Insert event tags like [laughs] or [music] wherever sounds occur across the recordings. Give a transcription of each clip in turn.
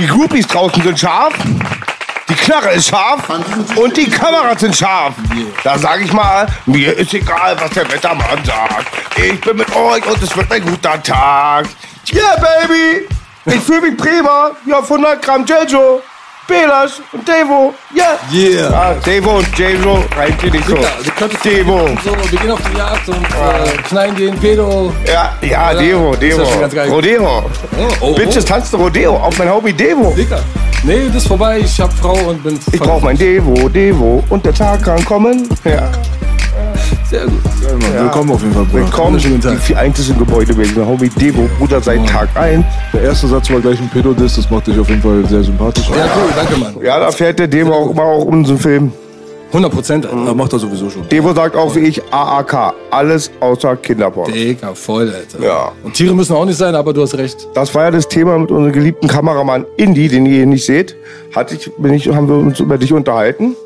Die Groupies draußen sind scharf. Die Knarre ist scharf und die Kameras sind scharf. Da sage ich mal, mir ist egal, was der Wettermann sagt. Ich bin mit euch und es wird ein guter Tag. Yeah, Baby! Ich fühle mich prima. Ja, auf 100 Gramm Jeljo. Belas und Devo. Yeah. Yeah. Ah, Devo und Jeljo reimt hier nicht so. Devo. So, wir gehen auf die Jagd und äh, knallen den Pedo. Ja, ja, Devo, Ist Devo. ja schon ganz geil. Rodeo. Oh, oh, Bitches oh. tanzt Rodeo auf mein Hobby Devo. Dicker. Nee, das ist vorbei. Ich hab Frau und bin. Ich brauch mein Devo, Devo und der Tag kann kommen. Ja. Sehr gut. Willkommen auf jeden Fall, Bruder. Willkommen im Tag. vier einzigen Gebäude gewesen. Homie Devo, Bruder seit Tag 1. Der erste Satz war gleich ein Pedodist, das macht dich auf jeden Fall sehr sympathisch. Ja, cool. Danke, Mann. Ja, da fährt der Devo auch immer auch um einen Film. 100 Prozent. Ja, macht er sowieso schon. Devo sagt auch wie ich AAK. Alles außer Kinderporn. Digga, voll, Alter. Ja. Und Tiere müssen auch nicht sein, aber du hast recht. Das war ja das Thema mit unserem geliebten Kameramann Indy, den ihr hier nicht seht. Hatte ich, bin ich, haben wir uns über dich unterhalten.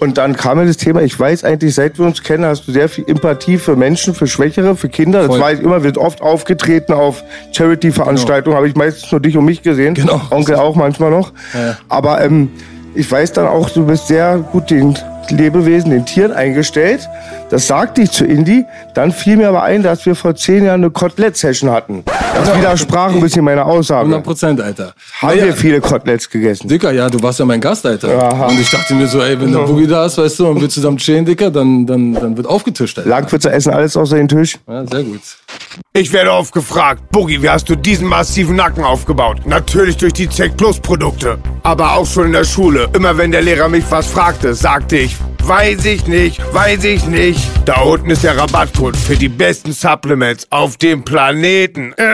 Und dann kam mir das Thema, ich weiß eigentlich, seit wir uns kennen, hast du sehr viel Empathie für Menschen, für Schwächere, für Kinder. Das Voll. weiß ich immer, wird oft aufgetreten auf Charity-Veranstaltungen, habe ich meistens nur dich und mich gesehen. Genau. Onkel auch manchmal noch. Ja. Aber ähm, ich weiß dann auch, du bist sehr gut den Lebewesen, den Tieren eingestellt. Das sagte ich zu Indy. Dann fiel mir aber ein, dass wir vor zehn Jahren eine Kotelett-Session hatten. Das widersprach ein bisschen meiner 100 Aussage. Prozent, Alter. Haben Naja, wir viele Koteletts gegessen? Dicker, ja, du warst ja mein Gast, Alter. Aha. Und ich dachte mir so, ey, wenn der Boogie da ist, weißt du, und wir zusammen chillen, Dicker, dann, dann, dann wird aufgetischt, Alter. Langwitzer essen alles außer den Tisch. Ja, sehr gut. Ich werde oft gefragt, Boogie, wie hast du diesen massiven Nacken aufgebaut? Natürlich durch die ZEC Plus Produkte. Aber auch schon in der Schule. Immer wenn der Lehrer mich was fragte, sagte ich, weiß ich nicht, weiß ich nicht. Da unten ist der Rabattcode für die besten Supplements auf dem Planeten. Äh.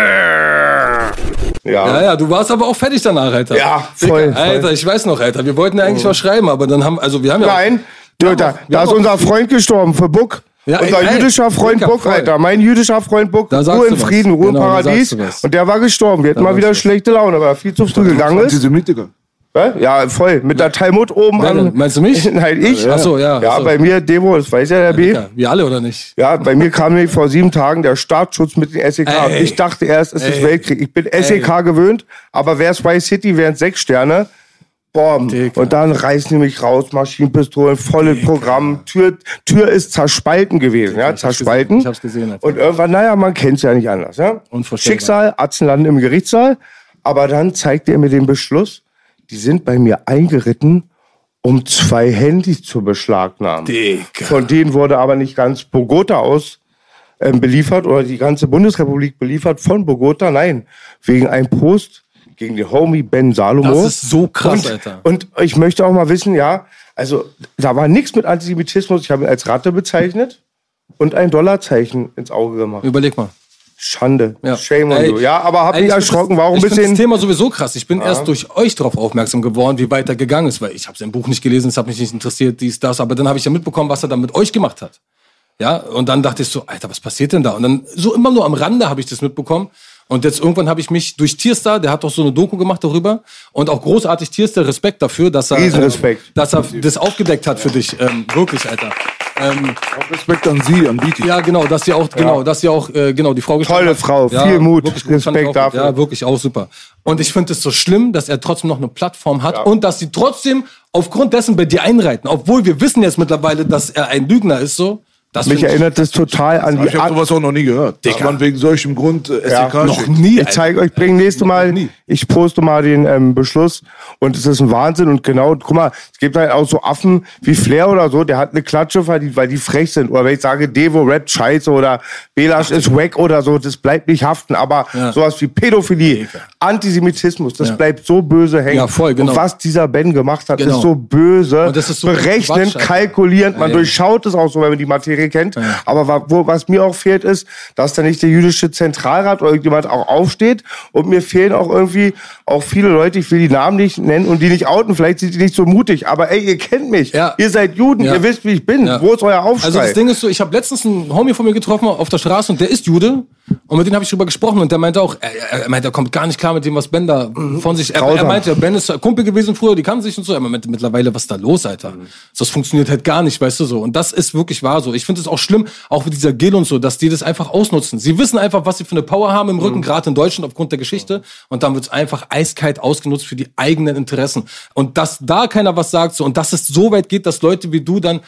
Ja, ja, du warst aber auch fertig danach, Alter. Ja, voll, voll. Alter, ich weiß noch, Alter. Wir wollten ja eigentlich was schreiben, aber dann haben, also wir haben ja. Nein, da, da, da ist auch- unser Freund gestorben für Buck. Ja, unser ey, jüdischer Freund Dicker, Buck, voll. Alter. Mein jüdischer Freund sagst Ruhe in. Frieden, Ruhe im Genau, Paradies. Und der war gestorben. Wir hatten mal wieder schlechte Laune, weil er viel zu früh gegangen ist. Antisemitiker. Ja, voll. Mit der Talmud oben Wer an. Meinst du mich? [laughs] Nein, ich. Ach so, ja, Ja, so. bei mir, Devo, das weiß ja der B. Dicker, wir alle, oder nicht? Ja, bei mir kam nämlich vor sieben Tagen der Staatsschutz mit den SEK. Ey. Ich dachte erst, es ist Ey. Weltkrieg. Ich bin SEK gewöhnt, aber wer Spice City wären sechs Sterne. Bom. Dicker. Und dann reißen die mich raus, Maschinenpistolen, volles Programm. Tür, Tür ist zerspalten gewesen, ja, hab's zerspalten. gesehen, ich hab's gesehen, Alter. Und irgendwann, naja, man kennt's ja nicht anders, ja. Schicksal, Atzen landen im Gerichtssaal. Aber dann zeigte er mir den Beschluss, die sind bei mir eingeritten, um zwei Handys zu beschlagnahmen. Dicker. Von denen wurde aber nicht ganz Bogota aus ähm, beliefert oder die ganze Bundesrepublik beliefert von Bogota. Nein, wegen einem Post gegen den Homie Ben Salomo. Das ist so krass, und, Alter. Und ich möchte auch mal wissen, ja, also da war nichts mit Antisemitismus. Ich habe ihn als Ratte bezeichnet und ein Dollarzeichen ins Auge gemacht. Überleg mal. Schande. Ja. Shame on Ey, you. Ja, aber hab ey, mich erschrocken. das- War auch ein bisschen. das Thema sowieso krass. Ich bin erst durch euch darauf aufmerksam geworden, wie weit er gegangen ist, weil ich habe sein Buch nicht gelesen, es hat mich nicht interessiert, dies, das. Aber dann habe ich ja mitbekommen, was er dann mit euch gemacht hat. Ja, und dann dachte ich so, Alter, was passiert denn da? Und dann so immer nur am Rande habe ich das mitbekommen. Und jetzt irgendwann habe ich mich durch Tierstar, der hat doch so eine Doku gemacht darüber und auch großartig Tierstar, Respekt dafür, dass er, Riesenrespekt. Äh, dass er das aufgedeckt hat für dich. Ähm, wirklich, Alter. Ähm, Auch Respekt an Sie, an Biki. ja, genau, dass sie auch, genau, dass sie auch, äh, genau, die Frau Tolle hat. Frau, Ja, viel Mut, gut, Respekt auch, dafür. Ja, wirklich auch super. Und ich finde es so schlimm, dass er trotzdem noch eine Plattform hat und dass sie trotzdem aufgrund dessen bei dir einreiten, obwohl wir wissen jetzt mittlerweile, dass er ein Lügner ist, so. Das Mich erinnert das total an die Ich habe sowas auch noch nie gehört. Dass man wegen solchem Grund äh, Ja, SDK noch schickt. nie. Ich zeige euch, bringe nächste Mal, ich poste mal den ähm, Beschluss und es ist ein Wahnsinn und genau, guck mal, es gibt halt auch so Affen wie Flair oder so, der hat eine Klatsche verdient, weil die frech sind. Oder wenn ich sage, Devo rappt scheiße oder Belasch ist wack oder so, das bleibt nicht haften. Aber Ja. sowas wie Pädophilie, Antisemitismus, das Ja. bleibt so böse hängen. Ja, voll, genau. Und was dieser Ben gemacht hat, Genau. ist so böse, Und das ist so berechnend, Quatsch, kalkulierend, man Ja, ja. durchschaut es auch so, wenn man die Materie kennt. Aber wa- wo, was mir auch fehlt, ist, dass da nicht der jüdische Zentralrat oder irgendjemand auch aufsteht. Und mir fehlen auch irgendwie auch viele Leute, ich will die Namen nicht nennen und die nicht outen. Vielleicht sind die nicht so mutig, aber ey, ihr kennt mich. Ja. Ihr seid Juden, Ja. ihr wisst, wie ich bin. Ja. Wo ist euer Aufschrei? Also das Ding ist so, ich habe letztens einen Homie von mir getroffen auf der Straße und der ist Jude und mit dem habe ich drüber gesprochen und der meinte auch, er, er- er meinte, er kommt gar nicht klar mit dem, was Ben da von sich, er, er meinte, Ben ist Kumpel gewesen früher, die kannten sich und so, er meinte mittlerweile, was ist da los, Alter? Das funktioniert halt gar nicht, weißt du so. Und das ist wirklich wahr so. Ich finde es auch schlimm, auch mit dieser Gil und so, dass die das einfach ausnutzen. Sie wissen einfach, was sie für eine Power haben im Rücken, gerade in Deutschland aufgrund der Geschichte und dann wird es einfach eiskalt ausgenutzt für die eigenen Interessen. Und dass da keiner was sagt so und dass es so weit geht, dass Leute wie du dann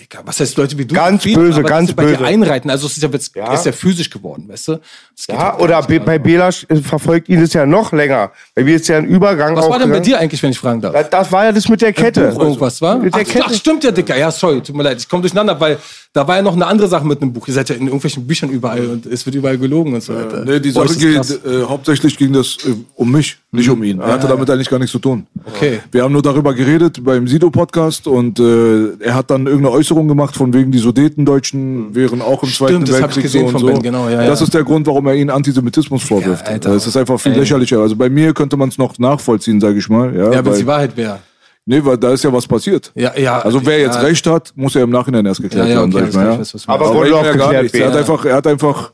Digga, was heißt Leute wie du? Ganz Viele, böse, ganz böse. einreiten. Also es ist ja, jetzt, Ja. ist ja physisch geworden, weißt du? Das geht ja, oder be bei Belasch äh, verfolgt ihn das ja noch länger. Bei mir ist ja ein Übergang Was auch war denn bei gegangen. dir eigentlich, wenn ich fragen darf? Das, das war ja das mit der Kette. Buch irgendwas, war? Mit der Ach, Kette. ach, stimmt ja, Dicker. Ja, sorry, tut mir leid. Ich komme durcheinander, weil da war ja noch eine andere Sache mit einem Buch. Ihr seid ja in irgendwelchen Büchern überall und es wird überall gelogen und so weiter. Nee, die Sache geht, äh, hauptsächlich ging das äh, um mich, nicht um ihn. Er hatte damit eigentlich gar nichts zu tun. Okay. Wir haben nur darüber geredet beim Sido-Podcast und äh, er hat dann irgendeine Äußerung gemacht, von wegen die Sudetendeutschen wären auch im Zweiten das ich Weltkrieg gesehen so und von so. Ben, genau, ja, das ja. ist der Grund, warum er ihnen Antisemitismus vorwirft. Alter. es ist einfach viel Ey. lächerlicher. Also bei mir könnte man es noch nachvollziehen, sage ich mal. Ja, Ja, wenn es die Wahrheit wäre. nee, weil da ist ja was passiert. Ja, ja. Also wer jetzt ja, recht hat, muss ja im Nachhinein erst geklärt Ja, ja, werden, okay, sag ich alles mal. Ja. ich. Aber wurde auch ja gar geklärt nichts. Er hat werden. einfach, er hat einfach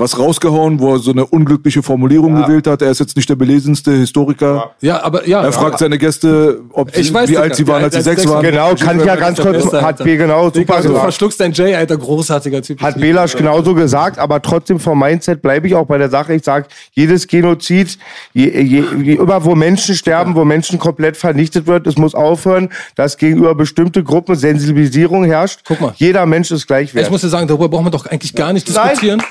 was rausgehauen, wo er so eine unglückliche Formulierung gewählt hat. Er ist jetzt nicht der belesenste Historiker. Ja, aber ja. Er fragt seine Gäste, ob Ich sie, weiß, wie alt sie waren, Ja, als sie sechs waren. Genau, kann ich ja ganz kurz, Beste, hat Alter. B genau super du gesagt. verschluckst dein Jay, Alter, großartiger Typ. Hat Belasch genauso gesagt, aber trotzdem vom Mindset bleibe ich auch bei der Sache. Ich sage, jedes Genozid, je, je, je, immer wo Menschen sterben, wo Menschen komplett vernichtet wird, es muss aufhören, dass gegenüber bestimmte Gruppen Sensibilisierung herrscht. Guck mal. Jeder Mensch ist gleich wert. Ich muss dir sagen, darüber braucht man doch eigentlich gar nicht Nein. diskutieren.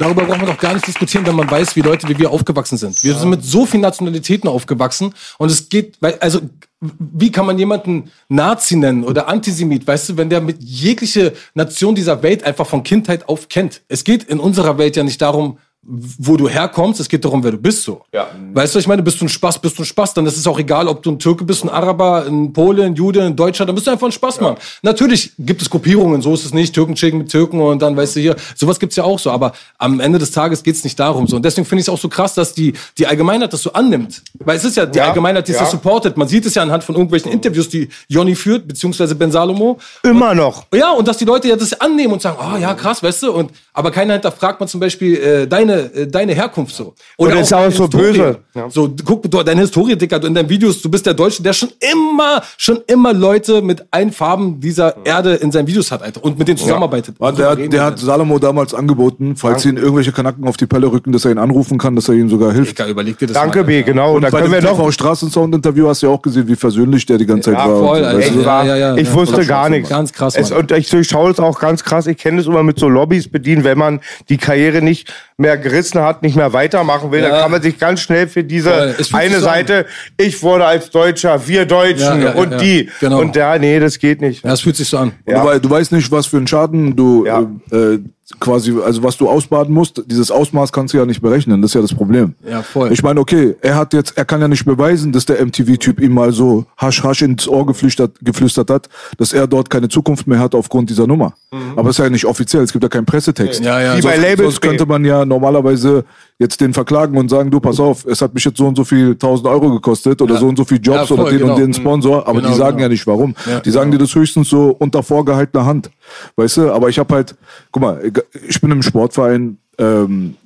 Darüber braucht man doch gar nicht diskutieren, wenn man weiß, wie Leute wie wir aufgewachsen sind. Wir sind mit so vielen Nationalitäten aufgewachsen und es geht, also wie kann man jemanden Nazi nennen oder Antisemit, weißt du, wenn der mit jegliche Nation dieser Welt einfach von Kindheit auf kennt. Es geht in unserer Welt ja nicht darum, wo du herkommst, es geht darum, wer du bist so. Ja. Weißt du, ich meine, bist du ein Spaß, bist du ein Spaß, dann ist es auch egal, ob du ein Türke bist, ein Araber, ein Pole, ein Jude, ein Deutscher, dann bist du einfach ein Spaßmann. Natürlich gibt es Gruppierungen, so ist es nicht, Türken schicken mit Türken und dann, weißt du, hier, sowas gibt's ja auch so, aber am Ende des Tages geht's nicht darum so. Und deswegen finde ich es auch so krass, dass die, die Allgemeinheit das so annimmt. Weil es ist ja die Ja, Allgemeinheit, die es ja. ja supportet. Man sieht es ja anhand von irgendwelchen Interviews, die Jonny führt, beziehungsweise Ben Salomo. Immer noch. Ja, und dass die Leute ja das annehmen und sagen, oh ja, krass, weißt du, und aber keiner hinterfragt man zum Beispiel äh, deine, äh, deine Herkunft so. Und ist auch deine so Historie. böse. Ja. So, guck, du, deine Historie, Dicker, du in deinen Videos, du bist der Deutsche, der schon immer, schon immer Leute mit allen Farben dieser Erde in seinen Videos hat, Alter, und mit denen zusammenarbeitet. Mann, der, hat, der hat Salomo damals angeboten, falls ihn irgendwelche Kanacken auf die Pelle rücken, dass er ihn anrufen kann, dass er ihm sogar hilft. Dicker, überleg dir das Danke, mal, B, genau. Und da Bei können dem wir noch. TV Straßensound-Interview hast du ja auch gesehen, wie versöhnlich der die ganze Zeit Ja, war. voll, so, Alter. du? Ja, ja, ja, ich ja. wusste gar nichts. ganz krass, Es, und ich durchschaue es auch ganz krass. Ich kenne es immer mit so Lobbys bedienen, wenn man die Karriere nicht mehr gerissen hat, nicht mehr weitermachen will, Ja. dann kann man sich ganz schnell für diese fühlt eine so an. Seite, ich wurde als Deutscher, wir Deutschen Ja, ja, und ja, die. genau. Und da, nee, das geht nicht. Ja, es fühlt sich so an. Du, du weißt nicht, was für einen Schaden du Ja. äh, äh, quasi, also was du ausbaden musst. Dieses Ausmaß kannst du ja nicht berechnen. Das ist ja das Problem. Ja, voll. Ich meine, okay, er hat jetzt, er kann ja nicht beweisen, dass der MTV-Typ ihm mal so hasch hasch ins Ohr geflüstert, geflüstert hat, dass er dort keine Zukunft mehr hat aufgrund dieser Nummer. Aber es ist ja nicht offiziell. Es gibt ja keinen Pressetext. Ja, ja. Wie bei Sonst- Labels Sonst könnte man ja normalerweise jetzt den verklagen und sagen, du, pass auf, es hat mich jetzt so und so viel tausend Euro gekostet oder Ja. so und so viel Jobs Ja, voll, oder den genau. und den Sponsor, aber Genau, die sagen genau. ja nicht warum. Ja, die sagen dir das höchstens so unter vorgehaltener Hand. Weißt du, aber ich habe halt, guck mal, ich bin im Sportverein, ähm,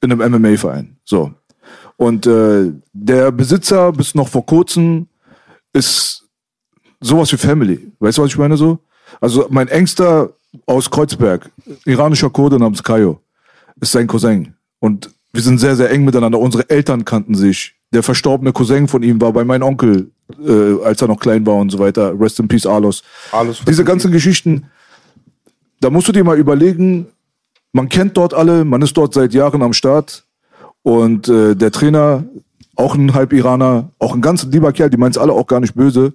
in einem MMA-Verein. So. Und äh, der Besitzer bis noch vor kurzem ist sowas wie Family. Weißt du, was ich meine so? Also mein engster aus Kreuzberg, iranischer Kurde namens Kayo, ist sein Cousin. Und wir sind sehr, sehr eng miteinander. Unsere Eltern kannten sich. Der verstorbene Cousin von ihm war bei meinem Onkel, äh, als er noch klein war und so weiter. Rest in Peace, Alos. Alos, Diese ganzen Geschichten, da musst du dir mal überlegen, man kennt dort alle, man ist dort seit Jahren am Start. Und äh, der Trainer, auch ein Halb-Iraner, auch ein ganz lieber Kerl, die meinen es alle auch gar nicht böse.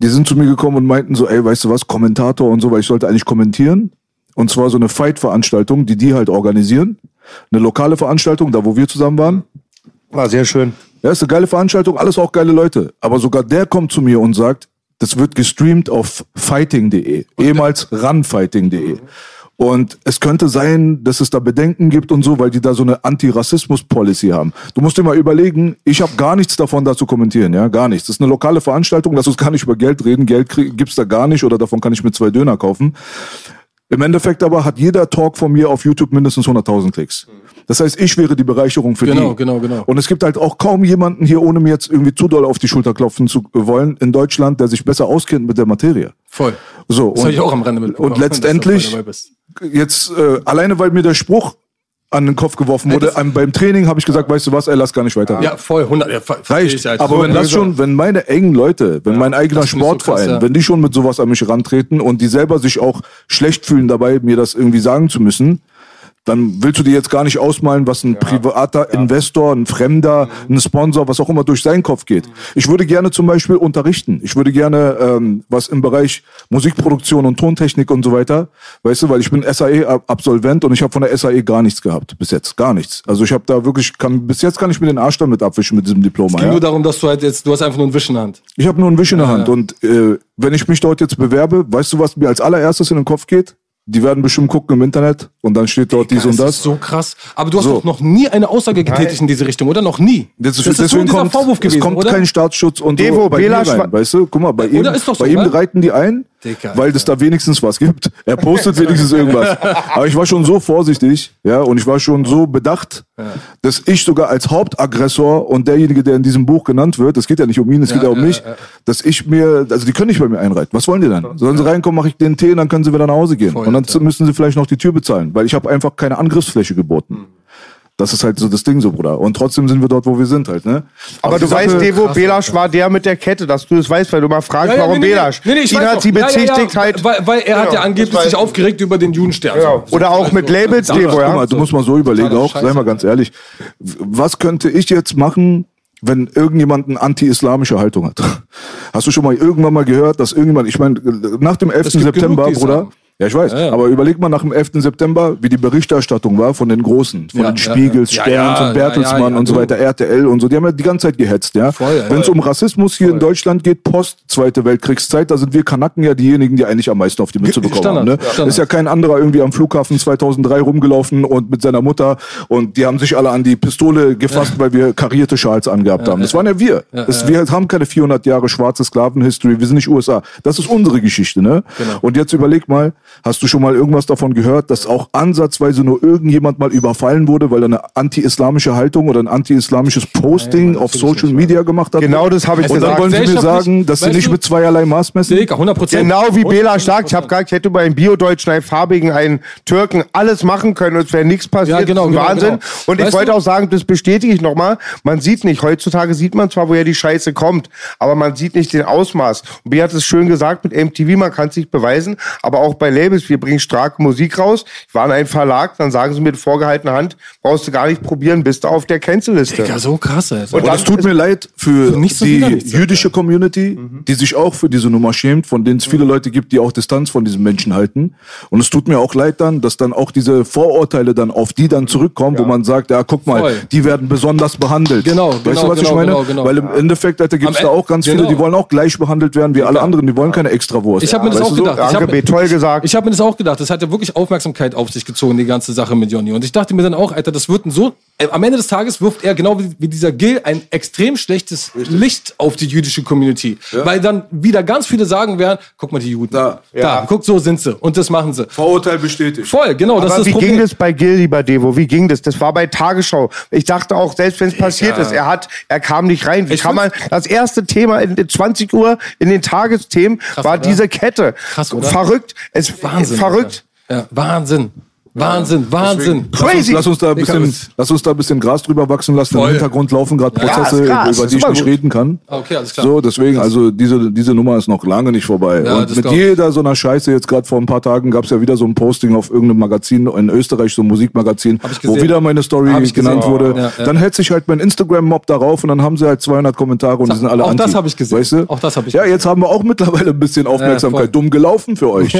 Die sind zu mir gekommen und meinten so, ey, weißt du was, Kommentator und so, weil ich sollte eigentlich kommentieren. Und zwar so eine Fight-Veranstaltung, die die halt organisieren. Eine lokale Veranstaltung, da wo wir zusammen waren. War sehr schön. Ja, ist eine geile Veranstaltung, alles auch geile Leute. Aber sogar der kommt zu mir und sagt, das wird gestreamt auf fighting.de, ehemals runfighting.de. Und es könnte sein, dass es da Bedenken gibt und so, weil die da so eine Anti-Rassismus-Policy haben. Du musst dir mal überlegen, ich habe gar nichts davon, da zu kommentieren, ja, gar nichts. Das ist eine lokale Veranstaltung, lass uns gar nicht über Geld reden. Geld krieg- gibt's da gar nicht oder davon kann ich mir zwei Döner kaufen. Im Endeffekt aber hat jeder Talk von mir auf YouTube mindestens 100.000 Klicks. Das heißt, ich wäre die Bereicherung für Genau, die. genau, genau. Und es gibt halt auch kaum jemanden hier, ohne mir jetzt irgendwie zu doll auf die Schulter klopfen zu wollen, in Deutschland, der sich besser auskennt mit der Materie. Voll. So, Das habe ich auch am Rande mitbekommen. Und letztendlich, jetzt äh, alleine weil mir der Spruch an den Kopf geworfen wurde, am- beim Training habe ich gesagt, weißt du was, ey, lass gar nicht weiter. Ja, voll, 100. Ja, Reicht. ich halt. Aber So, wenn das schon, wenn meine engen Leute, wenn mein eigener ich so Sportverein, krass, ja. wenn die schon mit sowas an mich rantreten und die selber sich auch schlecht fühlen dabei, mir das irgendwie sagen zu müssen, dann willst du dir jetzt gar nicht ausmalen, was ein privater Investor, ein Fremder, ein Sponsor, was auch immer durch seinen Kopf geht. Ich würde gerne zum Beispiel unterrichten. Ich würde gerne ähm, was im Bereich Musikproduktion und Tontechnik und so weiter, weißt du, weil ich bin SAE-Absolvent und ich habe von der SAE gar nichts gehabt bis jetzt, gar nichts. Also ich habe da wirklich, kann, bis jetzt kann ich mir den Arsch damit abwischen mit diesem Diplom. ging ja? nur darum, dass du halt jetzt, du hast einfach nur einen Wisch in der Hand. Ich habe nur einen Wisch in der Hand. Und äh, wenn ich mich dort jetzt bewerbe, weißt du, was mir als allererstes in den Kopf geht? Die werden bestimmt gucken im Internet und dann steht dort dies und das das. ist so krass. Aber du hast So. doch noch nie eine Aussage getätigt in diese Richtung, oder? Noch nie. Das ist, das ist deswegen nur dieser kommt, Vorwurf gewesen, es kommt oder? kein Staatsschutz und Devo, so bei ihm rein, weißt du? Guck mal, bei ihm, ist so, bei ihm oder? reiten die ein, Dicker, weil es da wenigstens was gibt. Er postet [laughs] wenigstens irgendwas. Aber ich war schon so vorsichtig, ja, und ich war schon so bedacht, dass ich sogar als Hauptaggressor und derjenige, der in diesem Buch genannt wird, es geht ja nicht um ihn, es geht ja um ja, mich, ja, ja. dass ich mir, also die können nicht bei mir einreiten. Was wollen die dann? Sollen sie reinkommen, mache ich den Tee, dann können sie wieder nach Hause gehen. Voll, und dann ja. müssen sie vielleicht noch die Tür bezahlen, weil ich habe einfach keine Angriffsfläche geboten. Hm. Das ist halt so das Ding so, Bruder. Und trotzdem sind wir dort, wo wir sind halt, ne? Aber du weißt, Sache- Devo, Belasch war der mit der Kette, dass du es weißt, weil du mal fragst, warum Belasch. Nee, nee, ich Ihn hat sie Ja, ja, bezichtigt ja, halt. Weil, weil er hat Genau, ja angeblich das sich ich. aufgeregt über den Judenstern. Genau. So. Oder auch mit Labels, Devo, Guck ja. mal, du musst mal so überlegen auch, sei mal ganz ehrlich, was könnte ich jetzt machen, wenn irgendjemand eine anti-islamische Haltung hat? Hast du schon mal irgendwann mal gehört, dass irgendjemand, ich meine, nach dem 11. gibt September, Bruder, sagen. Ja, ich weiß, Ja, aber überleg mal nach dem 11. September, wie die Berichterstattung war von den Großen, von den Spiegels, ja, und Bertelsmann und so weiter, RTL und so, die haben ja die ganze Zeit gehetzt, ja. Voll, wenn es voll. um Rassismus hier in Deutschland geht, post Zweite Weltkriegszeit, da sind wir Kanaken ja diejenigen, die eigentlich am meisten auf die Mütze bekommen Standard, haben. Ne? ja. Ist ja kein anderer irgendwie am Flughafen 2003 rumgelaufen und mit seiner Mutter und die haben sich alle an die Pistole gefasst, weil wir karierte Schals angehabt haben. Das waren ja wir. Das, wir haben keine 400 Jahre schwarze Sklaven-History. Wir sind nicht USA. Das ist unsere Geschichte. Ne? Genau. Und jetzt überleg mal, hast du schon mal irgendwas davon gehört, dass auch ansatzweise nur irgendjemand mal überfallen wurde, weil er eine anti-islamische Haltung oder ein anti-islamisches Posting auf Social Media gemacht hat? Genau das habe ich Und dann gesagt. wollen sie mir sagen, dass sie nicht du- mit zweierlei Maß messen? Digga, 100 Prozent. Genau wie Bela sagt, ich habe gesagt, ich hätte bei einem Bio-Deutschen, einem Farbigen, einen Türken alles machen können und es wäre nichts passiert. Ja, genau, Das ist ein genau, Wahnsinn. genau. Und ich wollte auch sagen, das bestätige ich nochmal, man sieht nicht, heutzutage sieht man zwar, woher die Scheiße kommt, aber man sieht nicht den Ausmaß. Und B hat es schön gesagt mit MTV, man kann es nicht beweisen, aber auch bei Labels, wir bringen starke Musik raus. Ich war in einem Verlag, dann sagen sie mit vorgehaltener Hand, brauchst du gar nicht probieren, bist du auf der Cancel-Liste. Digga, so krass, Alter. Und Und dann es tut mir leid für nichts und die nichts, jüdische Community, die sich auch für diese Nummer schämt, von denen es viele Leute gibt, die auch Distanz von diesen Menschen halten. Und es tut mir auch leid dann, dass dann auch diese Vorurteile dann auf die dann zurückkommen, wo man sagt, ja, guck mal, Voll. die werden besonders behandelt. Genau, weißt genau, du, was ich genau, meine? genau, genau. Weil im Endeffekt, Alter, gibt es da auch ganz genau. viele, die wollen auch gleich behandelt werden wie alle anderen, die wollen keine Extrawurst. Ich habe mir das Weißt auch du so? gedacht. Ich Danke, hab- B, toll gesagt. Ich habe mir das auch gedacht. Das hat ja wirklich Aufmerksamkeit auf sich gezogen, die ganze Sache mit Jonny. Und ich dachte mir dann auch, Alter, das wird ein so. Äh, am Ende des Tages wirft er genau wie, wie dieser Gil ein extrem schlechtes Licht auf die jüdische Community. Weil dann wieder ganz viele sagen werden, guck mal die Juden. Da. da Ja. guck, so sind sie. Und das machen sie. Vorurteil bestätigt. Voll, genau. das Aber ist wie das Problem. ging das bei Gil, lieber Devo? Wie ging das? Das war bei Tagesschau. Ich dachte auch, selbst wenn es passiert ist, er hat, er kam nicht rein. Wie Ich kann man, das erste Thema in den 20 Uhr in den Tagesthemen war oder? diese Kette. Krass, oder? Verrückt. Es, Wahnsinn. Verrückt. Ja, Wahnsinn. Wahnsinn, Wahnsinn. Crazy. Lass uns da ein bisschen, lass uns da ein bisschen Gras drüber wachsen lassen. Voll. Im Hintergrund laufen gerade Ja, Prozesse, Gras, über die ich nicht gut. reden kann. Okay, alles klar. So, deswegen, also diese, diese Nummer ist noch lange nicht vorbei. Ja, und das mit jeder so einer Scheiße, jetzt gerade vor ein paar Tagen gab es ja wieder so ein Posting auf irgendeinem Magazin in Österreich, so ein Musikmagazin, wo wieder meine Story genannt gesehen. wurde. Ja, ja. Dann hetzt sich halt mein Instagram-Mob darauf und dann haben sie halt 200 Kommentare und die sind alle Auch anti. das hab ich gesehen. Weißt du? Auch das hab ich Ja, gesehen. jetzt haben wir auch mittlerweile ein bisschen Aufmerksamkeit. Dumm gelaufen für euch.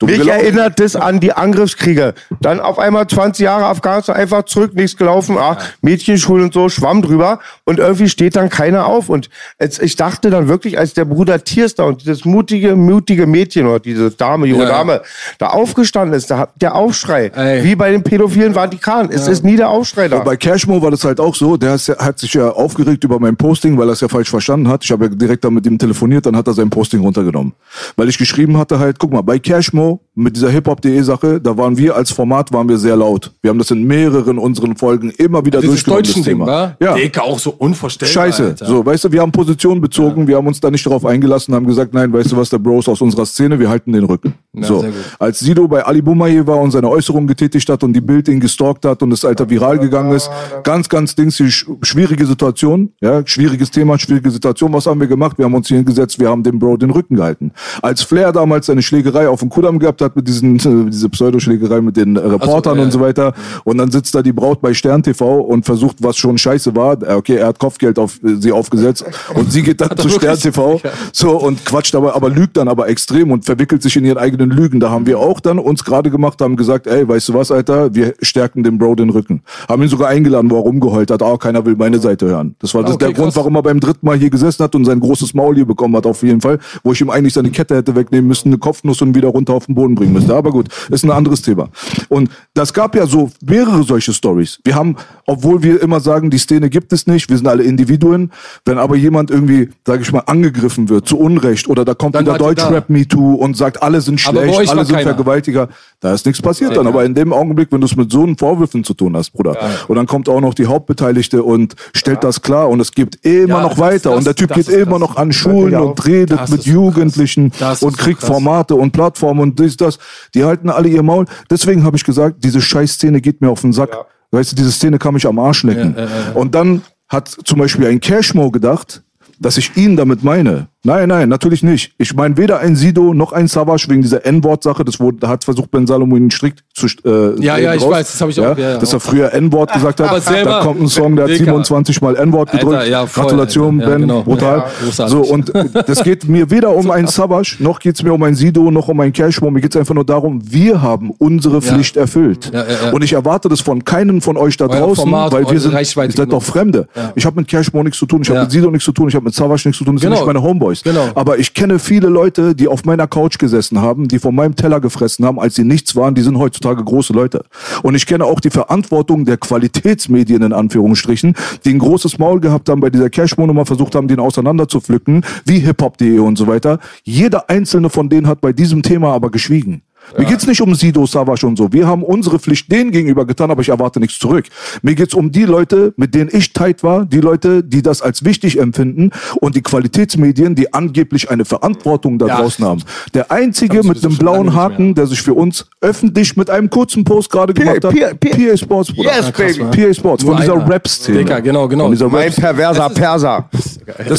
Dumm Mich gelaufen. erinnert das an die Angriffskriege. Dann auf einmal 20 Jahre Afghanistan einfach zurück, nichts gelaufen, ah, Mädchenschulen und so, schwamm drüber und irgendwie steht dann keiner auf. Und es, ich dachte dann wirklich, als der Bruder Tiers da und dieses mutige, mutige Mädchen oder diese Dame, junge Ja, ja. Dame, da aufgestanden ist, da hat der Aufschrei, Ey. wie bei den pädophilen Vatikan. Es ist nie der Aufschrei da. Bei Cashmo war das halt auch so, der ja- hat sich ja aufgeregt über mein Posting, weil er es ja falsch verstanden hat. Ich habe ja direkt dann mit ihm telefoniert, dann hat er sein Posting runtergenommen. Weil ich geschrieben hatte halt, guck mal, bei Cashmo know mit dieser hiphop.de Sache, da waren wir als Format, waren wir sehr laut. Wir haben das in mehreren unseren Folgen immer wieder Dieses durchgenommen, das deutschen Ding, Thema. war? Ja. Dicker, auch so unvorstellbar. Scheiße. Alter. So, weißt du, wir haben Position bezogen, wir haben uns da nicht darauf eingelassen, haben gesagt, nein, weißt du was, der Bros aus unserer Szene, wir halten den Rücken. so. sehr gut. Als Sido bei Ali Boumaier war und seine Äußerungen getätigt hat und die Bild ihn gestalkt hat und es alter viral gegangen ist, ganz, ganz dings, die sch schwierige Situation, ja, schwieriges Thema, schwierige Situation. Was haben wir gemacht? Wir haben uns hier hingesetzt, wir haben dem Bro den Rücken gehalten. Als Flair damals seine Schlägerei auf dem Kudamm gehabt hat mit diesen, äh, diese Pseudoschlägerei mit den äh, Reportern ja, und so weiter und dann sitzt da die Braut bei Stern TV und versucht, was schon scheiße war. Äh, Okay, er hat Kopfgeld auf sie aufgesetzt [laughs] und sie geht dann zu Stern? TV so und quatscht aber, aber lügt dann aber extrem und verwickelt sich in ihren eigenen Lügen. Da haben wir auch dann uns gerade gemacht, haben gesagt, ey, weißt du was, Alter, wir stärken dem Bro den Rücken. Haben ihn sogar eingeladen, wo er rumgeheult hat, ah, keiner will meine Seite hören. Das war das okay, der Grund, krass. warum er beim dritten Mal hier gesessen hat und sein großes Maul hier bekommen hat, auf jeden Fall, wo ich ihm eigentlich seine Kette hätte wegnehmen müssen, eine Kopfnuss und wieder runter auf den Boden bringen müsste. Aber gut, ist ein anderes Thema. Und das gab ja so mehrere solche Stories. Wir haben, obwohl wir immer sagen, die Szene gibt es nicht, wir sind alle Individuen, wenn aber jemand irgendwie, sage ich mal, angegriffen wird, zu Unrecht, oder da kommt Dann wieder Deutschrap Me Too und sagt, alle sind schlecht, alle sind keiner. Vergewaltiger, da ist nichts passiert dann. Aber in dem Augenblick, wenn du es mit so einen Vorwürfen zu tun hast, Bruder, und dann kommt auch noch die Hauptbeteiligte und stellt das klar und es gibt immer Ja, noch weiter das- und der Typ geht immer krass. noch an Schulen Ja, und redet mit Jugendlichen krass. Und kriegt. Formate und Plattformen und dies, das. Die halten alle ihr Maul. Deswegen habe ich gesagt, diese Scheißszene geht mir auf den Sack. Weißt du, diese Szene kann mich am Arsch lecken. Und dann hat zum Beispiel ein Cashmo gedacht, dass ich ihn damit meine. Nein, nein, natürlich nicht. Ich meine weder ein Sido noch ein Savage wegen dieser N-Wort-Sache. Das wurde, da hat versucht Ben Salomo ihn strikt zu äh, Ja, ja, ich raus. weiß, das hab ich auch, ja, ja, dass er früher N-Wort gesagt hat. Selber- da kommt ein Song, der hat Dicker. 27 Mal N-Wort Alter, gedrückt. ja, voll, Gratulation, Alter. Ben, genau. brutal. So, und das geht mir weder um einen Savage, noch geht's mir um ein Sido, noch um ein Cashmo. Mir geht's einfach nur darum, wir haben unsere Pflicht erfüllt. Und ich erwarte das von keinem von euch da Euer draußen, Format, weil wir sind, ihr seid doch genug. Fremde. Ich habe mit Cashmo nichts zu tun, ich habe mit Sido nichts zu tun, ich habe mit Savage nichts zu tun, das Genau. sind nicht meine Homeboys. Genau. Aber ich kenne viele Leute, die auf meiner Couch gesessen haben, die von meinem Teller gefressen haben, als sie nichts waren, die sind heutzutage große Leute. Und ich kenne auch die Verantwortung der Qualitätsmedien in Anführungsstrichen, die ein großes Maul gehabt haben bei dieser Cashmo-Nummer, versucht haben, den auseinander zu pflücken, wie hiphop.de und so weiter. Jeder einzelne von denen hat bei diesem Thema aber geschwiegen. Mir geht's nicht um Sido, Savage und so. Wir haben unsere Pflicht denen gegenüber getan, aber ich erwarte nichts zurück. Mir geht's um die Leute, mit denen ich tight war, die Leute, die das als wichtig empfinden und die Qualitätsmedien, die angeblich eine Verantwortung da Ja. draußen haben. Der einzige mit einem blauen. Haken, der sich für uns öffentlich mit einem kurzen Post gerade gemacht hat, PA Sports, Bruder. Yes, baby. PA Sports, von dieser. Rap-Szene. Genau, genau. Mein perverser Perser.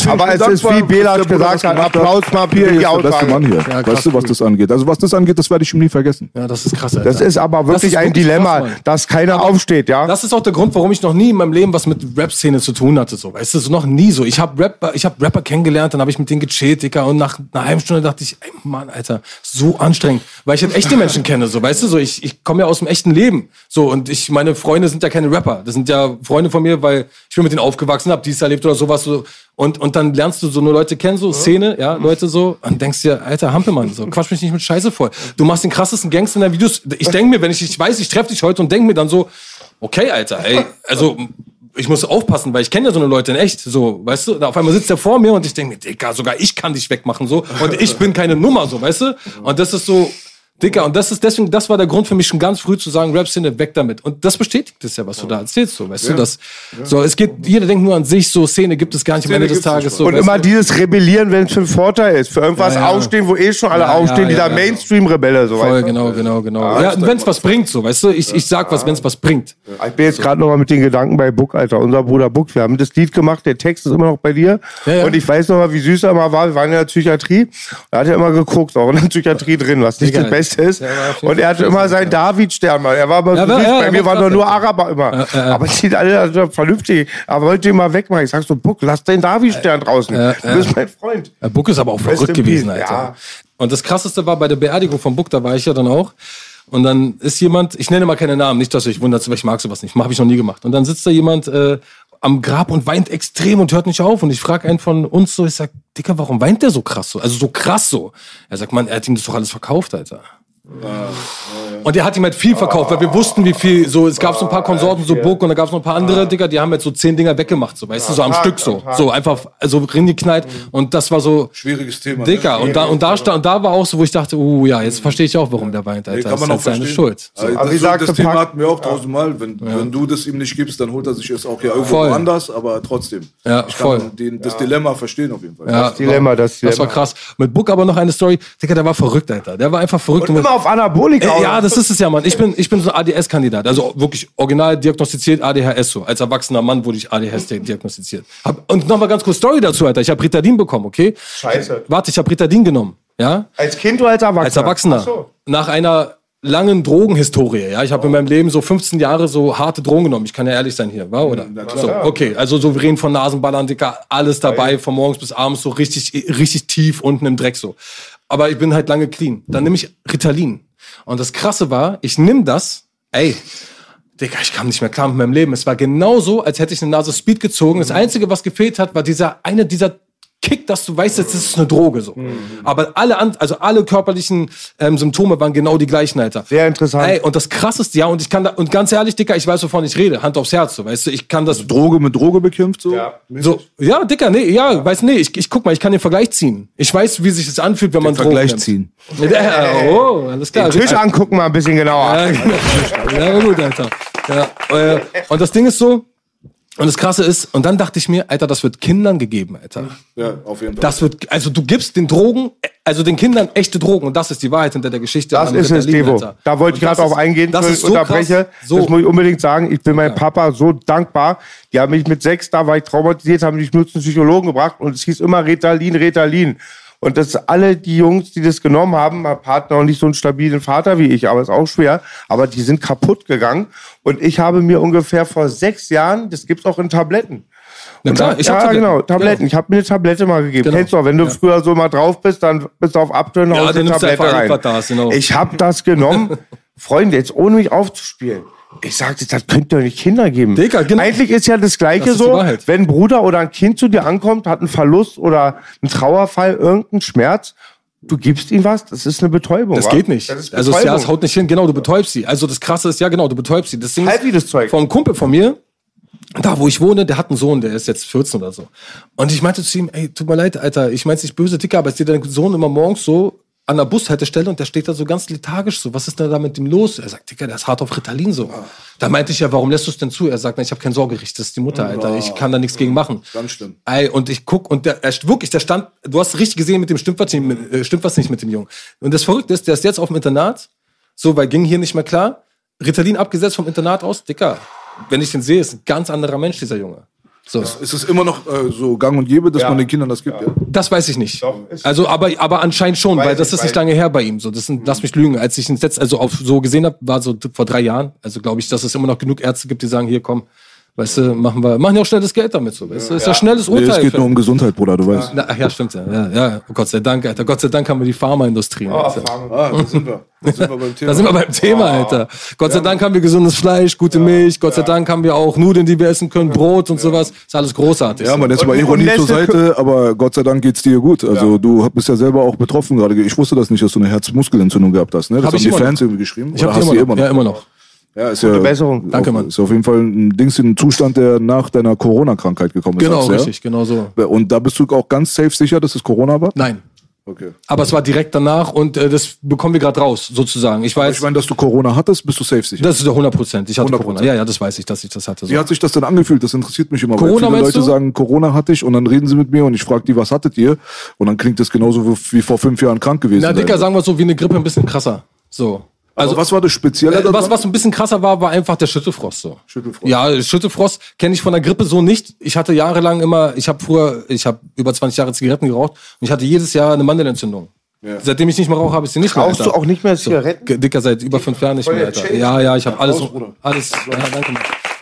Aber es ist, wie Bela gesagt hat, Applaus mal für die ist der beste Aussage. Mann hier. krass, weißt du, was das angeht? Also was das angeht, das werde ich ihm nie vergessen. Ja, das ist krass, Alter. Das ist aber wirklich ist ein wirklich Dilemma, krass, dass keiner aufsteht, ja? Das ist auch der Grund, warum ich noch nie in meinem Leben was mit Rap-Szene zu tun hatte. So, weißt du, so noch nie so. Ich habe Rapper, ich hab Rapper kennengelernt, dann habe ich mit denen gechillt, Dicker. Und nach einer halben Stunde dachte ich, ey Mann, Alter, so anstrengend. Weil ich halt echte Menschen kenne, so, weißt du, so, ich, ich komme ja aus dem echten Leben. So, und ich, meine Freunde sind ja keine Rapper. Das sind ja Freunde von mir, weil ich bin mit denen aufgewachsen, hab dies erlebt oder sowas. So. Und, und dann lernst du so nur Leute kennen, so Szene, ja, Leute so, und denkst dir, alter Hampelmann, so, quatsch mich nicht mit Scheiße voll. Du machst machst den krassesten Gangster in deinen Videos. Ich denke mir, wenn ich, ich weiß, ich treffe dich heute und denke mir dann so, okay, Alter, ey, also ich muss aufpassen, weil ich kenne ja so eine Leute in echt, so, weißt du? Auf einmal sitzt er vor mir und ich denke mir, Digga, sogar ich kann dich wegmachen, so. Und ich bin keine Nummer, so, weißt du? Und das ist so, Dicker, und das ist deswegen, das war der Grund für mich schon ganz früh zu sagen, Rap-Szene, weg damit. Und das bestätigt es ja, was du da erzählst, so, weißt du, das, so, es geht, jeder denkt nur an sich, so, Szene gibt es gar nicht am Szene Ende des Tages, so. Und immer du? dieses Rebellieren, wenn es für einen Vorteil ist. Für irgendwas Ja, ja. aufstehen, wo eh schon alle Ja, ja, aufstehen. ja, dieser ja. Mainstream-Rebelle, so Voll, weißt du? genau, genau, genau. Ja, wenn es was bringt, so, weißt du, ich, ich sag was, wenn es was bringt. Ich bin jetzt gerade noch mal mit den Gedanken bei Buck, Alter. Unser Bruder Buck. Wir haben das Lied gemacht, der Text ist immer noch bei dir. Ja, ja. Und ich weiß noch mal, wie süß er mal war. Wir waren in der Psychiatrie. Da hat er immer geguckt, auch in der Psychiatrie drin, was nicht das Beste ist. Auf jeden Und er hatte immer seinen David-Stern mal. Er war immer Ja, so ja, bei mir war waren doch nur Araber immer. Aber die sind alle also vernünftig. Aber wollte ihn mal wegmachen. Ich sag so, Buck, lass den David-Stern draußen. Ja, Du bist mein Freund. Ja, Buck ist aber auch verrückt gewesen, Alter. ja. Und das krasseste war bei der Beerdigung von Buck, da war ich ja dann auch. Und dann ist jemand, ich nenne mal keine Namen, nicht, dass ihr euch wundert, weil ich mag sowas nicht, habe ich noch nie gemacht. Und dann sitzt da jemand äh, am Grab und weint extrem und hört nicht auf. Und ich frage einen von uns so, ich sag, Dicker, warum weint der so krass so? Also so krass so. Er sagt, Mann, er hat ihm das doch alles verkauft, Alter. Und er hat ihm halt viel verkauft, weil wir wussten, wie viel, so, es gab so ein paar Konsorten, so Burg und da gab es noch ein paar andere Digger, die haben jetzt so zehn Dinger weggemacht, so, weißt du, so am Stück so. So einfach, so reingeknallt. Und das war so, Schwieriges Thema. Dicker. Und da, und da stand, und da war auch so, wo ich dachte, uh, ja, jetzt verstehe ich auch, warum der weint, Nee, Alter. kann Das ist man halt auch seine verstehen. Schuld. So. Also Aber das, so, das Thema hatten wir auch tausendmal. Wenn, wenn du das ihm nicht gibst, dann holt er sich es auch ja irgendwo Voll. anders, aber trotzdem. Ja, ich voll. kann den, das Dilemma verstehen auf jeden Fall. Ja, Das Dilemma, das Das war Dilemma. krass. Mit Book aber noch eine Story. Digga, der war verrückt, Alter. Der war einfach verrückt. Und immer auf Anabolika. Äh, ja, das ist es ja, Mann. Ich bin, ich bin so ein ADS-Kandidat. Also wirklich original diagnostiziert ADHS so. Als erwachsener Mann wurde ich ADHS diagnostiziert. Hab, und nochmal ganz kurz Story dazu, Alter. Ich habe Ritadin bekommen, okay? Scheiße. Warte, ich habe Ritadin genommen. Ja? Als Kind oder als Erwachsener? Als Erwachsener. Ach so. Nach einer langen Drogenhistorie. Ja, ich habe in meinem Leben so 15 Jahre so harte Drogen genommen. Ich kann ja ehrlich sein hier, war oder? So, okay, also so wir reden von Nasenballern, Dicker, alles dabei, von morgens bis abends so richtig, richtig tief unten im Dreck so. Aber ich bin halt lange clean. Dann nehme ich Ritalin. Und das Krasse war, ich nimm das, ey, Digga, ich kam nicht mehr klar mit meinem Leben. Es war genauso, als hätte ich eine Nase Speed gezogen. Das Einzige, was gefehlt hat, war dieser eine dieser Kick, dass du weißt, das ist eine Droge so. Aber alle, an, also alle körperlichen ähm, Symptome waren genau die gleichen, Alter. Sehr interessant. Ey, und das krasseste, ja, und ich kann da, und ganz ehrlich, Dicker, ich weiß, wovon ich rede. Hand aufs Herz, so, weißt du, ich kann das. Droge mit Droge bekämpft, so. Ja. So, ja, Dicker, nee, ja, weiß nee, ich, ich guck mal, ich kann den Vergleich ziehen. Ich weiß, wie sich das anfühlt, wenn man Drogen Vergleich nimmt. ziehen. Ja, oh, alles klar. Tisch angucken mal ein bisschen genauer. Ja, genau. [laughs] ja gut, Alter. Ja, äh, und das Ding ist so, und das Krasse ist, und dann dachte ich mir, Alter, das wird Kindern gegeben, Alter. Ja, auf jeden Fall. Das wird, also du gibst den Drogen, also den Kindern echte Drogen, und das ist die Wahrheit hinter der Geschichte. Das ist es, Devo. Alter. Da wollte ich gerade ist- eingehen, Das ist so unterbreche. krass. So, Das muss ich unbedingt sagen. Ich bin meinem Papa so dankbar. Die haben mich mit sechs, da war ich traumatisiert, haben mich nur zum Psychologen gebracht und es hieß immer Ritalin, Ritalin. Und das alle die Jungs, die das genommen haben, mein Partner auch nicht so einen stabilen Vater wie ich, aber ist auch schwer, aber die sind kaputt gegangen. Und ich habe mir ungefähr vor sechs Jahren, das gibt's auch in Tabletten. Na klar, Und ich ja, hab Tabletten. genau, Tabletten. Ich habe mir eine Tablette mal gegeben. Genau. Kennst du auch, wenn du früher so mal drauf bist, dann bist du auf Abtönen, Ja, haust du Tablette rein. alles, was da ist, genau. Ich habe das genommen. [laughs] Freunde, jetzt ohne mich aufzuspielen. Ich sagte, das könnt ihr doch nicht Kinder geben. Digga, genau. Eigentlich ist ja das Gleiche Das ist so, wenn ein Bruder oder ein Kind zu dir ankommt, hat einen Verlust oder einen Trauerfall, irgendeinen Schmerz, du gibst ihm was, das ist eine Betäubung. Das wa? geht nicht. Das ist also ja, es haut nicht hin. Genau, du betäubst sie. Also das Krasse ist, ja genau, du betäubst sie. Das Ding Halt wie das Zeug. Vom Kumpel von mir, da wo ich wohne, der hat einen Sohn, der ist jetzt 14 oder so. Und ich meinte zu ihm, ey, tut mir leid, Alter, ich mein's nicht böse, Dicker, aber ich sehe deinen Sohn immer morgens so an der Bushaltestelle und der steht da so ganz lethargisch so. Was ist denn da mit ihm los? Er sagt, Dicker, der ist hart auf Ritalin so. Da meinte ich ja, warum lässt du es denn zu? Er sagt, na, ich habe kein Sorgerecht, das ist die Mutter, Alter. Ich kann da nichts gegen machen. Ganz schlimm. Ey, und ich guck und der, er, wirklich, der stand, du hast richtig gesehen, mit dem stimmt was, nicht, mit, äh, stimmt was nicht mit dem Jungen. Und das Verrückte ist, der ist jetzt auf dem Internat, so, weil ging hier nicht mehr klar. Ritalin abgesetzt vom Internat aus, Dicker. Wenn ich den sehe, ist ein ganz anderer Mensch, dieser Junge. So. Ist es immer noch äh, so gang und gäbe, dass Ja. man den Kindern das gibt? Ja. Das weiß ich nicht. Doch, ist- also, aber, aber anscheinend schon, Weiß weil das ich, ist nicht lange her bei ihm. So, das sind, lass mich lügen. Als ich ihn jetzt also auf so gesehen habe, war so vor drei Jahren. Also glaube ich, dass es immer noch genug Ärzte gibt, die sagen, hier komm, Weißt du, machen wir, machen ja auch schnelles Geld damit so, weißt du? Ist ja, schnelles Nee, Urteil. es geht nur um Gesundheit, Bruder, du weißt. Na, ach ja, stimmt ja. ja. Ja, Gott sei Dank, Alter. Gott sei Dank haben wir die Pharmaindustrie. Alter. Ah, da sind wir. Da sind wir beim [laughs] Thema. Da sind wir beim Thema, Alter. Gott sei Dank haben wir gesundes Fleisch, gute Milch. Gott sei Dank haben wir auch Nudeln, die wir essen können, Brot und sowas. Ist alles großartig. Ja, man, jetzt mal Ironie zur Seite, aber Gott sei Dank geht's dir gut. Also du bist ja selber auch betroffen gerade. Ich wusste das nicht, dass du eine Herzmuskelentzündung gehabt hast. Ne? Das Hab haben ich die immer Fans noch. irgendwie geschrieben. ich habe immer du noch. Ja, immer noch. Ja, ist ja Besserung. Danke, auf, Mann. Ist auf jeden Fall ein Dings in einen Zustand, der nach deiner Corona-Krankheit gekommen ist. Genau, sagst richtig, genau so. Ja? Und da bist du auch ganz safe sicher, dass es Corona war? Nein. Okay. Aber es war direkt danach und äh, das bekommen wir gerade raus, sozusagen. Ich weiß, Ich meine, dass du Corona hattest, bist du safe sicher. das ist ja 100 Prozent. Ich hatte 100%. Corona. Ja, ja, das weiß ich, dass ich das hatte. So. Wie hat sich das denn angefühlt? Das interessiert mich immer. Corona, weil viele Leute du? sagen, Corona hatte ich und dann reden sie mit mir und ich frage die, was hattet ihr? Und dann klingt das genauso wie, vor fünf Jahren krank gewesen. Na. Dicker, sagen wir so, wie eine Grippe ein bisschen krasser. So. Also was war das Spezielle Äh, was, was ein bisschen krasser war, war einfach der Schüttelfrost. So. Schüttelfrost. Ja, Schüttelfrost kenne ich von der Grippe so nicht. Ich hatte jahrelang immer, ich habe früher, ich habe über 20 Jahre Zigaretten geraucht und ich hatte jedes Jahr eine Mandelentzündung. Seitdem ich nicht mehr rauche, habe ich sie nicht mehr. Rauchst du auch nicht mehr Zigaretten? Ge- Dicker, seit über fünf Jahren nicht mehr, Alter. Ja, ja, ich habe alles, alles, ja, danke.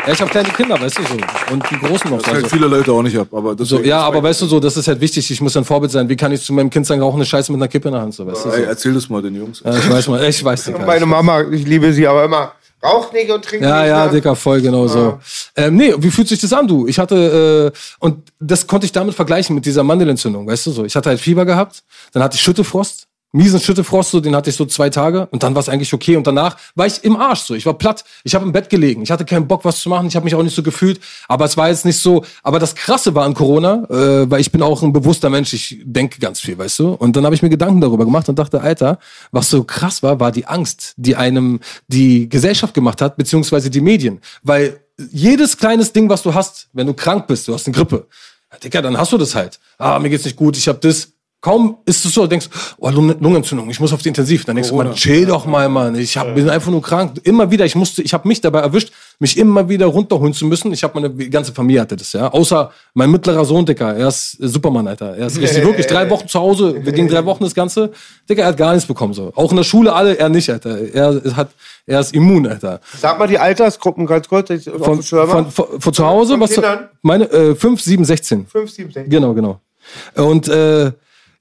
Ja, ich habe kleine Kinder, weißt du so. Und die Großen noch. das halt Also. viele Leute auch nicht ab. Aber So, deswegen- ja, aber weißt du so, das ist halt wichtig. Ich muss ein Vorbild sein. Wie kann ich zu meinem Kind sagen, rauche eine Scheiße mit einer Kippe in der Hand, so, weißt du? So. Ey, erzähl das mal den Jungs. Ja, ich weiß mal, ich weiß, Dicker. [laughs] Meine Mama, ich liebe sie, aber immer raucht nicht und trinkt Ja, nicht. ja, ne? Dicker, voll genau so. Ähm, nee, wie fühlt sich das an, du? Ich hatte, äh, und das konnte ich damit vergleichen mit dieser Mandelentzündung, weißt du so. Ich hatte halt Fieber gehabt, dann hatte ich Schüttefrost, miesen Schüttefrost, so, den hatte ich so zwei Tage und dann war es eigentlich okay und danach war ich im Arsch so. Ich war platt, ich habe im Bett gelegen, ich hatte keinen Bock, was zu machen, ich habe mich auch nicht so gefühlt, aber es war jetzt nicht so, aber das Krasse war an Corona, äh, weil ich bin auch ein bewusster Mensch, ich denke ganz viel, weißt du. Und dann habe ich mir Gedanken darüber gemacht und dachte, Alter, was so krass war, war die Angst, die einem die Gesellschaft gemacht hat, beziehungsweise die Medien. Weil jedes kleines Ding, was du hast, wenn du krank bist, du hast eine Grippe, ja, Digga, dann hast du das halt. Ah, mir geht's nicht gut, ich hab das. Kaum ist es so, du denkst, oh, Lungen- Lungenentzündung, ich muss auf die Intensiv. Dann denkst du, man, chill doch mal, Mann. Ich hab, bin einfach nur krank. Immer wieder, ich musste, ich habe mich dabei erwischt, mich immer wieder runterholen zu müssen. Ich habe meine ganze Familie hatte das, ja. Außer mein mittlerer Sohn, Dicker, er ist Superman, Alter. Er ist richtig, wirklich drei Wochen zu Hause, wir gingen drei Wochen das Ganze. Dicker, er hat gar nichts bekommen, so. Auch in der Schule alle, er nicht, Alter. Er hat, er ist immun, Alter. Sag mal die Altersgruppen ganz kurz. Von, von, von, von zu Hause, Von was, Kindern? meine, äh, 5, 7, 16. 5, 7, 6. Genau, genau. Und äh,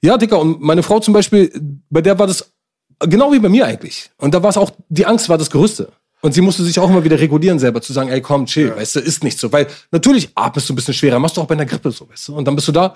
ja, Dicker, und meine Frau zum Beispiel, bei der war das genau wie bei mir eigentlich. Und da war es auch, die Angst war das Größte. Und sie musste sich auch immer wieder regulieren selber, zu sagen, ey, komm, chill, weißt du, ist nicht so. Weil natürlich atmest du ein bisschen schwerer, machst du auch bei einer Grippe so, weißt du. Und dann bist du da,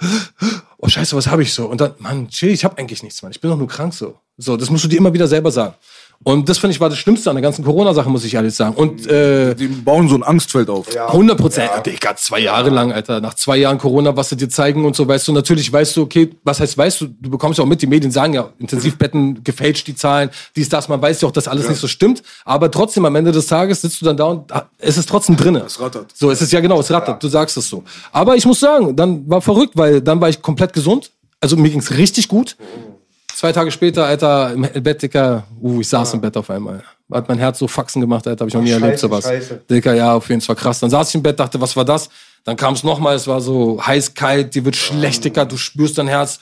oh scheiße, was habe ich so? Und dann, Mann, chill, ich habe eigentlich nichts, Mann. Ich bin doch nur krank so. So, das musst du dir immer wieder selber sagen. Und das finde ich war das Schlimmste an der ganzen Corona-Sache, muss ich ehrlich sagen. Und äh, Die bauen so ein Angstfeld auf. 100 Prozent. Digga, zwei Jahre lang, Alter. Nach zwei Jahren Corona, was sie dir zeigen und so, weißt du, natürlich weißt du, okay, was heißt, weißt du, du bekommst ja auch mit, die Medien sagen ja, Intensivbetten gefälscht die Zahlen, dies, das, man weiß ja auch, dass alles nicht so stimmt, aber trotzdem am Ende des Tages sitzt du dann da und ah, es ist trotzdem drinne. Es rattert. So, es ist ja genau, es rattert, du sagst es so. Aber ich muss sagen, dann war verrückt, weil dann war ich komplett gesund, also mir ging's richtig gut. Zwei Tage später, Alter, im Bett, Dicker, uh, ich saß im Bett auf einmal. Hat mein Herz so Faxen gemacht, Alter, habe ich noch nie Scheiße, erlebt, sowas. scheiße. Dicker, ja, auf jeden Fall krass. Dann saß ich im Bett, dachte, was war das? Dann kam es nochmal, es war so heiß, kalt, dir wird schlecht, Dicker, du spürst dein Herz,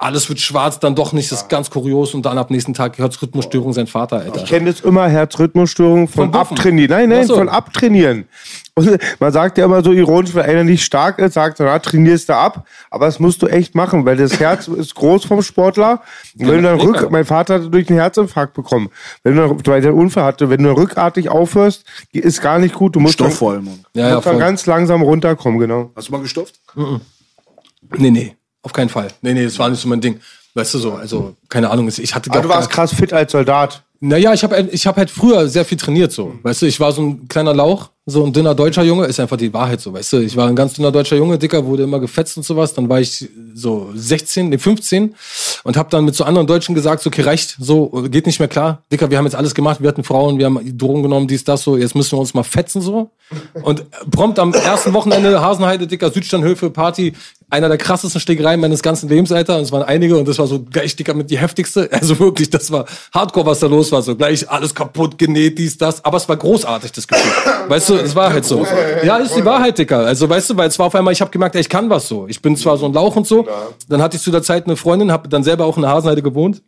alles wird schwarz, dann doch nicht, das ist ganz kurios und dann ab nächsten Tag Herzrhythmusstörung sein Vater, Alter. Ich kenne das immer, Herzrhythmusstörung von, Von. Abtrainieren. Nein, nein, so. von Abtrainieren. Und man sagt ja immer so ironisch, wenn einer nicht stark ist, sagt er, na, trainierst du ab. Aber das musst du echt machen, weil das Herz [laughs] ist groß vom Sportler. Und wenn du dann rück, mein Vater hatte durch einen Herzinfarkt bekommen. Wenn du, dann- weil der einen Unfall hatte, wenn du rückartig aufhörst, ist gar nicht gut. Du musst Stoff dann, vor allem. Ja, ja, musst dann ganz langsam runterkommen, genau. Hast du mal gestopft? Nee, nee, auf keinen Fall. Nee, nee, das war nicht so mein Ding. Weißt du so, also, keine Ahnung, ich hatte Aber du warst krass fit als Soldat. Naja, ich habe ich hab halt früher sehr viel trainiert so. Weißt du, ich war so ein kleiner Lauch, so ein dünner deutscher Junge, ist einfach die Wahrheit so, weißt du. Ich war ein ganz dünner deutscher Junge, dicker, wurde immer gefetzt und sowas. Dann war ich so 16, nee, 15 und habe dann mit so anderen Deutschen gesagt, so, okay, reicht, so, geht nicht mehr klar. Dicker, wir haben jetzt alles gemacht, wir hatten Frauen, wir haben Drogen genommen, dies, das, so, jetzt müssen wir uns mal fetzen so. Und prompt am ersten Wochenende Hasenheide, dicker, Südsternhöfe, Party, einer der krassesten Stickereien meines ganzen Lebens, Alter. Und es waren einige und das war so gleich dicker mit die heftigste. Also wirklich, das war Hardcore, was da los war. So gleich alles kaputt, genäht, dies, das. Aber es war großartig, das Gefühl. Weißt du, es war halt so. Ja, ist die Wahrheit, Dicker. Also weißt du, weil es war auf einmal, ich habe gemerkt, ey, ich kann was so. Ich bin zwar so ein Lauch und so. Dann hatte ich zu der Zeit eine Freundin, habe dann selber auch in der Hasenheide gewohnt.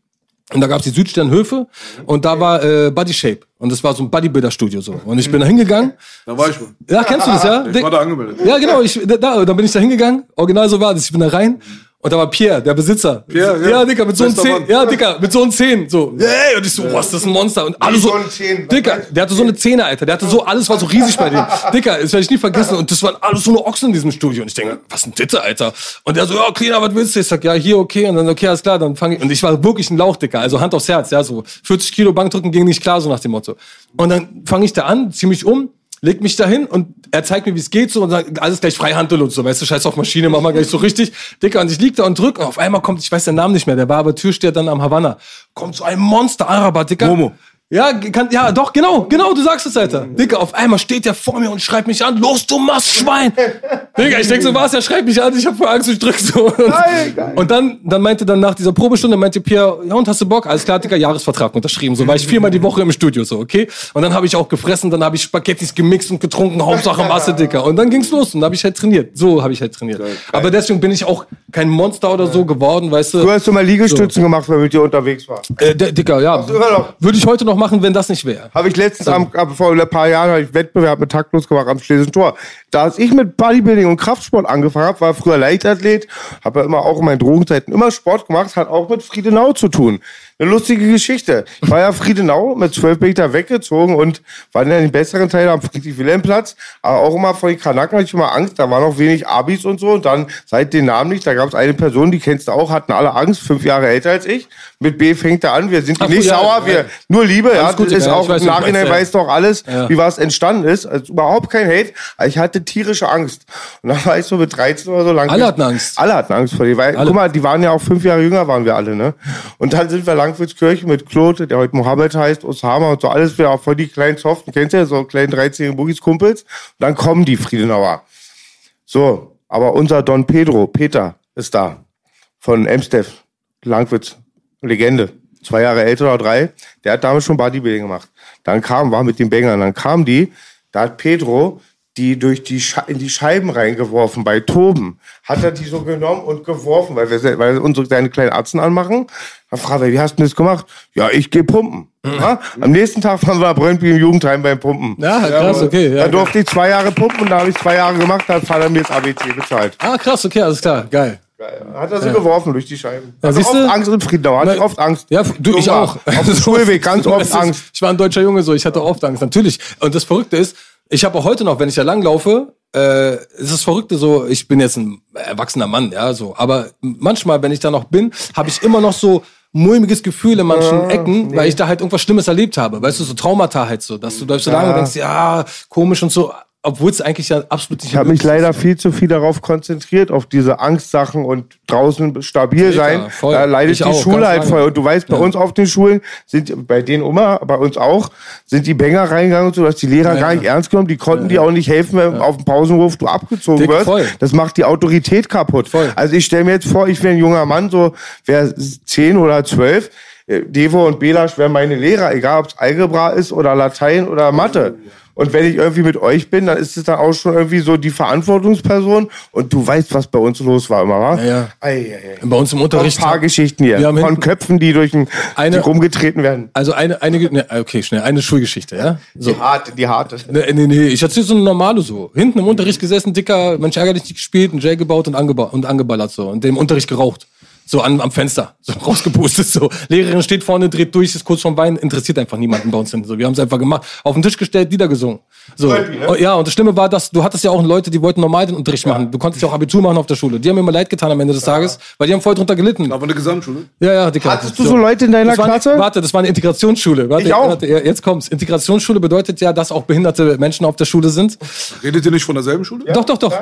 Und da gab's die Südsternhöfe und da war äh, Body Shape. Und das war so ein Bodybuilder-Studio so. Und ich bin da hingegangen. Da war ich mal. Ja, kennst du das, ja? Ich war da angemeldet. Ja, genau. Ich, da, da, dann bin ich da hingegangen. Original so war das. Ich bin da rein. Und da war Pierre, der Besitzer. Pierre, ja. ja. Dicker, mit so einem Zehn. Ja, Dicker, mit so einem Zehn. So, hey, und ich so, was, das ist ein Monster. Und alle so, Dicker, der hatte so eine Zähne, Alter. Der hatte so, alles war so riesig bei dem. [laughs] Dicker, das werde ich nie vergessen. Und das waren alles so eine Ochsen in diesem Studio. Und ich denke, was ein Ditte, Alter. Und der so, ja, Cleaner, was willst du? Ich sag, ja, hier, okay. Und dann, okay, alles klar, dann fange ich. Und ich war wirklich ein Lauch, Dicker. Also Hand aufs Herz, ja, so. 40 Kilo Bankdrücken ging nicht klar, so nach dem Motto. Und dann fange ich da an, zieh mich um, leg mich dahin und er zeigt mir, wie es geht so und sagt, alles gleich Freihandel und so, weißt du, scheiß auf Maschine, mach mal gleich so richtig. Dicker, und ich lieg da und drück und auf einmal kommt, ich weiß den Namen nicht mehr, der war aber Türsteher dann am Havanna, kommt so ein Monster-Araber, Dicker. Momo. Ja, kann, ja, doch, genau, genau, du sagst es, Alter. Dicker, auf einmal steht der vor mir und schreit mich an, los, du Mastschwein! [laughs] Digga, ich denk so, was, er schreit mich an, ich hab voll Angst, ich drück so. Und, Geil, geil. und dann, dann meinte dann nach dieser Probestunde, meinte Pierre, ja, und hast du Bock? Alles klar, Digga, Jahresvertrag unterschrieben. So war ich viermal die Woche im Studio, so, okay? Und dann habe ich auch gefressen, dann habe ich Spaghettis gemixt und getrunken, Hauptsache Masse, Dicker. Und dann ging's los und dann habe ich halt trainiert. So habe ich halt trainiert. Aber deswegen bin ich auch kein Monster oder so geworden, weißt du? Du hast doch mal Liegestützen gemacht, weil wir mit dir unterwegs waren. Äh, Dicker, ja. du? Würde ich heute noch machen, wenn das nicht wäre. Habe ich letztens am, am, vor ein paar Jahren hab ich Wettbewerb mit Taktlos gemacht am Schlesischen Tor. Da als ich mit Bodybuilding und Kraftsport angefangen habe, war früher Leichtathlet, habe ja immer auch in meinen Drogenzeiten immer Sport gemacht, hat auch mit Friedenau zu tun. Eine lustige Geschichte. Ich war ja Friedenau, mit zwölf bin ich da weggezogen und war dann in den besseren Teil am Friedrich-Wilhelm-Platz, aber auch immer vor den Kanaken hatte ich immer Angst, da waren noch wenig Abis und so und dann, seit den Namen nicht, da gab es eine Person, die kennst du auch, hatten alle Angst, fünf Jahre älter als ich. Mit B fängt er an, wir sind Ach, nicht ja, sauer, ja. wir nur Liebe, ja, Alles gut, das ist ja, auch weiß, im du Nachhinein ja. weiß doch alles, Ja. wie was entstanden ist. Also überhaupt kein Hate. Aber ich hatte tierische Angst. Und dann war ich so mit 13 oder so lang. Alle hatten Angst. Alle hatten Angst vor dir. Weil, Alle. guck mal, die waren ja auch fünf Jahre jünger, waren wir alle, ne? Und dann sind wir Langwitzkirche mit Claude, der heute Mohammed heißt, Osama und so alles. Wir auch voll die kleinen Soften, kennst du ja, so kleinen 13-jährigen Boogies-Kumpels. Und dann kommen die Friedenauer. So, aber unser Don Pedro, Peter, ist da. Von Emsteff, Langwitz, Legende. Zwei Jahre älter oder drei. Der hat damals schon Bodybuilding gemacht. Dann kam, war mit den Bängern, dann kam die, da hat Pedro die durch die in die Scheiben reingeworfen bei Toben. Hat er die so genommen und geworfen, weil wir, weil wir unsere kleinen kleinen Atzen anmachen. Dann fragt er, wie hast du das gemacht? Ja, ich gehe pumpen. Ja? Am nächsten Tag waren wir bei Brøndby im Jugendheim beim Pumpen. Ja, krass, okay. Ja, Da durfte ich zwei Jahre pumpen und da habe ich zwei Jahre gemacht, da hat Vater mir das ABC bezahlt. Ah, krass, okay, alles klar, geil. Hat er so geworfen durch die Scheiben. Ja, Hatte siehst oft du? Angst in Friedenau, hatte ich oft Angst. Ja, du, ich auch. Auf dem [laughs] Schulweg, ganz oft ist- Angst. Ich war ein deutscher Junge so, ich hatte oft Angst, natürlich. Und das Verrückte ist, ich habe auch heute noch, wenn ich da langlaufe, äh, es ist das Verrückte so, ich bin jetzt ein erwachsener Mann, ja, so. Aber manchmal, wenn ich da noch bin, habe ich immer noch so mulmiges Gefühl in manchen Ecken, weil ich da halt irgendwas Schlimmes erlebt habe. Weißt du, so Traumata halt so, dass du da so lange denkst, ja, komisch und so, obwohl es eigentlich ja absolut nicht Ich habe mich leider viel zu viel darauf konzentriert, auf diese Angstsachen und draußen stabil Sicher, sein. voll. Da leidet Ich die auch, Schule halt voll. Und du weißt, bei Ja. uns auf den Schulen sind, bei denen immer, bei uns auch, sind die Bänger reingegangen und so, dass die Lehrer Ja, gar nicht ja. ernst genommen. Die konnten dir auch nicht helfen, wenn auf dem Pausenhof du abgezogen Dick, wirst. voll. Das macht die Autorität kaputt. Voll. Also ich stelle mir jetzt vor, ich wäre ein junger Mann, so wäre zehn oder zwölf. Äh, Devo und Belasch wären meine Lehrer, egal ob es Algebra ist oder Latein oder Mathe. Und wenn ich irgendwie mit euch bin, dann ist es dann auch schon irgendwie so die Verantwortungsperson. Und du weißt, was bei uns los war immer, wa? Ja, ja. Ei, ei, ei. Bei uns im Noch ein Unterricht. paar Geschichten hier. Wir haben Von Köpfen, die durch den, Eine- die rumgetreten werden. Also eine, eine, ne, okay, schnell, eine Schulgeschichte, ja? So. Die harte, die harte. Nee, nee, nee, ich erzähl so eine normale so. Hinten im Unterricht gesessen, dicker, Mensch ärgerlich nicht gespielt, einen Jay gebaut und, angeba und angeballert so. Und dem Unterricht geraucht. So an, am Fenster, so [laughs] rausgepustet so. Lehrerin steht vorne, dreht durch, ist kurz vorm Wein, interessiert einfach niemanden bei uns hinten. So, wir haben es einfach gemacht. Auf den Tisch gestellt, Lieder gesungen. So. Ne? Oh, Ja, und das Schlimme war, dass du hattest ja auch Leute, die wollten normal den Unterricht machen. Du konntest ja auch Abitur machen auf der Schule. Die haben mir immer leid getan am Ende des Tages, weil die haben voll drunter gelitten. Aber eine Gesamtschule. Ja, ja, dicker. Hattest du so Leute in deiner Klasse? Warte, das war eine Integrationsschule. Warte, Ich auch. Warte, ja, jetzt kommt's. Integrationsschule bedeutet ja, dass auch behinderte Menschen auf der Schule sind. Redet ihr nicht von derselben Schule? Doch, doch, doch.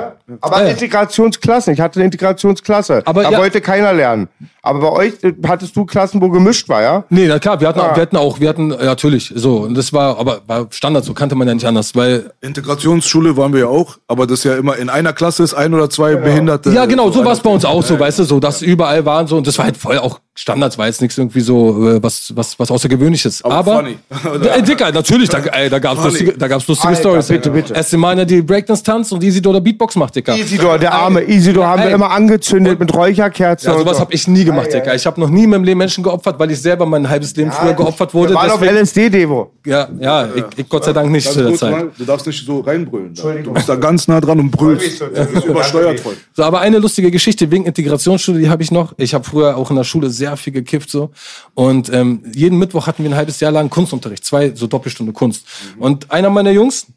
Aber Ja, ja. Integrationsklassen. Ich hatte eine Integrationsklasse. Aber da ja- wollte keiner lernen. Aber bei euch äh, hattest du Klassen, wo gemischt war, ja? Nee, na klar, wir hatten, Ah. wir hatten auch, wir hatten, ja, natürlich, so. Und das war, aber war Standard, so kannte man ja nicht anders, weil, Integrationsschule waren wir ja auch, aber das ja immer in einer Klasse ist ein oder zwei Behinderte. ja, genau, so war es bei uns auch so, weißt du, so, dass überall waren so, und das war halt voll auch Standards war jetzt nichts irgendwie so äh, was, was, was Außergewöhnliches. Aber Aber, funny. [laughs] äh, Dicker, natürlich, da, ey, da gab's lustige, da gab's lustige Alter, Stories. bitte, bitte. Erst mal einer, die Breakdance tanzt und Isidor der Beatbox macht, Dicker. Isidor, der arme Isidor, haben wir Ey. immer angezündet mit Räucherkerzen. Ja, und sowas so. habe ich nie gemacht, Dicker. Ich habe noch nie in meinem Leben Menschen geopfert, weil ich selber mein halbes Leben früher geopfert wurde. Waren auf LSD, Devo. ja, ja, ich, ich Gott sei Dank nicht zu der Zeit. mal, du darfst nicht so reinbrüllen. Da. Du bist da ganz nah dran und brüllst. Du bist übersteuert voll. So, aber eine lustige Geschichte wegen Integrationsschule, die habe ich noch. Ich habe früher auch in der Schule sehr viel gekifft so und ähm, jeden Mittwoch hatten wir ein halbes Jahr lang Kunstunterricht, zwei so Doppelstunde Kunst. Und einer meiner Jungs,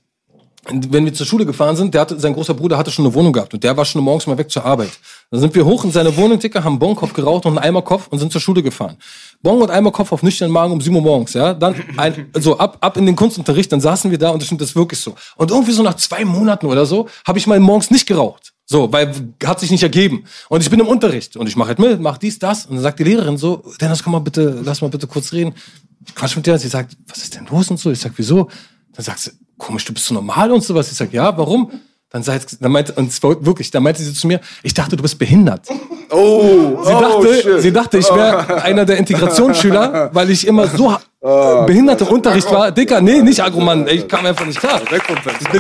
wenn wir zur Schule gefahren sind, der hatte, sein großer Bruder hatte schon eine Wohnung gehabt und der war schon morgens mal weg zur Arbeit. Dann sind wir hoch in seine Wohnung, Dicker, haben Bonkopf geraucht und einen Eimerkopf und sind zur Schule gefahren. Bon und Eimerkopf auf nüchternen Magen um 7 Uhr morgens, ja. Dann ein, so ab, ab in den Kunstunterricht, dann saßen wir da und das stimmt das wirklich so. Und irgendwie so nach zwei Monaten oder so habe ich mal morgens nicht geraucht. So, weil hat sich nicht ergeben. Und ich bin im Unterricht und ich mache halt mit, mach dies, das. Und dann sagt die Lehrerin so, Dennis, komm mal bitte, lass mal bitte kurz reden. Ich quatsch mit der, sie sagt, was ist denn los und so? Ich sag, wieso? Dann sagt sie, komisch, du bist so normal und sowas. Ich sag, ja, warum? Dann sagt, dann meinte, und zwar wirklich, dann meinte sie zu mir, ich dachte, du bist behindert. Oh, Sie dachte, sie dachte, ich wäre einer der Integrationsschüler, weil ich immer so [laughs] Oh, äh, behindert im Unterricht war. Dicker, nee, nicht Agro-Mann. Ich kam einfach nicht klar. Da,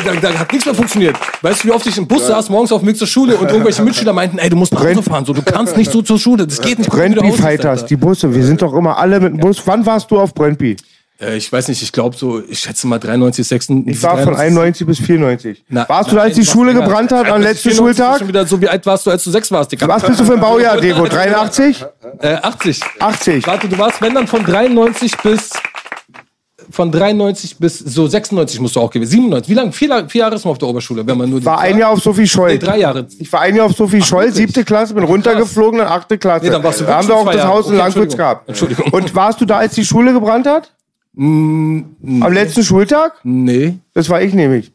da, da hat nichts mehr funktioniert. Weißt du, wie oft ich im Bus saß, morgens auf dem Weg zur Schule und irgendwelche [laughs] Mitschüler meinten, ey, du musst nach Hause fahren, so, du kannst nicht so zur Schule, das geht nicht. raus, Fighters, die Busse. Wir sind doch immer alle mit dem Bus. Wann warst du auf Brøndby? Äh, ich weiß nicht, ich glaube so, ich schätze mal 93, 96. Ich war von 91 bis 94. Na, warst du da, als die Schule gebrannt hat, am 93, letzten 94 ist Schultag? Schon wieder so, wie alt warst du, als du sechs warst, Dicker? Was bist du für ein Baujahr, Devo? 83? Äh, 80. 80. Warte, du warst, wenn dann von 93 bis von 93 bis so 96 musst du auch gewesen. 97. Wie lange? Vier, vier Jahre ist man auf der Oberschule, wenn man nur die War ein Jahr auf Sophie Scholl. Nee, drei Jahre. Ich war ein Jahr auf Sophie Scholl, wirklich? siebte Klasse, bin runtergeflogen, dann achte Klasse. Nee, dann warst du da haben wir auch das Jahre. Haus in Okay, Langwitz Entschuldigung. gehabt. Entschuldigung. Und warst du da, als die Schule gebrannt hat? Am letzten Schultag? Nee. Das war ich nämlich.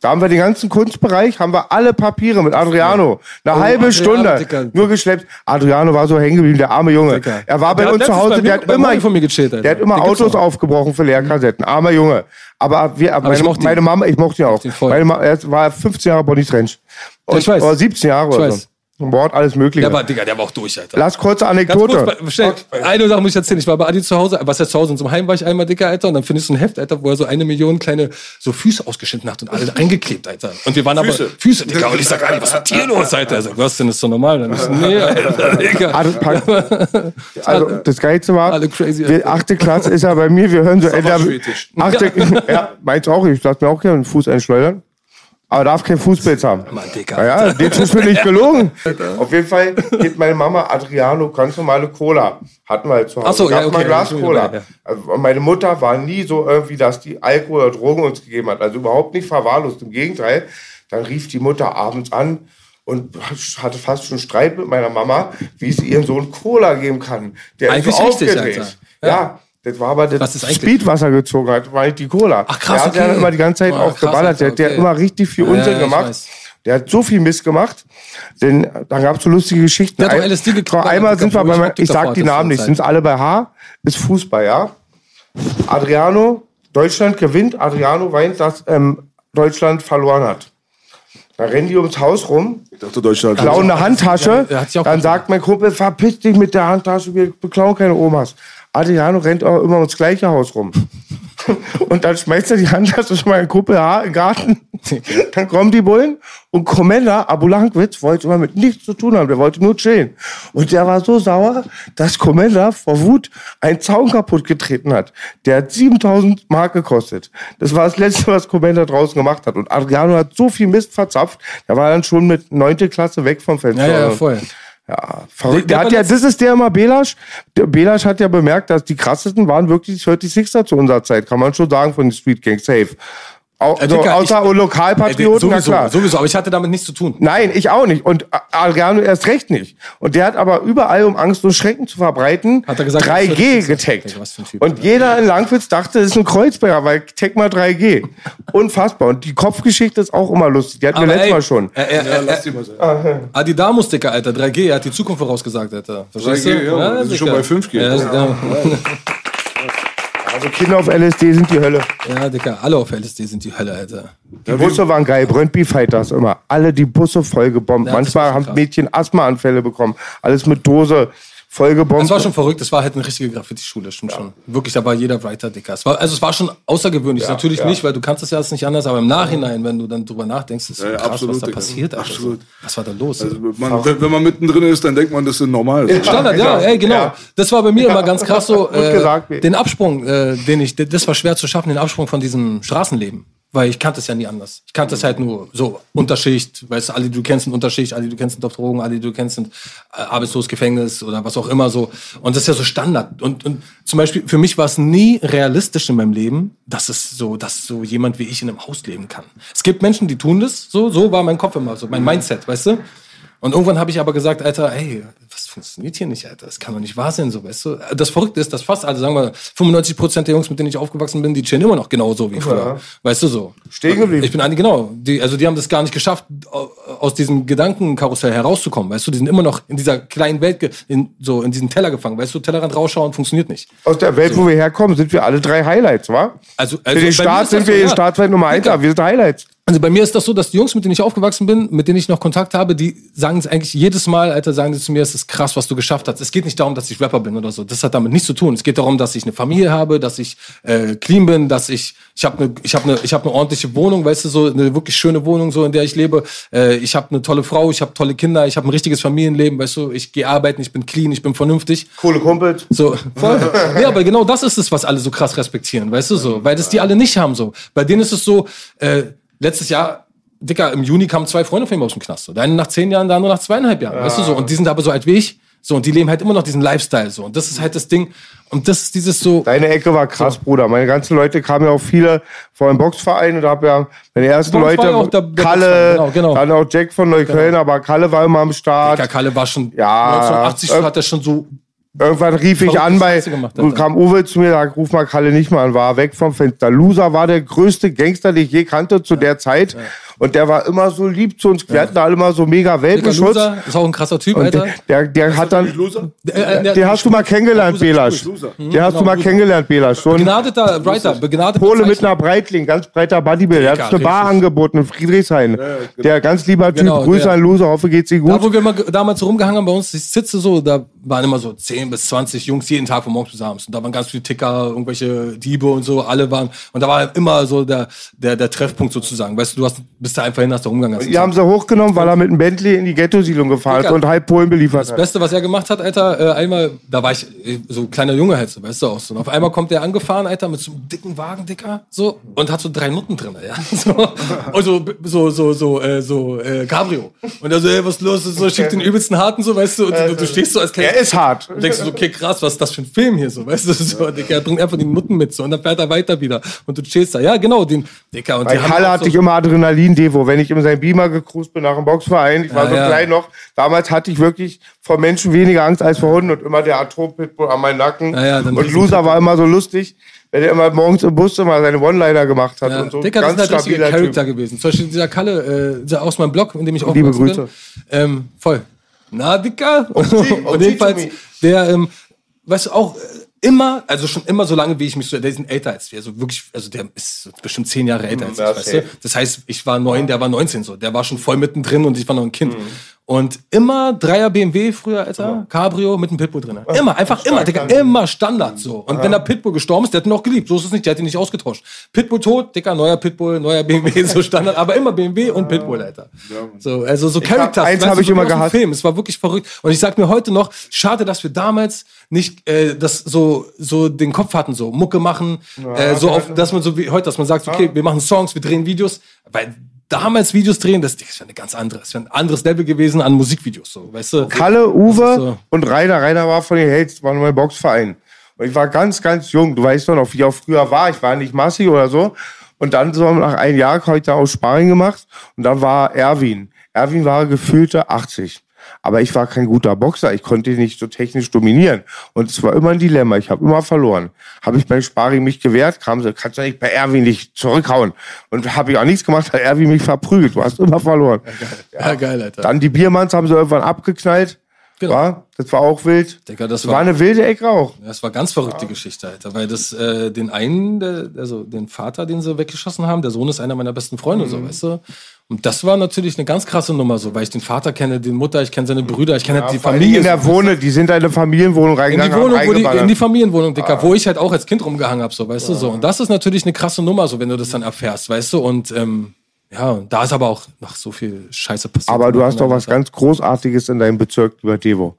Da haben wir den ganzen Kunstbereich, haben wir alle Papiere mit Adriano. Eine halbe Adriano, Stunde. Dicker. Nur geschleppt. Adriano war so hängen geblieben, der arme Junge. Dicker. Er war bei Der uns zu Hause, der hat immer, von mir gechillt, der hat immer Autos aufgebrochen für Leerkassetten. Armer Junge. Aber wir, meine, ich meine Mama, ich mochte ihn auch. Meine Mama, er war 15 Jahre Bonnie Trench. Und, ich weiß. Oder 17 Jahre Ich oder weiß. so. Ein Wort, alles Mögliche. Der war, Digga, der war auch durch, Alter. Lass kurze Anekdote. kurz, schnell, eine Sache muss ich erzählen. Ich war bei Adi zu Hause, was heißt zu Hause? In so einem Heim war ich einmal dicker, Alter, und dann findest du ein Heft, Alter, wo er so eine Million kleine so Füße ausgeschnitten hat und alle eingeklebt, Alter. Und wir waren aber Füße, Digga. Und ich sag, Adi, was ist mit dir los, Alter? Er sagt, was denn, ist so normal? Dann so, nee, Alter, [laughs] Digga. [laughs] Also das Geilste war, Alle crazy, wir, achte Klasse ist er bei mir, wir hören so Schwedisch. achte, [laughs] ja, meins auch, ich lasse mir auch gerne einen Fuß einschleudern, aber darf kein Fußpilz haben. Mann, Digga. Naja, den ist mir nicht gelogen. Auf jeden Fall geht meine Mama Adriano ganz normale Cola. Hatten wir halt zu Hause. Ach so, ja, Gab mal okay, ein Glas Cola. Also meine Mutter war nie so irgendwie, dass die Alkohol oder Drogen uns gegeben hat. Also überhaupt nicht verwahrlost. Im Gegenteil, dann rief die Mutter abends an und hatte fast schon Streit mit meiner Mama, wie sie ihren Sohn Cola geben kann. Der Eigentlich ist so richtig, aufgedreht. Alter. Ja. Ja. Das war aber Was das Speedwasser gezogen hat, war nicht die Cola. Ach, krass, Der hat ja okay. immer die ganze Zeit Ah, auch krass, geballert. Der, Alter, der hat okay. immer richtig viel Ja, Unsinn ich gemacht. Der hat so viel Mist gemacht, denn da gab es so lustige Geschichten. Der hat doch LSD gekriegt, Einmal sind wir bei ich meinem, Optik ich sag die Namen nicht, sind alle bei H, ist Fußball, ja. Adriano, Deutschland gewinnt, Adriano weint, dass ähm, Deutschland verloren hat. Da rennen die ums Haus rum, Ich dachte, Deutschland. klauen eine Handtasche. auch Dann gut sagt mein Kumpel, verpiss dich mit der Handtasche, wir beklauen keine Omas. Adriano rennt auch immer ums gleiche Haus rum. [laughs] Und dann schmeißt er die Handtasche schon mal in Kumpel H den Garten. Dann kommen die Bullen und Commander Abu Lankwitz wollte immer mit nichts zu tun haben, der wollte nur chillen. Und der war so sauer, dass Commander vor Wut einen Zaun kaputt getreten hat. Der hat 7000 Mark gekostet. Das war das Letzte, was Commander draußen gemacht hat. Und Adriano hat so viel Mist verzapft, der war dann schon mit neunte Klasse weg vom Fenster. Ja, ja, voll. Ja, verrückt. Der- Der hat ja, das ist der immer Belasch. Der Belasch hat ja bemerkt, dass die krassesten waren wirklich die 36er zu unserer Zeit, kann man schon sagen, von den Street Gangs. Safe. Au, Äh, so, Dicker, außer ich- Lokalpatrioten, na sowieso, klar. sowieso, aber ich hatte damit nichts zu tun. Nein, ich auch nicht. Und Adriano erst recht nicht. Und der hat aber überall, um Angst und Schrecken zu verbreiten, Hat er gesagt, 3G das ist- getaggt. was für ein Typ. Und jeder in Langwitz dachte, das ist ein Kreuzberger, weil tag mal 3G. [laughs] Unfassbar. Und die Kopfgeschichte ist auch immer lustig. Die hatten wir letztes ey, Mal schon. Er, er, er, Lass die mal sein. Adidamus, Dicker, Alter, 3G, er hat die Zukunft vorausgesagt, Alter. Verstehst 3G, du? ja, Dicker. schon bei 5G. Ja, ja. [laughs] Also Kinder auf LSD sind die Hölle. ja, Dicker, alle auf LSD sind die Hölle, Alter. Die Busse waren geil, Brøndby Fighters immer. Alle die Busse vollgebombt. Ja, Manchmal haben. Mädchen Asthmaanfälle bekommen. Alles mit Dose vollgebombt. Es war schon verrückt, es war halt eine richtige Graffiti-Schule, stimmt schon. Wirklich, da war jeder Writer dicker. Es war, also es war schon außergewöhnlich, natürlich ja. nicht, weil du kannst das ja alles nicht anders, aber im Nachhinein, wenn du dann drüber nachdenkst, ist Ja, ja, krass, absolut, was da passiert. Alter. Absolut. Was war da los? Also, man, wenn, wenn man mittendrin ist, dann denkt man, das ist normal. Standard, ja, ey, genau. Ja. Das war bei mir immer ganz krass so. Äh, gesagt, den Absprung, äh, den ich, das war schwer zu schaffen, den Absprung von diesem Straßenleben. Weil ich kannte es ja nie anders. Ich kannte es halt nur so Unterschicht, weißt du, alle, die du kennst, sind Unterschicht, alle, die du kennst, sind auf Drogen, alle, die du kennst, sind äh, arbeitslos, Gefängnis oder was auch immer so. Und das ist ja so Standard. Und, und zum Beispiel, für mich war es nie realistisch in meinem Leben, dass es so, dass so jemand wie ich in einem Haus leben kann. Es gibt Menschen, die tun das, so, so war mein Kopf immer, so mein Mindset, weißt du? Und irgendwann habe ich aber gesagt, Alter, ey, was funktioniert hier nicht, Alter? Das kann doch nicht wahr sein, so, weißt du? Das Verrückte ist, dass fast alle, sagen wir, 95 Prozent der Jungs, mit denen ich aufgewachsen bin, die chillen immer noch genauso wie früher. Weißt du so? Stehen geblieben. Ich bin eigentlich, genau, die, also die haben das gar nicht geschafft, au- aus diesem Gedankenkarussell herauszukommen, weißt du? Die sind immer noch in dieser kleinen Welt, in, so in diesen Teller gefangen, weißt du? Tellerrand rausschauen, funktioniert nicht. Aus der Welt, wo wir herkommen, sind wir alle drei Highlights, wa? Also, Für den Staat sind wir in Startwelt Nummer 1, Digga. wir sind Highlights. Also bei mir ist das so, dass die Jungs, mit denen ich aufgewachsen bin, mit denen ich noch Kontakt habe, die sagen es eigentlich jedes Mal, Alter, sagen sie zu mir, es ist krass, was du geschafft hast. Es geht nicht darum, dass ich Rapper bin oder so. Das hat damit nichts zu tun. Es geht darum, dass ich eine Familie habe, dass ich äh, clean bin, dass ich ich habe eine ich habe eine ich habe eine ordentliche Wohnung, weißt du, so eine wirklich schöne Wohnung, so in der ich lebe. Äh, ich habe eine tolle Frau, ich habe tolle Kinder, ich habe ein richtiges Familienleben, weißt du. Ich gehe arbeiten, ich bin clean, ich bin vernünftig. Coole Kumpels. So, voll. [laughs] ja, aber genau das ist es, was alle so krass respektieren, weißt du so, weil das die alle nicht haben so. Bei denen ist es so, äh, letztes Jahr, Dicker, im Juni kamen zwei Freunde von mir aus dem Knast. So. Der eine nach zehn Jahren, der andere nach zweieinhalb Jahren, weißt du so. Und die sind aber so alt wie ich. So, und die leben halt immer noch diesen Lifestyle so. Und das ist halt das Ding. Und das ist dieses so. Deine Ecke war krass, Bruder. Meine ganzen Leute kamen ja auch viele vor dem Boxverein und da hab ja meine ersten Leute, ja auch der- der Kalle, genau, genau. dann auch Jack von Neukölln, aber Kalle war immer am Start. Dicker Kalle war schon Ja, 1980 äh, hat er schon so. Irgendwann rief ich an bei, gemacht, kam Uwe zu mir, sagt, ruf mal Kalle nicht mal an, war weg vom Fenster. Loser war der größte Gangster, den ich je kannte zu der Zeit. Und der war immer so lieb zu uns. Wir hatten da alle immer so mega Welpenschutz. Loser, ist auch ein krasser Typ, Und Alter. der, der, der hat dann, Loser? Äh, der- den hast du mal kennengelernt, Belasch. Den hast du genau, mal Loser. kennengelernt, Belasch. So ein Begnadeter Writer, begnadeter Pole mit einer Breitling, ganz breiter Bodybuilder. Der hat uns eine Bar angeboten in Friedrichshain. Der ganz lieber Typ, Genau, Grüße der. an Loser, hoffe geht's ihm Da, gut. wo wir mal ge- damals rumgehangen haben bei uns, ich sitze so, da waren immer so 10 bis 20 Jungs jeden Tag von morgens bis abends. Und da waren ganz viele Ticker, irgendwelche Diebe und so, alle waren. Und da war immer so der, der, der Treffpunkt sozusagen. Weißt du, du hast, bist da einfach hin, hast da rumgegangen. Die haben sie hochgenommen, weil er mit einem Bentley in die Ghetto-Siedlung gefahren ist und halb Polen beliefert Das hat. Beste, was er gemacht hat, Alter, äh, einmal, da war ich äh, so ein kleiner Junge halt, so, weißt du auch so. Und auf einmal kommt der angefahren, Alter, mit so einem dicken Wagen, Dicker, so, und hat so drei Nutten drin, ja. [laughs] So, also, so, so, so, äh, so, äh, Cabrio. Und er so, ey, was los? So, schickt den übelsten Harten, so, weißt du, und du, du stehst so als kleiner Er ist hart. und denkst du so, okay, krass, was ist das für ein Film hier so, weißt du, so, Dicker, er bringt einfach die Nutten mit, so, und dann fährt er weiter wieder. Und du chillst da, ja, genau, den, Dicker, und Bei die haben Kalle auch hatte Adrenalin-Devo. Wenn ich in seinen Beamer gecruised bin nach dem Boxverein, ich war Ja, so ja. klein noch, damals hatte ich wirklich vor Menschen weniger Angst als vor Hunden und immer der Atompitbull an meinen Nacken. Ja, und Loser war immer so lustig, wenn er immer morgens im Bus immer seine One-Liner gemacht hat und so. Dicker, das sind halt richtige stabiler Charakter gewesen. Zum Beispiel dieser Kalle, äh, aus meinem Blog, in dem ich Liebe aufgewachsen Grüße. bin. Ähm, voll. Na, Dicker. OG, Und OG [laughs] jedenfalls, der, ähm, du, auch äh, immer, also schon immer so lange, wie ich mich so, der ist älter als wir, also wirklich, also der ist bestimmt zehn Jahre älter als ich, weißt du. Das heißt, ich war neun, der war 19 so. Der war schon voll mittendrin und ich war noch ein Kind. Mhm. Und immer Dreier BMW früher, Alter, Cabrio mit einem Pitbull drin. Immer, einfach immer, Digga, immer Standard so. Und wenn der Pitbull gestorben ist, der hat ihn noch geliebt. So ist es nicht, der hat ihn nicht ausgetauscht. Pitbull tot, Dicker, neuer Pitbull, neuer BMW, [laughs] so Standard, aber immer BMW und Pitbull, Alter. So, also so Characters. eins weißt hab du, ich immer gehasst. Film. Es war wirklich verrückt. Und ich sag mir heute noch, schade, dass wir damals nicht äh, das so so den Kopf hatten, so Mucke machen, äh, so auf, dass man so wie heute, dass man sagt, okay, wir machen Songs, wir drehen Videos, weil damals Videos drehen, das, das wäre eine ganz andere, das wäre ein anderes Level gewesen an Musikvideos, so, weißt du? Kalle, Uwe so. und Rainer. Rainer war von den Hells, war mein Boxverein. Und ich war ganz, ganz jung. Du weißt doch noch, wie ich auch früher war. Ich war nicht massig oder so. Und dann so nach einem Jahr habe ich da auch Sparring gemacht. Und dann war Erwin. Erwin war gefühlte 80. Aber ich war kein guter Boxer. Ich konnte ihn nicht so technisch dominieren. Und es war immer ein Dilemma. Ich habe immer verloren. Habe ich beim Sparring mich gewehrt, kam so, kannst du nicht bei Erwin nicht zurückhauen. Und habe ich auch nichts gemacht, hat Erwin mich verprügelt. Du hast immer verloren. Ja, geil, Alter. Dann die Biermanns haben sie irgendwann abgeknallt. Genau. War? Das war auch wild. Digga, das war war, eine wilde Ecke auch. das war ganz verrückte Geschichte, Alter. Weil das, äh, den einen, der, also den Vater, den sie weggeschossen haben, der Sohn ist einer meiner besten Freunde, Mhm. so, weißt du? Und das war natürlich eine ganz krasse Nummer, so, weil ich den Vater kenne, die Mutter, ich kenne seine Brüder, ich kenne die Vor allem Familie. in der so. Wohnung, die sind da in eine Familienwohnung in die reingegangen. Wohnung, wo die, in die. Familienwohnung, Dicker, wo ich halt auch als Kind rumgehangen hab, so, weißt du, so. Und das ist natürlich eine krasse Nummer, so, wenn du das dann erfährst, weißt du, und, ähm, ja, und da ist aber auch noch so viel Scheiße passiert. Aber du hast doch was ganz Großartiges in deinem Bezirk über Devo.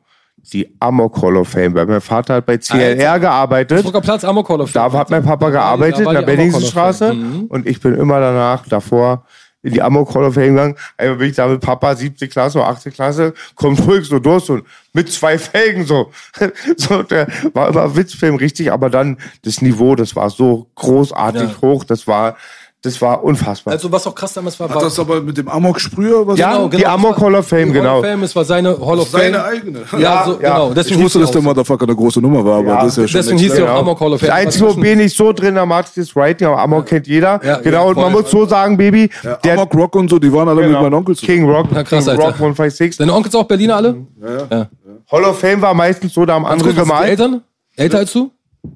Die Amok Hall of Fame. Weil mein Vater hat bei CLR Alter. gearbeitet. Frischer Platz, Amok Hall of Fame. Da hat mein Papa gearbeitet, in der Benningsenstraße. Mhm. Und ich bin immer danach, davor, in die Amok Hall of Fame gegangen. Einmal bin ich da mit Papa, siebte Klasse oder achte Klasse, kommt ruhig so durch und mit zwei Felgen so. [laughs] so der war immer Witzfilm, richtig, aber dann das Niveau, das war so großartig Ja. hoch, das war, das war unfassbar. Also, was auch krass damals war, Hat war das aber mit dem Amok-Sprüher was? ja, genau, die genau, Amok das war- Hall of Fame, die Hall genau. of Fame, es war seine Hall of Fame. Seine eigene. Ja, Ja, so, ja. genau. Ich Deswegen wusste, hieß dass der. Motherfucker eine große Nummer war, aber Ja, das ist ja schon Deswegen hieß sie extra. auch Ja. Amok Hall of Fame. Das Einzige, wo B nicht so drin, da macht das Writing, aber Amok kennt jeder. Ja, genau, ja, und man muss so sagen, Baby, Ja, der Amok Rock und so, die waren alle mit genau, meinem Onkel zu. King Rock, Ja, krass, King Alter. Rock 156. Deine Onkels auch Berliner alle? Ja, Ja. Hall of Fame war meistens so, da haben andere die gemalt. Eltern? Älter als du?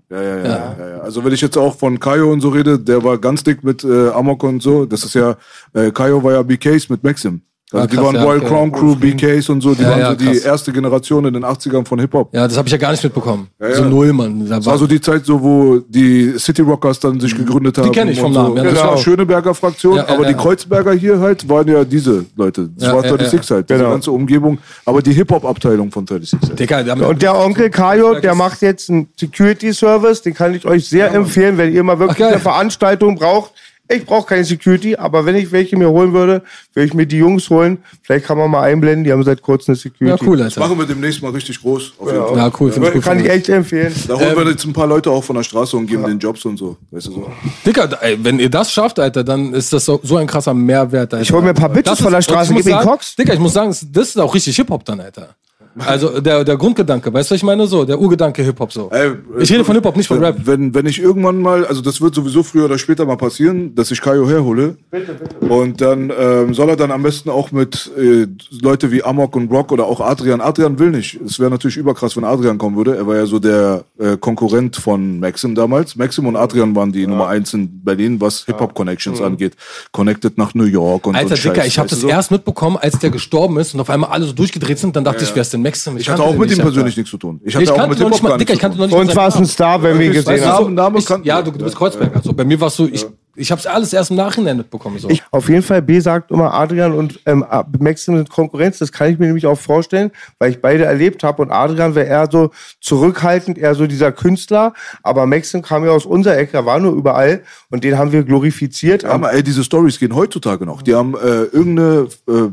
Ja, ja, ja, ja. ja. Also wenn ich jetzt auch von Kaio und so rede, der war ganz dick mit äh, Amok und so. Das ist ja, äh, Kaio war ja BKs mit Maxim. Also Ah, die krass, waren ja, Royal okay. Crown Crew, BKs und so. Die Ja, waren ja, so die krass. erste Generation in den 80ern von Hip-Hop. Ja, das habe ich ja gar nicht mitbekommen. ja. So null, Mann. Da Das war so die Zeit, so wo die City Rockers dann sich gegründet haben. kenn ich vom so. Namen, ja, das genau. war Schöneberger Fraktion, aber ja. die Kreuzberger hier halt waren ja diese Leute. Das Ja, war ja, 36 halt, diese Genau. ganze Umgebung. Aber die Hip-Hop-Abteilung von 36 halt. Digga, die Und der Onkel Kajo, der macht jetzt einen Security Service, den kann ich euch sehr empfehlen, wenn ihr mal wirklich Ach, eine Veranstaltung braucht. Ich brauche keine Security, aber wenn ich welche mir holen würde, würde ich mir die Jungs holen. Vielleicht kann man mal einblenden, die haben seit kurzem eine Security. Ja, cool, Alter. Machen wir demnächst mal richtig groß. Auf jeden Fall. Ja, cool, finde ich gut. Kann ich echt empfehlen. Da holen wir jetzt ein paar Leute auch von der Straße und geben den Jobs und so. Weißt du so. Dicker, ey, wenn ihr das schafft, Alter, dann ist das so, so ein krasser Mehrwert, Alter. Ich hol mir ein paar Bitches Das von der Straße, und muss ihnen sagen, Cox. Dicker, ich muss sagen, das ist auch richtig Hip-Hop dann, Alter. Also der, der Grundgedanke, weißt du, was ich meine? So, der Urgedanke Hip-Hop so. Ey, ich rede von Hip-Hop, nicht von Rap. Wenn, wenn ich irgendwann mal, also das wird sowieso früher oder später mal passieren, dass ich Kaio herhole. Bitte, bitte. Und dann ähm, soll er dann am besten auch mit äh, Leute wie Amok und Rock oder auch Adrian. Adrian will nicht. Es wäre natürlich überkrass, wenn Adrian kommen würde. Er war ja so der äh, Konkurrent von Maxim damals. Maxim und Adrian waren die Nummer eins in Berlin, was Hip-Hop-Connections angeht. Connected nach New York und Alter, so Dicker, Scheiß, ich habe das so? erst mitbekommen, als der gestorben ist und auf einmal alle so durchgedreht sind. Dann dachte ich, wer ist denn Maxim? Ich hatte kannte auch den mit ihm persönlich nichts zu tun. Ich Ich hatte auch kannte mit noch nicht Hip-Hop mal, gar Dicker, nichts ich zu kannte tun. noch nicht Und ist ein. Star, wenn wir ihn gesehen haben. Ich, ja, du, bist Kreuzberger. So. Bei mir warst du, ich, ich habe es alles erst im Nachhinein mitbekommen. So. Ich, auf jeden Fall, B sagt immer, Adrian und ähm, Maxim sind Konkurrenz. Das kann ich mir nämlich auch vorstellen, weil ich beide erlebt habe. Und Adrian wäre eher so zurückhaltend, eher so dieser Künstler. Aber Maxim kam ja aus unserer Ecke, er war nur überall. Und den haben wir glorifiziert. Ja, aber ey, diese Stories gehen heutzutage noch. Die haben äh, irgendeine, äh,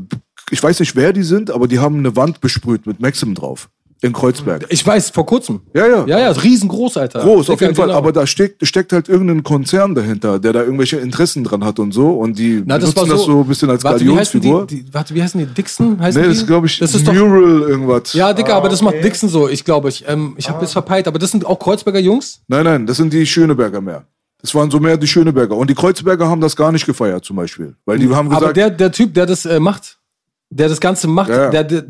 ich weiß nicht, wer die sind, aber die haben eine Wand besprüht mit Maxim drauf. In Kreuzberg. Ich weiß, vor kurzem. Ja, ja. Ja, ja, riesengroß, Alter. Groß, auf jeden Fall. genau. Aber da steckt, steckt halt irgendein Konzern dahinter, der da irgendwelche Interessen dran hat und so. Und die Na, das benutzen war das so ein bisschen als warte, wie heißen die, Galionsfigur. die, warte, wie heißen die? Dixon? Heißen Nee, das ist, glaube ich, das ist doch, Mural irgendwas. Ja, Dicker, aber das macht Dixon so, ich glaube ich. Ähm, ich habe es verpeilt, aber das sind auch Kreuzberger Jungs. Nein, nein, das sind die Schöneberger mehr. Das waren so mehr die Schöneberger. Und die Kreuzberger haben das gar nicht gefeiert, zum Beispiel. Weil die haben gesagt, aber der, der Typ, der das äh, macht, der das Ganze macht, Ja. Der, der,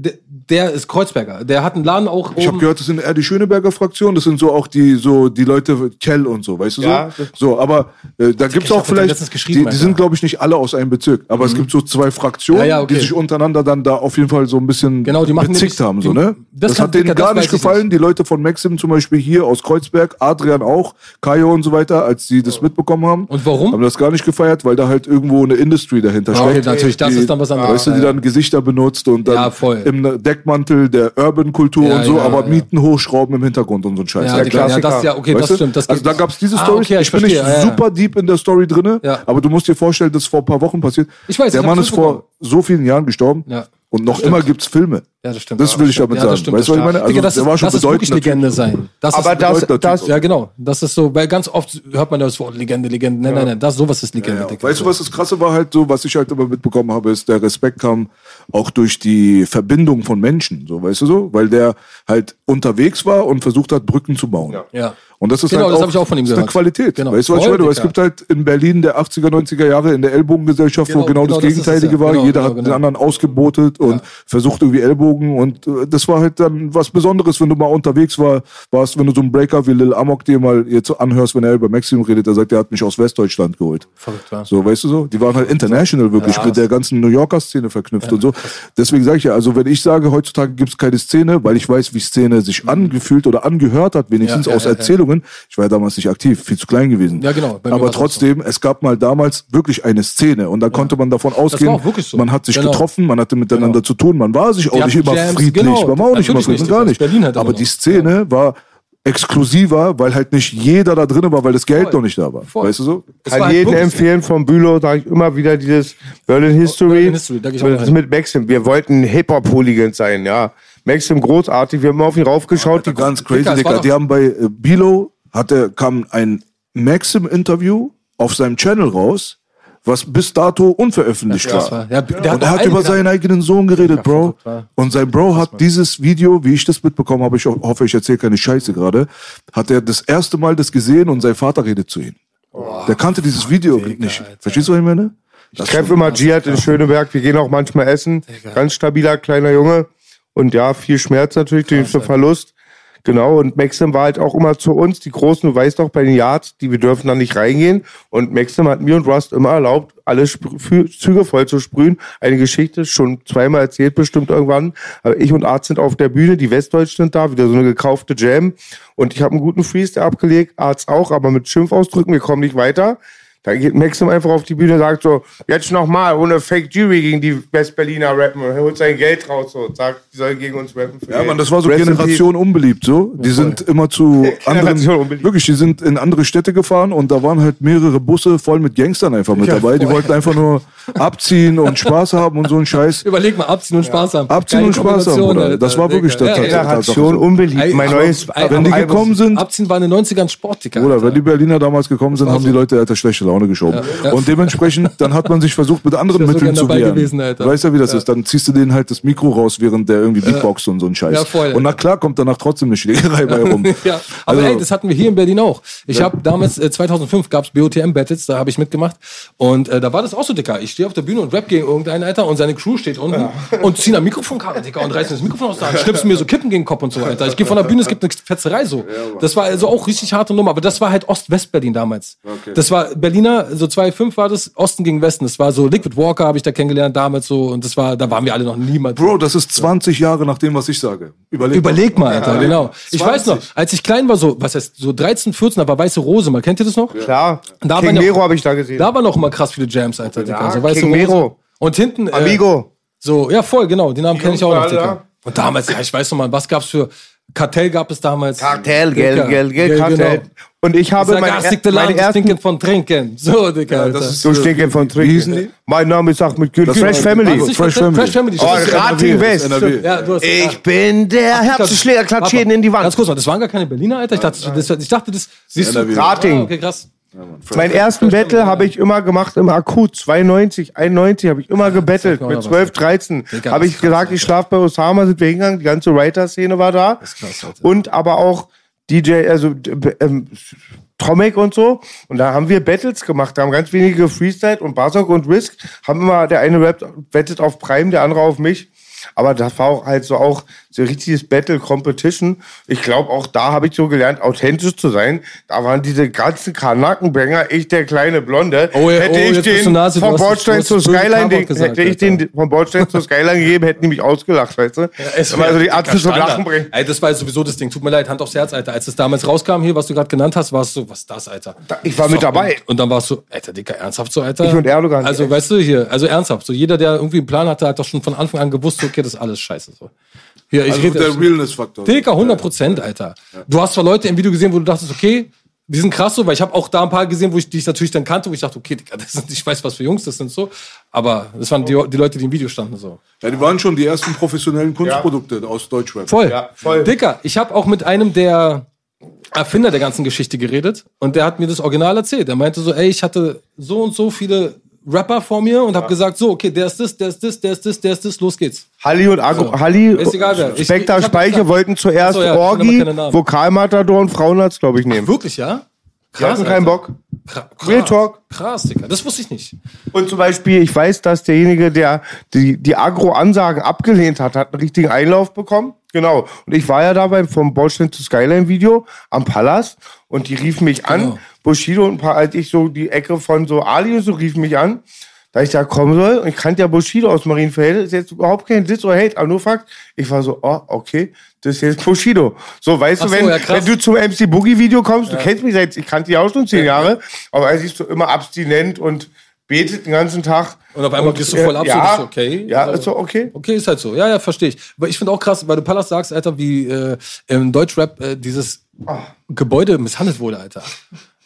der, ist Kreuzberger. Der hat einen Laden auch Ich habe gehört, das sind eher die Schöneberger Fraktion, das sind so auch die so die Leute Kell und so, weißt du Ja, so? So, aber äh, da gibt's auch vielleicht die, die sind glaube ich nicht alle aus einem Bezirk, aber es gibt so zwei Fraktionen, Ja, okay. die sich untereinander dann da auf jeden Fall so ein bisschen Genau, die machen bezickt nämlich- haben so, ne? das Das, hat denen gar nicht ich gefallen, die Leute von Maxim zum Beispiel hier aus Kreuzberg, Adrian auch, Kajo und so weiter, als die das mitbekommen haben. Und warum? Haben das gar nicht gefeiert, weil da halt irgendwo eine Industry dahinter Ah, okay, steckt. natürlich, das die, ist dann was anderes. Weißt du, die Ja, ja. Gesichter benutzt und dann Ja, voll. im Deckmantel der Urban-Kultur Ja, und so, ja, aber. Mieten hochschrauben im Hintergrund und so ein Scheiß. ja, der Dicker, ja, Klassiker. das, ja, okay, Weißt das stimmt. Das also da gab's diese Ah, Story. okay, ich bin nicht verstehe, ja. super deep in der Story drinne, Ja. aber du musst dir vorstellen, das ist vor ein paar Wochen passiert. Ich weiß, der ich Mann ist vor so vielen Jahren gestorben und noch stimmt. immer gibt's Filme. Ja, das stimmt. Das Ja, will ich damit Ja, sagen. stimmt, weißt du, was ich das meine? Also, Digga, das der ist, war schon das ist wirklich Legende sein. Das Aber ist, das, das, ja, genau. Das ist so, weil ganz oft hört man das Wort Legende, Legende. Nein, nein, nein, das, sowas ist Legende, Ja, Dicker. weißt du, was das Krasse war halt so, was ich halt immer mitbekommen habe, ist, der Respekt kam auch durch die Verbindung von Menschen, so, weißt du so? Weil der halt unterwegs war und versucht hat, Brücken zu bauen. Ja. Und das ist Genau, halt das auch, ich auch von ihm das ist gehört. eine Qualität. Genau. Weißt du, was ich Voll, meine? Weil Es gibt halt in Berlin der 80er, 90er Jahre in der Ellbogengesellschaft, wo Genau, genau, genau, das das ist es Gegenteilige ja. war. Genau, Jeder genau, hat den genau. anderen ausgebotet und versucht irgendwie Ellbogen geflogen und äh, das war halt dann was Besonderes, wenn du mal unterwegs war, warst, wenn du so einen Breaker wie Lil Amok dir mal jetzt anhörst, wenn er über Maxim redet, der sagt, er hat mich aus Westdeutschland geholt. Verrückt, wa? So, weißt du so? Die waren halt international wirklich mit der ganzen New Yorker Szene verknüpft und so. Deswegen sage ich ja, also wenn ich sage, heutzutage gibt es keine Szene, weil ich weiß, wie Szene sich angefühlt oder angehört hat, wenigstens Ja, ja, aus ja, ja. Erzählungen. Ich war ja damals nicht aktiv, viel zu klein gewesen. Ja, genau. Aber trotzdem, es gab mal damals wirklich eine Szene und da konnte man davon ausgehen, so. man hat sich Genau. getroffen, man hatte miteinander zu tun, man war sich auch nicht immer Jams, friedlich, genau. man war auch nicht immer Natürlich friedlich, nicht, gar das nicht. Berlin halt Aber immer die. Szene war exklusiver, weil halt nicht jeder da drin war, weil das Geld Voll. noch nicht da war. Voll. Weißt du so? Es Kann jeden wirklich- empfehlen von Bülow, sage ich immer wieder dieses Berlin History. Berlin History, ich auch das mit Maxim. Wir wollten Hip-Hop-Hooligan sein, ja. Maxim großartig, wir haben immer auf ihn raufgeschaut. Die Ganz crazy, Dicker, doch- Die haben bei äh, Bilo, hatte, kam ein Maxim-Interview auf seinem Channel raus, was bis dato unveröffentlicht Das war. ja, der Und er hat über seinen eigenen Sohn geredet, Bro. Und sein Bro hat dieses Video, wie ich das mitbekommen habe, ich ho- hoffe, ich erzähle keine Scheiße gerade, hat er das erste Mal das gesehen und sein Vater redet zu ihm. Der kannte dieses Video nicht. Verstehst du, was ich meine? Ich treffe immer Jihad in Schöneberg, wir gehen auch manchmal essen. Ganz stabiler kleiner Junge. Und ja, viel Schmerz natürlich durch den Verlust. Genau, und Maxim war halt auch immer zu uns, die Großen, du weißt doch, bei den Yards, die wir dürfen da nicht reingehen. Und Maxim hat mir und Rust immer erlaubt, alle Sp- Fü- Züge voll zu sprühen. Eine Geschichte, schon zweimal erzählt bestimmt irgendwann. Aber ich und Arzt sind auf der Bühne, die Westdeutschen sind da, wieder so eine gekaufte Jam. Und ich habe einen guten Freestyle abgelegt, Arzt auch, aber mit Schimpfausdrücken, wir kommen nicht weiter. Da geht Maxim einfach auf die Bühne und sagt so, jetzt nochmal ohne Fake Jury gegen die Westberliner rappen und holt sein Geld raus so und sagt, die sollen gegen uns rappen. für Ja, Geld. man, das war so Rest Generation unbeliebt, so. Die sind immer zu [laughs] anderen, unbeliebt. wirklich, die sind in andere Städte gefahren und da waren halt mehrere Busse voll mit Gangstern einfach mit dabei. Die wollten einfach nur abziehen und Spaß haben und so ein Scheiß. Überleg mal, abziehen und Spaß haben. Abziehen Geile und Spaß haben, Bruder. Das war wirklich der Ja, ja, Generation unbeliebt. Mein aber- neues Wenn die gekommen sind, Abziehen war in den 90ern Sport. Oder wenn die Berliner damals gekommen sind, haben die Leute Alter schlechte Laune geschoben. Ja. Und dementsprechend, dann hat man sich versucht, mit anderen Mitteln zu wehren. gewesen. Weißt du, wie das ist? Dann ziehst du denen halt das Mikro raus, während der irgendwie Beatboxt und so ein Scheiß. Ja, voll, und na klar kommt danach trotzdem eine Schlägerei bei rum. [laughs] Ja, aber Also- ey, das hatten wir hier in Berlin auch. Ich habe damals, äh, 2005 gab's BOTM-Battles, da habe ich mitgemacht. Und äh, da war das auch so, Dicker. Ich stehe auf der Bühne und rap gegen irgendeinen, Alter, und seine Crew steht unten und ziehen am Mikrofonkabel, Dicker, und reißen das Mikrofon aus der Hand, schnipsen mir so Kippen gegen den Kopf und so, Alter. Ich gehe von der Bühne, es gibt eine Fetzerei so. Das war also auch richtig harte Nummer, aber das war halt Ost-West-Berlin damals. Das war Berliner, so 2005 war das, Osten gegen Westen. Das war so Liquid Walker habe ich da kennengelernt damals so und das war, da waren wir alle noch niemals. Bro, das ist 20 Jahre nach dem, was ich sage. Überleg, Überleg mal, Alter, genau. Ich 20. weiß noch, als ich klein war, so, was heißt, so 13, 14, da war Weiße Rose mal. Kennt ihr das noch? Klar. Da King waren ja- Mero habe ich da gesehen. Da waren noch immer krass viele Jams, Alter. Ja, so, Weiße King Rose. Mero. Und hinten, äh, Amigo. so, ja, voll, genau, den Namen kenne ich auch noch, Dicker. Und damals, ja, ich weiß noch mal, was gab's für Kartell gab es damals? Kartell. Geld, Geld, Geld, Ja, Kartell. Genau. Und ich habe mein, ah, er- sickte meine Land, ersten... stinken von Trinken. So, Dicker, Alter. das ist- So stinken von Trinken. die? Mein Name ist Ahmed Gül. Fresh Family. Das nicht Fresh Fresh Family. Family. Oh. Rating West. Ja, du hast Ich bin der Herzschläger, klatsch jeden in die Ganz Wand. kurz mal, das waren gar keine Berliner, Alter. Ich dachte, das, ich dachte, das siehst du. Rating. Ah, okay, krass. Mein ersten Battle habe ich immer gemacht im Akut. 92, 91 habe ich immer gebettelt. Mit noch was. 12, 13 Digga, habe ich gesagt, ich schlafe bei Osama, sind wir hingegangen. Die ganze Writer-Szene war da. Und aber auch DJ, also ähm, Tomek und so. Und da haben wir Battles gemacht. Da haben ganz wenige Freestyle und Basok und Risk haben immer, der eine rappt, wettet auf Prime, der andere auf mich. Aber das war auch halt so auch so richtiges Battle Competition. Ich glaube, auch da habe ich so gelernt, authentisch zu sein. Da waren diese ganzen Kanackenbänger, ich der kleine Blonde. Oh ja, hätte oh, ich den Nazi, vom Bordstein zur Skyline, den, gesagt, hätte ich den vom Bordstein zur Skyline gegeben, hätten die mich ausgelacht, weißt du? [laughs] Es Immer so die Atzen zum. Lachen bringen. Ey, das war sowieso das Ding. Tut mir leid, Hand aufs Herz, Alter. Als es damals rauskam hier, was du gerade genannt hast, warst du so, was ist das, Alter? Ich war mit dabei. Und, und dann warst du, Alter, Dicker, ernsthaft so, Alter? Ich und Erdogan. Also, weißt du, hier, also ernsthaft. So, jeder, der irgendwie einen Plan hatte, hat doch schon von Anfang an gewusst, okay, das ist alles scheiße. So. Hier, ich Also rede der Realness-Faktor. Dicker, 100 Prozent, Alter. Du hast zwar Leute im Video gesehen, wo du dachtest, okay, die sind krass so, weil ich habe auch da ein paar gesehen, wo ich die ich natürlich dann kannte, wo ich dachte, okay, Dicker, das sind, ich weiß, was für Jungs das sind so. Aber das waren die, die Leute, die im Video standen so. Ja, die waren schon die ersten professionellen Kunstprodukte aus Deutschrap. Voll. Ja, voll. Dicker, ich habe auch mit einem der Erfinder der ganzen Geschichte geredet und der hat mir das Original erzählt. Er meinte so, ey, ich hatte so und so viele Rapper vor mir und habe gesagt, so, okay, der ist das, der ist das, der ist das, der ist das, los geht's. Halli und Agro, So. Halli, Ist egal, wer. Spekter ich gesagt- wollten zuerst Ach so, ja, Orgi. Vokalmatador und Frauenarzt, glaube ich, nehmen. Wirklich, ja? Die hatten keinen. Bock. Krass, Real Talk. Krass, Digga. Das wusste ich nicht. Und zum Beispiel, ich weiß, dass derjenige, der die, die Agro-Ansagen abgelehnt hat, hat einen richtigen Einlauf bekommen. Genau. Und ich war ja dabei vom Baustein zu Skyline Video am Palast und die riefen mich an. Genau. Bushido und ein paar, als ich so die Ecke von so Ali und so riefen mich an, da ich da kommen soll. Und ich kannte ja Bushido aus Marienfelde. Ist jetzt überhaupt kein Diss oder Hate, aber nur Fakt. Ich war so, oh, okay, das ist jetzt Bushido. So, weißt Ach du, so, wenn, ja, wenn du zum MC Boogie Video kommst, du kennst mich seit, ich kannte dich auch schon zehn Jahre, aber als siehst du immer abstinent und betet den ganzen Tag. Und auf einmal gehst du voll ab, so, ja, das ist okay. Ja, Also- ist so okay. Okay, ist halt so. Ja, ja, verstehe ich. Aber ich finde auch krass, weil du Palast sagst, Alter, wie äh, im Deutschrap äh, dieses Gebäude misshandelt wurde, Alter.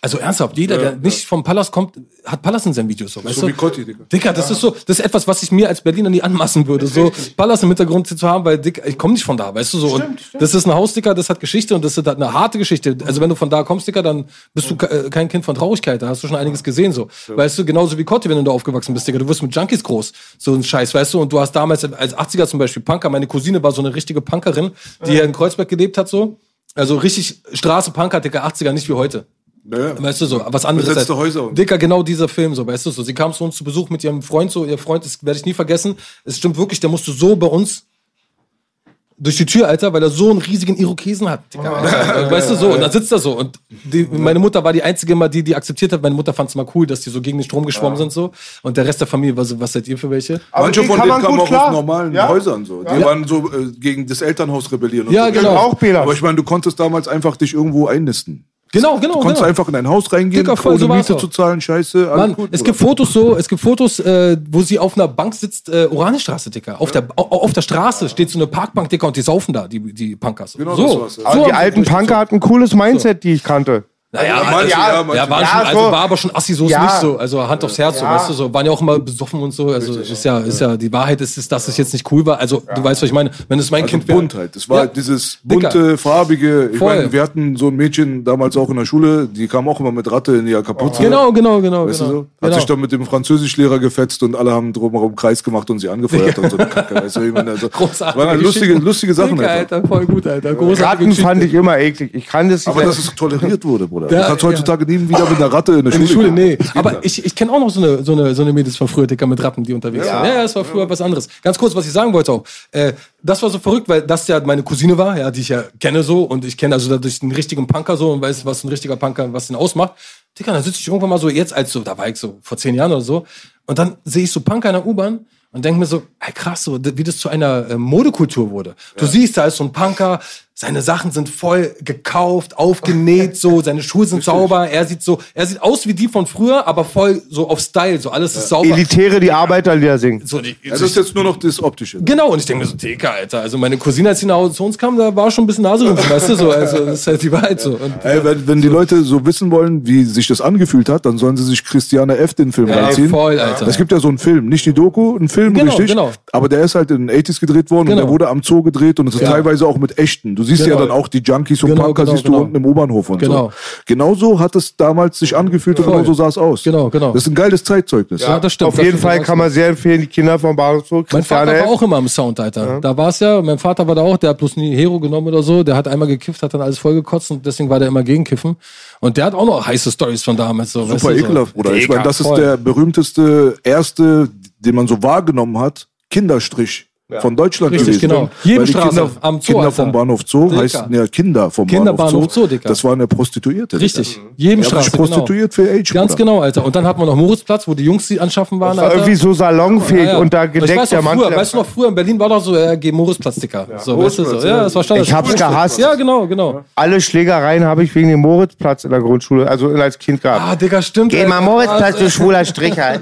Also ernsthaft, jeder, der nicht vom Palast kommt, hat Palast in seinen Videos. So, weißt So du? wie Kotti, Digga. Dicker, das ist so, das ist etwas, was ich mir als Berliner nie anmaßen würde, so Palast im Hintergrund zu haben, weil Dick, ich komme nicht von da, weißt du so. und das ist ein Haus, Dicker, das hat Geschichte und das ist eine harte Geschichte. Also wenn du von da kommst, Dicker, dann bist du ke- äh, kein Kind von Traurigkeit, da hast du schon einiges gesehen, so. Weißt du, genauso wie Kotti, wenn du da aufgewachsen bist, Dicker, du wirst mit Junkies groß, so ein Scheiß, weißt du, und du hast damals als 80er zum Beispiel Punker, meine Cousine war so eine richtige Punkerin, die hier in Kreuzberg gelebt hat, so. Also richtig Straße Punker, Dicker, 80er, nicht wie heute. Ja. Weißt du so, was anderes. Besetzte als- Häuser und- Dicker, genau dieser Film, so, weißt du so. Sie kam zu uns zu Besuch mit ihrem Freund, so, ihr Freund, das werde ich nie vergessen. Es stimmt wirklich, der musste so bei uns durch die Tür, Alter, weil er so einen riesigen Irokesen hat, Dicker. Alter. weißt du so, und dann sitzt er so. Und die, meine Mutter war die einzige mal, die, die akzeptiert hat. Meine Mutter fand es mal cool, dass die so gegen den Strom geschwommen sind, so. Und der Rest der Familie war so, was seid ihr für welche? Aber Manche von denen kamen auch klar. aus normalen Ja. Häusern so. Die waren so äh, gegen das Elternhaus rebellieren. Und Ja, so. genau. Auch Bela. Aber ich meine, du konntest damals einfach dich irgendwo einnisten. Genau, genau, Du konntest genau. einfach in ein Haus reingehen, Dicker, voll, ohne so Miete auch. zu zahlen, scheiße. Mann, gut, es gibt Fotos so, es gibt Fotos, äh, wo sie auf einer Bank sitzt, äh, Oranienstraße, Dicker. Auf, der, au- auf der Straße steht so eine Parkbank, Dicker, und die saufen da, die, die Punkers. Genau so, das war's, ja. So die alten Punker hatten ein cooles Mindset, die ich kannte. Naja, manche, ja, ja, manche. ja, waren Ja, schon, also so. war aber schon assi, so ist Ja. nicht so. Also Hand aufs Herz, so, Ja. weißt du, so. Waren ja auch immer besoffen und so. Also ist ja, ist ja, die Wahrheit ist, ist, dass es jetzt nicht cool war. Also, du weißt, was ich meine. Wenn es mein Also Kind wäre. bunt halt. Das war Ja. dieses Dicker. bunte, farbige. Ich Voll. meine, wir hatten so ein Mädchen damals auch in der Schule, die kam auch immer mit Ratte in ihre Kapuze. Genau, genau, genau. Weißt genau. du so? Hat genau. sich dann mit dem Französischlehrer gefetzt und alle haben drumherum Kreis gemacht und sie angefeuert und so eine Kacke. Weißt du, ich meine, also, Großartige waren halt lustige, lustige Sachen Dicker. Alter, voll gut, Alter. Ratten fand ich immer eklig. Ich kann das nicht. Aber dass es toleriert wurde, Bruder. Ja, du kannst ja. heutzutage nie wieder mit einer Ratte in der Schule. Schule, gehen. nee. Aber ich, ich kenne auch noch so eine, so, eine, so eine Mädels von früher, Dicker, mit Ratten, die unterwegs. Ja, ja, das war früher was anderes. Ganz kurz, was ich sagen wollte auch. Äh, das war so verrückt, weil das ja meine Cousine war, ja, die ich ja kenne so. Und ich kenne also dadurch einen richtigen Punker so und weiß, was ein richtiger Punker, was den ausmacht. Dicker, dann sitze ich irgendwann mal so, jetzt als so, da war ich so vor zehn Jahren oder so. Und dann sehe ich so Punker in der U-Bahn und denke mir so, ey, krass, so, wie das zu einer äh, Modekultur wurde. Du siehst, da ist so ein Punker, seine Sachen sind voll gekauft, aufgenäht, so, seine Schuhe sind sauber, er sieht so, er sieht aus wie die von früher, aber voll so auf Style, so alles ist sauber. Elitäre, die Arbeiterlieder singen. So, die, Das ist jetzt nur noch das Optische. Genau, und ich denke mir so, Dicker, Alter. Also meine Cousine, als sie nach Hause zu uns kam, da war schon ein bisschen Naserümpfen, weißt du so. Also das ist halt die Wahrheit so. Und Ey, wenn, wenn die Leute so wissen wollen, wie sich das angefühlt hat, dann sollen sie sich Christiane F. den Film Ja, reinziehen. voll, Alter. Es gibt ja so einen Film, nicht die Doku, ein Film, Genau, richtig. genau. Aber der ist halt in den 80s gedreht worden Genau. und der wurde am Zoo gedreht und es ist Ja. teilweise auch mit echten. Du siehst Genau. ja dann auch die Junkies und Genau, Punker, genau, siehst genau. du unten im U-Bahnhof und Genau. so. Genauso hat es damals sich angefühlt und Voll. genau so sah es aus. Genau, genau. Das ist ein geiles Zeitzeugnis. ja, das stimmt. Auf Das jeden Fall kann man sehr empfehlen, die Kinder vom Bahnhof zu. Mein Vater war auch immer im Sound, Alter. Da war es ja, mein Vater war da auch, der hat bloß nie Hero genommen oder so. Der hat einmal gekifft, hat dann alles vollgekotzt und deswegen war der immer gegen Kiffen. Und der hat auch noch heiße Stories von damals. So, weißt Super du, so. ekelhaft, Bruder. Ich meine, das ist voll. der berühmteste, erste, den man so wahrgenommen hat, Kinderstrich. Von Deutschland Richtig, gewesen. genau. Weil die Jebenstraße Kinder, am Zoo, Kinder Alter. vom Bahnhof Zoo Dicker. heißen ja Kinder vom Kinderbahnhof Bahnhof Zoo. Zoo, Dicker. Das war eine Prostituierte. Dicker. Richtig. Die haben Jebenstraße, sich prostituiert genau. für Age. Ganz genau, Alter. Und dann hat man noch Moritzplatz, wo die Jungs sie anschaffen waren, War Alter. irgendwie so salonfähig Ja, ja. und da weiß gedeckt der Mann. weißt du noch, früher in Berlin war doch so, äh, geh Moritzplatz, Dicker. So, weißt du, so. Ja, ja. das war Standard. Ich hab's gehasst. Ja, genau, genau. Alle Schlägereien habe ich wegen dem Moritzplatz in der Grundschule, also als Kind gehabt. Ah, Digga, stimmt. Geh mal. Moritzplatz, Ah, du schwuler Stricher. [laughs]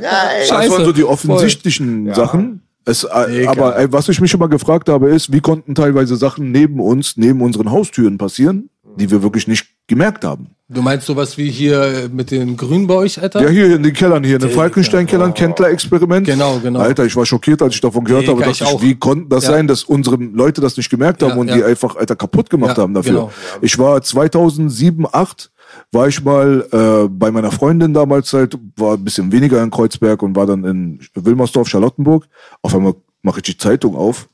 Das waren so die offensichtlichen Sachen. Es, äh, aber ey, was ich mich immer gefragt habe, ist, wie konnten teilweise Sachen neben uns, neben unseren Haustüren passieren, die wir wirklich nicht gemerkt haben. Du meinst sowas wie hier äh, mit den Grünen bei euch, Alter? Ja, hier in den Kellern, hier in den Falkenstein-Kellern, Kendler-Experiment. Genau, genau. Alter, ich war schockiert, als ich davon gehört Digga, habe. Dachte ich ich, wie konnten das Ja. sein, dass unsere Leute das nicht gemerkt haben Ja, und ja. die einfach, Alter, kaputt gemacht Ja, haben dafür. genau. Ich war 2007, 8 war ich mal äh, bei meiner Freundin damals halt, war ein bisschen weniger in Kreuzberg und war dann in Wilmersdorf, Charlottenburg. Auf einmal mache ich die Zeitung auf.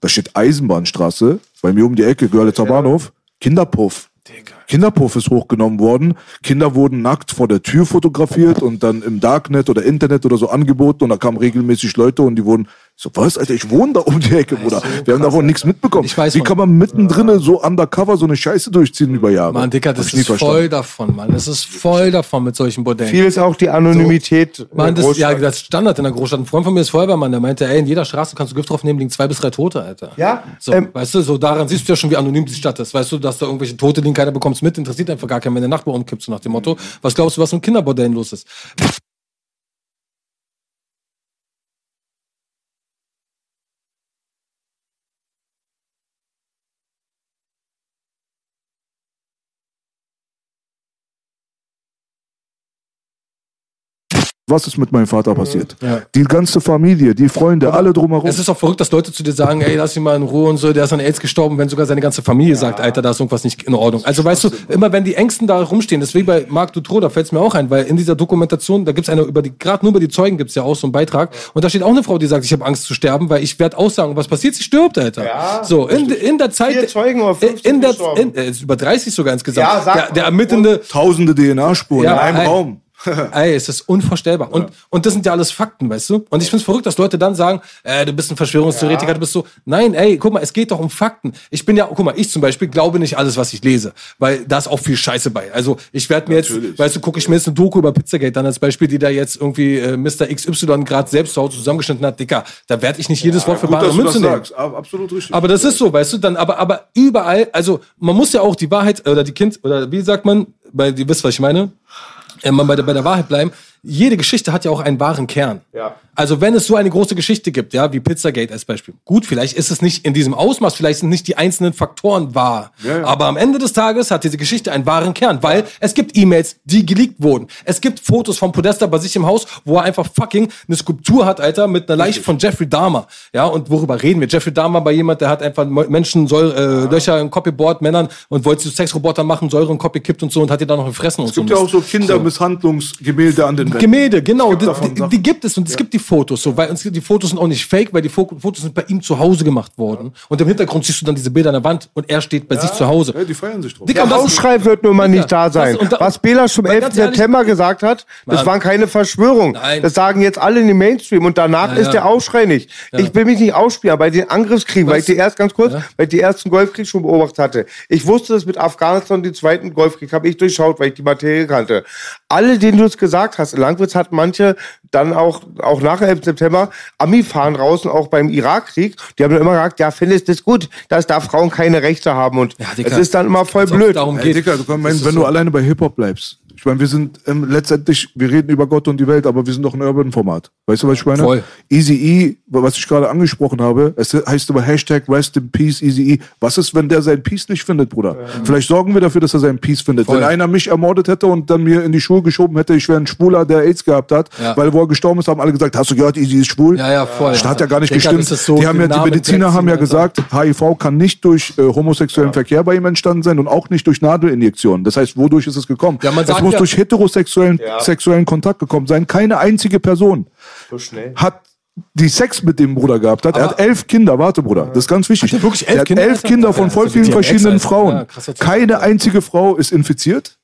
Da steht Eisenbahnstraße, bei mir um die Ecke, Görlitzer Bahnhof, Kinderpuff. Kinderpuff ist hochgenommen worden. Kinder wurden nackt vor der Tür fotografiert und dann im Darknet oder Internet oder so angeboten und da kamen regelmäßig Leute und die wurden so, was, Alter, ich wohne da um die Ecke, Bruder. Wir haben davon nichts mitbekommen. Ich weiß Wie kann man mittendrin so undercover so eine Scheiße durchziehen über Jahre? Mann, Dicker, das ist verstanden. voll davon, Mann. Das ist voll davon mit solchen Bordellen. Viel ist auch die Anonymität. in Mann, der das, ja, das Standard in der Großstadt. Ein Freund von mir ist Feuerwehrmann, der meinte, ey, in jeder Straße kannst du Gift draufnehmen, liegen zwei bis drei Tote, Alter. Ja, So, ähm, weißt du, so daran siehst du ja schon, wie anonym die Stadt ist. Weißt du, dass da irgendwelche Tote liegen, keiner bekommt's mit, interessiert einfach gar keinen, wenn der Nachbar umkippt, so nach dem Motto. Was glaubst du, was mit Kinderbordellen los ist? Was ist mit meinem Vater passiert? Ja. Die ganze Familie, die Freunde, alle drumherum. Es ist auch verrückt, dass Leute zu dir sagen, ey, lass ihn mal in Ruhe und so, der ist an AIDS gestorben, wenn sogar seine ganze Familie sagt, Alter, da ist irgendwas nicht in Ordnung. Also weißt du, immer wenn die Ängsten da rumstehen, deswegen bei Marc Dutroux, da fällt es mir auch ein, weil in dieser Dokumentation, da gibt's eine über die, gerade nur über die Zeugen gibt's ja auch so einen Beitrag und da steht auch eine Frau, die sagt, ich habe Angst zu sterben, weil ich werde aussagen, was passiert, sie stirbt, Alter. Ja, so, in, in der Zeit... Vier Zeugen oder 15 in der, in, äh, ist über 30 sogar insgesamt. Ja, sag der, der ermittelnde... Tausende DNA-Spuren Ja, in einem ey. Raum. [laughs] Ey, es ist unvorstellbar. Und, und das sind ja alles Fakten, weißt du? Und ich find's verrückt, dass Leute dann sagen, äh, du bist ein Verschwörungstheoretiker, du bist so. Nein, ey, guck mal, es geht doch um Fakten. Ich bin ja, guck mal, ich zum Beispiel glaube nicht alles, was ich lese, weil da ist auch viel Scheiße bei. Also ich werde mir jetzt, weißt du, gucke ich mir jetzt eine Doku über Pizzagate dann als Beispiel, die da jetzt irgendwie äh, Mr. XY gerade selbst zu Hause zusammengeschnitten hat, Dicker, da werde ich nicht jedes Wort für bare Münze nehmen. Ab- Absolut richtig. Aber das ist so, weißt du, dann, aber, aber überall, also man muss ja auch die Wahrheit, oder die Kind, oder wie sagt man, weil ihr wisst, was ich meine, äh, man bei der, bei der Wahrheit bleiben. Jede Geschichte hat ja auch einen wahren Kern. Ja. Also wenn es so eine große Geschichte gibt, ja, wie Pizzagate als Beispiel. Gut, vielleicht ist es nicht in diesem Ausmaß, vielleicht sind nicht die einzelnen Faktoren wahr. Aber am Ende des Tages hat diese Geschichte einen wahren Kern, weil es gibt E-Mails, die geleakt wurden. Es gibt Fotos von Podesta bei sich im Haus, wo er einfach fucking eine Skulptur hat, Alter, mit einer Leiche von Jeffrey Dahmer. Ja, und worüber reden wir? Jeffrey Dahmer war jemand, der hat einfach Menschen Säure, äh, Löcher im gebohrt, Männern und wollte zu Sexroboter machen, Säure im Kopf gekippt und so und hat die dann noch gefressen und es gibt so. ja auch so Kindermisshandlungsgemälde an den Wänden. Gemälde, genau, die, davon die, Sachen. die gibt es und es gibt die Fotos so, weil uns, die Fotos sind auch nicht fake, weil die Fo Fotos sind bei ihm zu Hause gemacht worden und im Hintergrund siehst du dann diese Bilder an der Wand und er steht bei sich zu Hause. Ja, die feiern sich drauf. Dicker, Der Aufschrei wird nun mal nicht da sein. das- und da- Was Bela schon am Mal 11. ganz ehrlich- September gesagt hat, das Mann. waren keine Verschwörung. Nein. Das sagen jetzt alle in den Mainstream und danach Ja, ist ja. der Aufschrei nicht. Ich will mich nicht ausspielen, aber bei den Angriffskriegen, weil ich Was? die erst ganz kurz, Ja. weil ich die ersten Golfkrieg schon beobachtet hatte. Ich wusste das mit Afghanistan, den zweiten Golfkrieg habe ich durchschaut, weil ich die Materie kannte. Alle, denen du es gesagt hast, in Langwitz hat manche dann auch, auch nach 11. September Ami fahren draußen, auch beim Irakkrieg. Die haben dann immer gesagt, ja, findest du das gut, dass da Frauen keine Rechte haben und Ja, Dicker, es ist dann immer voll es blöd. Darum Ey, geht. Dicker, du kannst meinen, wenn du so. alleine bei Hip-Hop bleibst. Ich meine, wir sind ähm, letztendlich, wir reden über Gott und die Welt, aber wir sind doch ein Urban-Format. Weißt du, was ich meine? Voll. Easy E, was ich gerade angesprochen habe, es heißt aber Hashtag Rest in Peace, Easy E. Was ist, wenn der seinen Peace nicht findet, Bruder? Vielleicht sorgen wir dafür, dass er seinen Peace findet. Voll. Wenn einer mich ermordet hätte und dann mir in die Schuhe geschoben hätte, ich wäre ein Schwuler, der AIDS gehabt hat, Ja. weil wo er gestorben ist, haben alle gesagt, hast du gehört, Easy ist schwul? Ja, ja, voll. Das hat ja gar nicht Digga, gestimmt. so die haben ja, die Mediziner haben ja gesagt, HIV kann nicht durch äh, homosexuellen Verkehr bei ihm entstanden sein und auch nicht durch Nadelinjektionen. Das heißt, wodurch ist es gekommen? Ja, man sagt muss ja- durch heterosexuellen sexuellen Kontakt gekommen sein. Keine einzige Person So schnell. hat die Sex mit dem Bruder gehabt hat. er hat elf Kinder, warte Bruder, das ist ganz wichtig. Hat er wirklich elf er hat Kinder, elf? Kinder von Ja, voll vielen verschiedenen. Frauen. Ja. Keine einzige Frau ist infiziert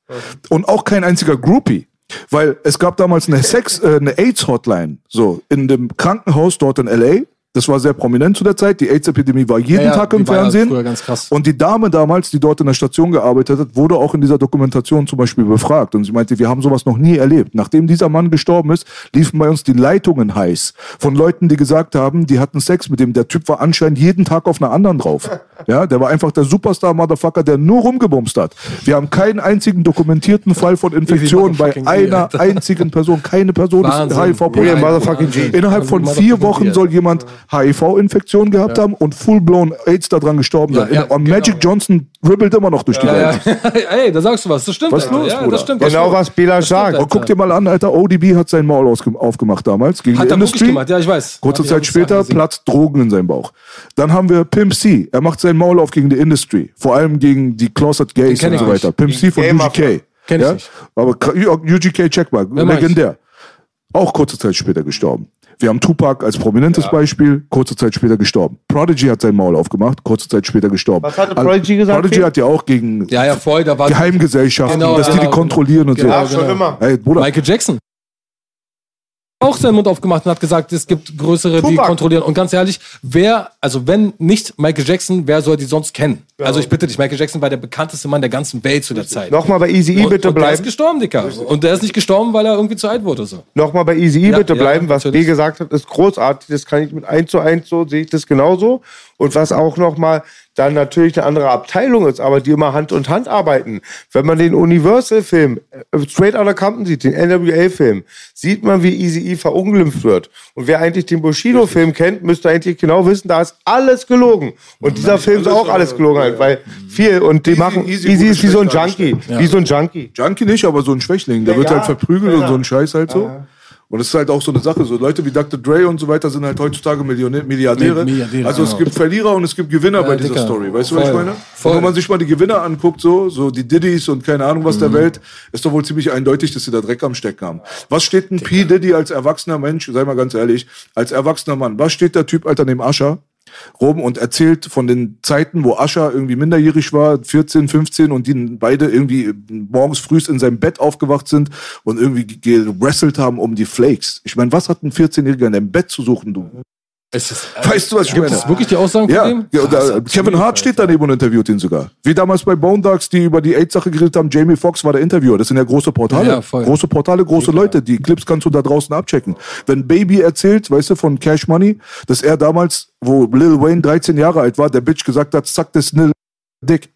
und auch kein einziger Groupie. Weil es gab damals eine Sex, äh, eine AIDS-Hotline, so, in dem Krankenhaus dort in L.A., Das war sehr prominent zu der Zeit. Die AIDS-Epidemie war jeden Ja, ja, Tag im ja Fernsehen. früher ganz krass. Und die Dame damals, die dort in der Station gearbeitet hat, wurde auch in dieser Dokumentation zum Beispiel befragt. Und sie meinte, wir haben sowas noch nie erlebt. Nachdem dieser Mann gestorben ist, liefen bei uns die Leitungen heiß. Von Leuten, die gesagt haben, die hatten Sex mit dem. Der Typ war anscheinend jeden Tag auf einer anderen drauf. [laughs] Ja, der war einfach der Superstar-Motherfucker, der nur rumgebumst hat. Wir haben keinen einzigen dokumentierten Fall von Infektion bei einer Alter. einzigen Person. Keine Person ist Wahnsinn. HIV-positiv. Motherfucking G. Innerhalb von vier Wochen soll jemand HIV-Infektion gehabt haben und full-blown AIDS daran gestorben Ja, sein. ja, und genau. Magic Johnson dribbelt immer noch durch die Ja, Welt. ja. [laughs] Ey, da sagst du was. Das stimmt. Was Alter. los, ja, Bruder? das stimmt. Genau was Bela stimmt, sagt. Alter. Aber guck dir mal an, Alter, ODB hat sein Maul aufgemacht damals gegen Hat die er wirklich Industrie. gemacht, ja, ich weiß. Kurze Zeit später platzt Drogen in seinem Bauch. Dann haben wir Pimp C. Er macht sein Maul auf gegen die Industry. Vor allem gegen die Closet Gays und ich so nicht. weiter. Pimp C von. UGK. Kenn ich nicht. Aber UGK, check mal. Legendär. Auch kurze Zeit später gestorben. Wir haben Tupac als prominentes Beispiel, kurze Zeit später gestorben. Prodigy hat sein Maul aufgemacht, kurze Zeit später gestorben. Was hatte Also, Prodigy gesagt, Prodigy hat ja auch gegen Ja, ja, voll, da war Geheimgesellschaften, Genau, dass die genau, die kontrollieren und genau, so. Ja, schon immer. Ey, Bruder, Michael Jackson. Auch seinen Mund aufgemacht und hat gesagt, es gibt größere, die Tupac. kontrollieren. Und ganz ehrlich, wer, also wenn nicht Michael Jackson, wer soll die sonst kennen? Also ich bitte dich, Michael Jackson war der bekannteste Mann der ganzen Welt zu der Zeit. Nochmal bei Easy E und, bitte und der ist bleiben. gestorben, Dicker. Und der ist nicht gestorben, weil er irgendwie zu alt wurde. So. Nochmal bei Easy E Ja, bitte ja, bleiben. Was B natürlich. gesagt hat, ist großartig. Das kann ich mit eins zu eins so, sehe ich das genauso. Und was auch nochmal dann natürlich eine andere Abteilung ist, aber die immer Hand und Hand arbeiten. Wenn man den Universal-Film äh, Straight Outta Compton sieht, den NWA-Film, sieht man, wie Easy E verunglimpft wird. Und wer eigentlich den Bushido-Film kennt, müsste eigentlich genau wissen, da ist alles gelogen. Und dieser Film ist auch alles gelogen, halt, weil viel. Und die Easy- machen, Easy Easy, ist wie so ein Junkie. Wie so ein Junkie. Junkie nicht, aber so ein Schwächling. Der Ja, wird ja. halt verprügelt Ja. und so ein Scheiß halt so. Und das ist halt auch so eine Sache. So Leute wie Dr. Dre und so weiter sind halt heutzutage Millionär, Milliardäre. Milliardäre, also es genau. gibt Verlierer und es gibt Gewinner bei dieser Dicker. Story. Weißt du, was ich meine? Voll. Und wenn man sich mal die Gewinner anguckt, so, so die Diddies und keine Ahnung was Mhm. der Welt, ist doch wohl ziemlich eindeutig, dass sie da Dreck am Stecken haben. Was steht ein P. Diddy als erwachsener Mensch, sei mal ganz ehrlich, als erwachsener Mann, was steht der Typ, Alter, neben Ascher? Rum und erzählt von den Zeiten, wo Ascher irgendwie minderjährig war, 14, 15 und die beide irgendwie morgens frühst in seinem Bett aufgewacht sind und irgendwie gewrestelt haben um die Flakes. Ich meine, was hat ein 14-Jähriger in deinem Bett zu suchen, du? Ist, Weißt du, was ich gibt meine? es wirklich die Aussagen von Ja, dem? ja äh, Kevin Hart steht daneben und interviewt ihn sogar. Wie damals bei Bone Dogs, die über die AIDS-Sache geredet haben, Jamie Foxx war der Interviewer. Das sind ja große Portale. Ja, große Portale, große Leute. Die Clips kannst du da draußen abchecken. Wenn Baby erzählt, weißt du, von Cash Money, dass er damals, wo Lil Wayne 13 Jahre alt war, der Bitch gesagt hat, zack, das Nil Dick.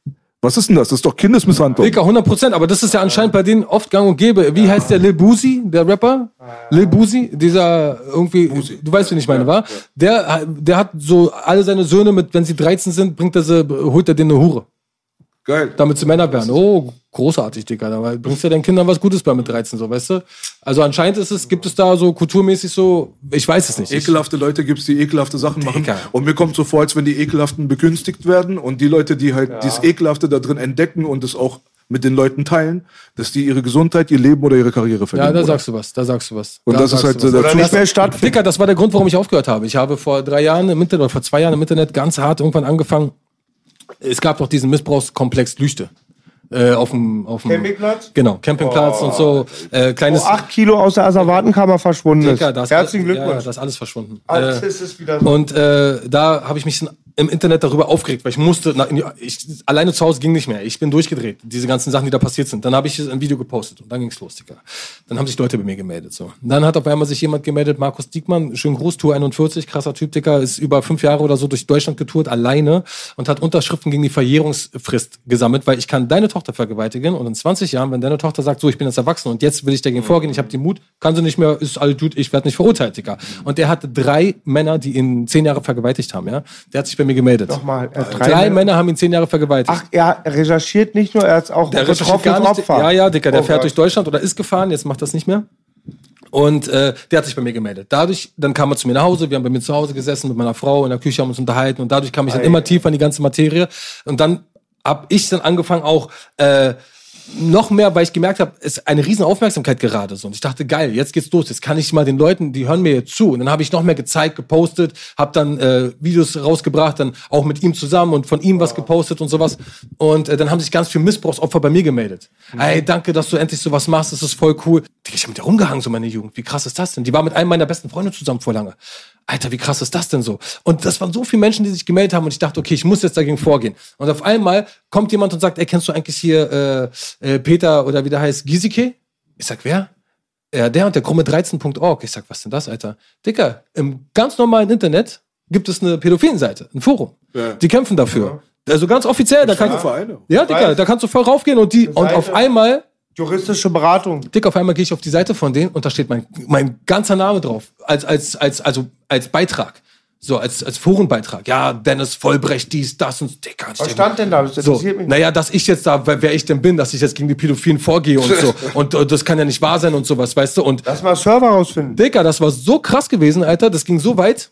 Was ist denn das? Das ist doch Kindesmisshandlung. Dicker, 100 Prozent, aber das ist ja anscheinend bei denen oft gang und gäbe. Wie heißt der Lil Boozy, der Rapper? Lil Boozy, dieser irgendwie, du weißt, wen ich meine, war? Der, der hat so alle seine Söhne mit, wenn sie 13 sind, bringt er sie, holt er denen eine Hure. Geil. damit sie Männer werden. Oh, großartig, Dicker. Da bringst du ja deinen Kindern was Gutes bei mit 13, so, weißt du? Also anscheinend ist es, gibt es da so kulturmäßig so, ich weiß es nicht. Ich, Ekelhafte Leute gibt's, die ekelhafte Sachen machen. Digga. Und mir kommt so vor, als wenn die Ekelhaften begünstigt werden und die Leute, die halt dieses Ekelhafte da drin entdecken und es auch mit den Leuten teilen, dass die ihre Gesundheit, ihr Leben oder ihre Karriere verlieren. ja, da Bruder. sagst du was, da sagst du was. Und da das ist halt der Oder nicht Zustand. mehr stattfindet. Dicker, das war der Grund, warum ich aufgehört habe. Ich habe vor drei Jahren im Internet, oder vor zwei Jahren im Internet ganz hart irgendwann angefangen. Es gab doch diesen Missbrauchskomplex Lüchte. Äh, auf dem, auf dem Campingplatz? Genau, Campingplatz und so. Äh, kleines. Wo acht Kilo aus der Asservatenkammer verschwunden ist. Dicker, das, Herzlichen Ja, ja, Glückwunsch. das ist alles verschwunden. Alles Äh, ist wieder so. Und äh, da habe ich mich dann im Internet darüber aufgeregt, weil ich musste, ich, alleine zu Hause ging nicht mehr. Ich bin durchgedreht, diese ganzen Sachen, die da passiert sind. Dann habe ich ein Video gepostet und dann ging's los, Digga. Dann haben sich Leute bei mir gemeldet. So. Dann hat auf einmal sich jemand gemeldet, Markus Diekmann, schönen Gruß, Tour 41, krasser Typ, Digga, ist über fünf Jahre oder so durch Deutschland getourt, alleine und hat Unterschriften gegen die Verjährungsfrist gesammelt, weil ich kann deine Tochter vergewaltigen und in 20 Jahren, wenn deine Tochter sagt, so, ich bin jetzt erwachsen und jetzt will ich dagegen vorgehen, ich habe den Mut, kann sie nicht mehr, ist alles gut, ich werde nicht verurteilt, Digga. Und der hatte drei Männer, die ihn zehn Jahre vergewaltigt haben, ja. Der hat sich bei mir gemeldet. Nochmal, äh, Drei, drei Männer haben ihn zehn Jahre vergewaltigt. Ach, er recherchiert nicht nur, er ist auch der betroffenes. Opfer. Ja, ja, Dicker, der Oh fährt Gott. durch Deutschland oder ist gefahren, jetzt macht das nicht mehr. Und äh, der hat sich bei mir gemeldet. Dadurch, dann kam er zu mir nach Hause, wir haben bei mir zu Hause gesessen mit meiner Frau in der Küche, haben uns unterhalten und dadurch kam ich dann immer tiefer in die ganze Materie. Und dann habe ich dann angefangen auch äh, noch mehr, weil ich gemerkt habe, es ist eine riesen Aufmerksamkeit gerade so. Und ich dachte, geil, jetzt geht's los. Jetzt kann ich mal den Leuten, die hören mir jetzt zu. Und dann habe ich noch mehr gezeigt, gepostet, habe dann äh, Videos rausgebracht, dann auch mit ihm zusammen und von ihm was gepostet und sowas. Und äh, dann haben sich ganz viele Missbrauchsopfer bei mir gemeldet. Ey, danke, dass du endlich sowas machst, das ist voll cool. Digga, Ich habe mit der rumgehangen, so meine Jugend. Wie krass ist das denn? Die war mit einem meiner besten Freunde zusammen vor lange. Alter, wie krass ist das denn so? Und das waren so viele Menschen, die sich gemeldet haben und ich dachte, okay, ich muss jetzt dagegen vorgehen. Und auf einmal kommt jemand und sagt, ey, kennst du eigentlich hier äh, äh, Peter oder wie der heißt, Giesecke? Ich sag, wer? Ja, der und der krumme13.org. Ich sag, was denn das, Alter? Dicker, im ganz normalen Internet gibt es eine Pädophilen-Seite, ein Forum. Ja. Die kämpfen dafür. Also ganz offiziell, da kann Vereine. ja, Dicker, da kannst du voll raufgehen und die und auf einmal Juristische Beratung. Dick, auf einmal gehe ich auf die Seite von denen und da steht mein, mein ganzer Name drauf. Als, als, als, also, als Beitrag. So, als, als Forenbeitrag. Ja, Dennis Vollbrecht, dies, das und Dicker. Was stand denn da? Das So, interessiert mich. naja, dass ich jetzt da, wer, wer ich denn bin, dass ich jetzt gegen die Pädophilen vorgehe und so. [laughs] Und, äh, das kann ja nicht wahr sein und sowas, weißt du? Und Lass mal Server rausfinden. Dicker, das war so krass gewesen, Alter. Das ging so weit,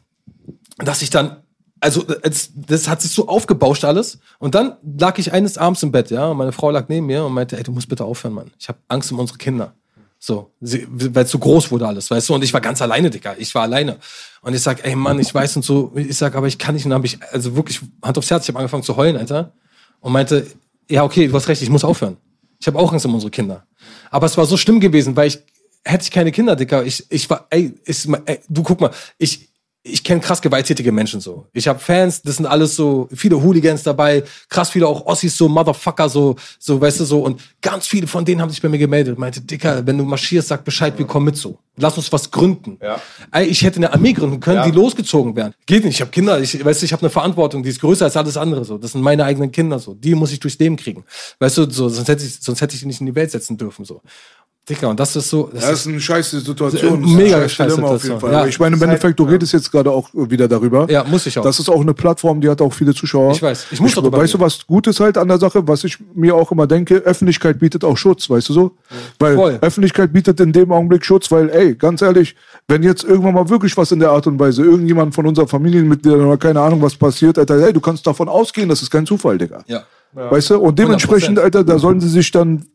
dass ich dann, also es, das hat sich so aufgebauscht alles. Und dann lag ich eines Abends im Bett, ja, und meine Frau lag neben mir und meinte, ey, du musst bitte aufhören, Mann. Ich habe Angst um unsere Kinder. So, weil es so groß wurde alles, weißt du? Und ich war ganz alleine, Digga. Ich war alleine. Und ich sag, ey Mann, ich weiß und so, ich sag, aber ich kann nicht. Und dann habe ich, also wirklich, Hand aufs Herz, ich habe angefangen zu heulen, Alter. Und meinte, ja, okay, du hast recht, ich muss aufhören. Ich habe auch Angst um unsere Kinder. Aber es war so schlimm gewesen, weil ich, hätte ich keine Kinder, Digga, ich, ich war, ey, ist, ey, du guck mal, ich, ich kenne krass gewalttätige Menschen so. Ich habe Fans, das sind alles so viele Hooligans dabei, krass viele auch Ossis so Motherfucker so, so weißt du so und ganz viele von denen haben sich bei mir gemeldet, meinte Dicker, wenn du marschierst, sag Bescheid, wir kommen mit so. Lass uns was gründen. Ja. Ey, ich hätte eine Armee gründen können, ja. die losgezogen werden. Geht nicht, ich habe Kinder, ich weißt du, ich habe eine Verantwortung, die ist größer als alles andere so. Das sind meine eigenen Kinder so, die muss ich durchs Leben kriegen. Weißt du, so sonst hätte ich sonst hätte ich die nicht in die Welt setzen dürfen so. Dicker, und das ist so. Das, das ist eine scheiße Situation. Das mega scheiße Situation. Auf jeden Fall. Ja. Ich meine, im Endeffekt, du redest jetzt gerade auch wieder darüber. Ja, muss ich auch. Das ist auch eine Plattform, die hat auch viele Zuschauer. Ich weiß. Ich muss ich, darüber Weißt reden. du, was gut ist halt an der Sache, was ich mir auch immer denke, Öffentlichkeit bietet auch Schutz, weißt du so? Ja. Weil Voll. Öffentlichkeit bietet in dem Augenblick Schutz, weil, ey, ganz ehrlich, wenn jetzt irgendwann mal wirklich was in der Art und Weise, irgendjemand von unserer Familienmitgliedern oder keine Ahnung was passiert, Alter, ey, du kannst davon ausgehen, das ist kein Zufall, Digga. Ja. Ja. Weißt du? Und dementsprechend, 100%. Alter, da sollen sie sich dann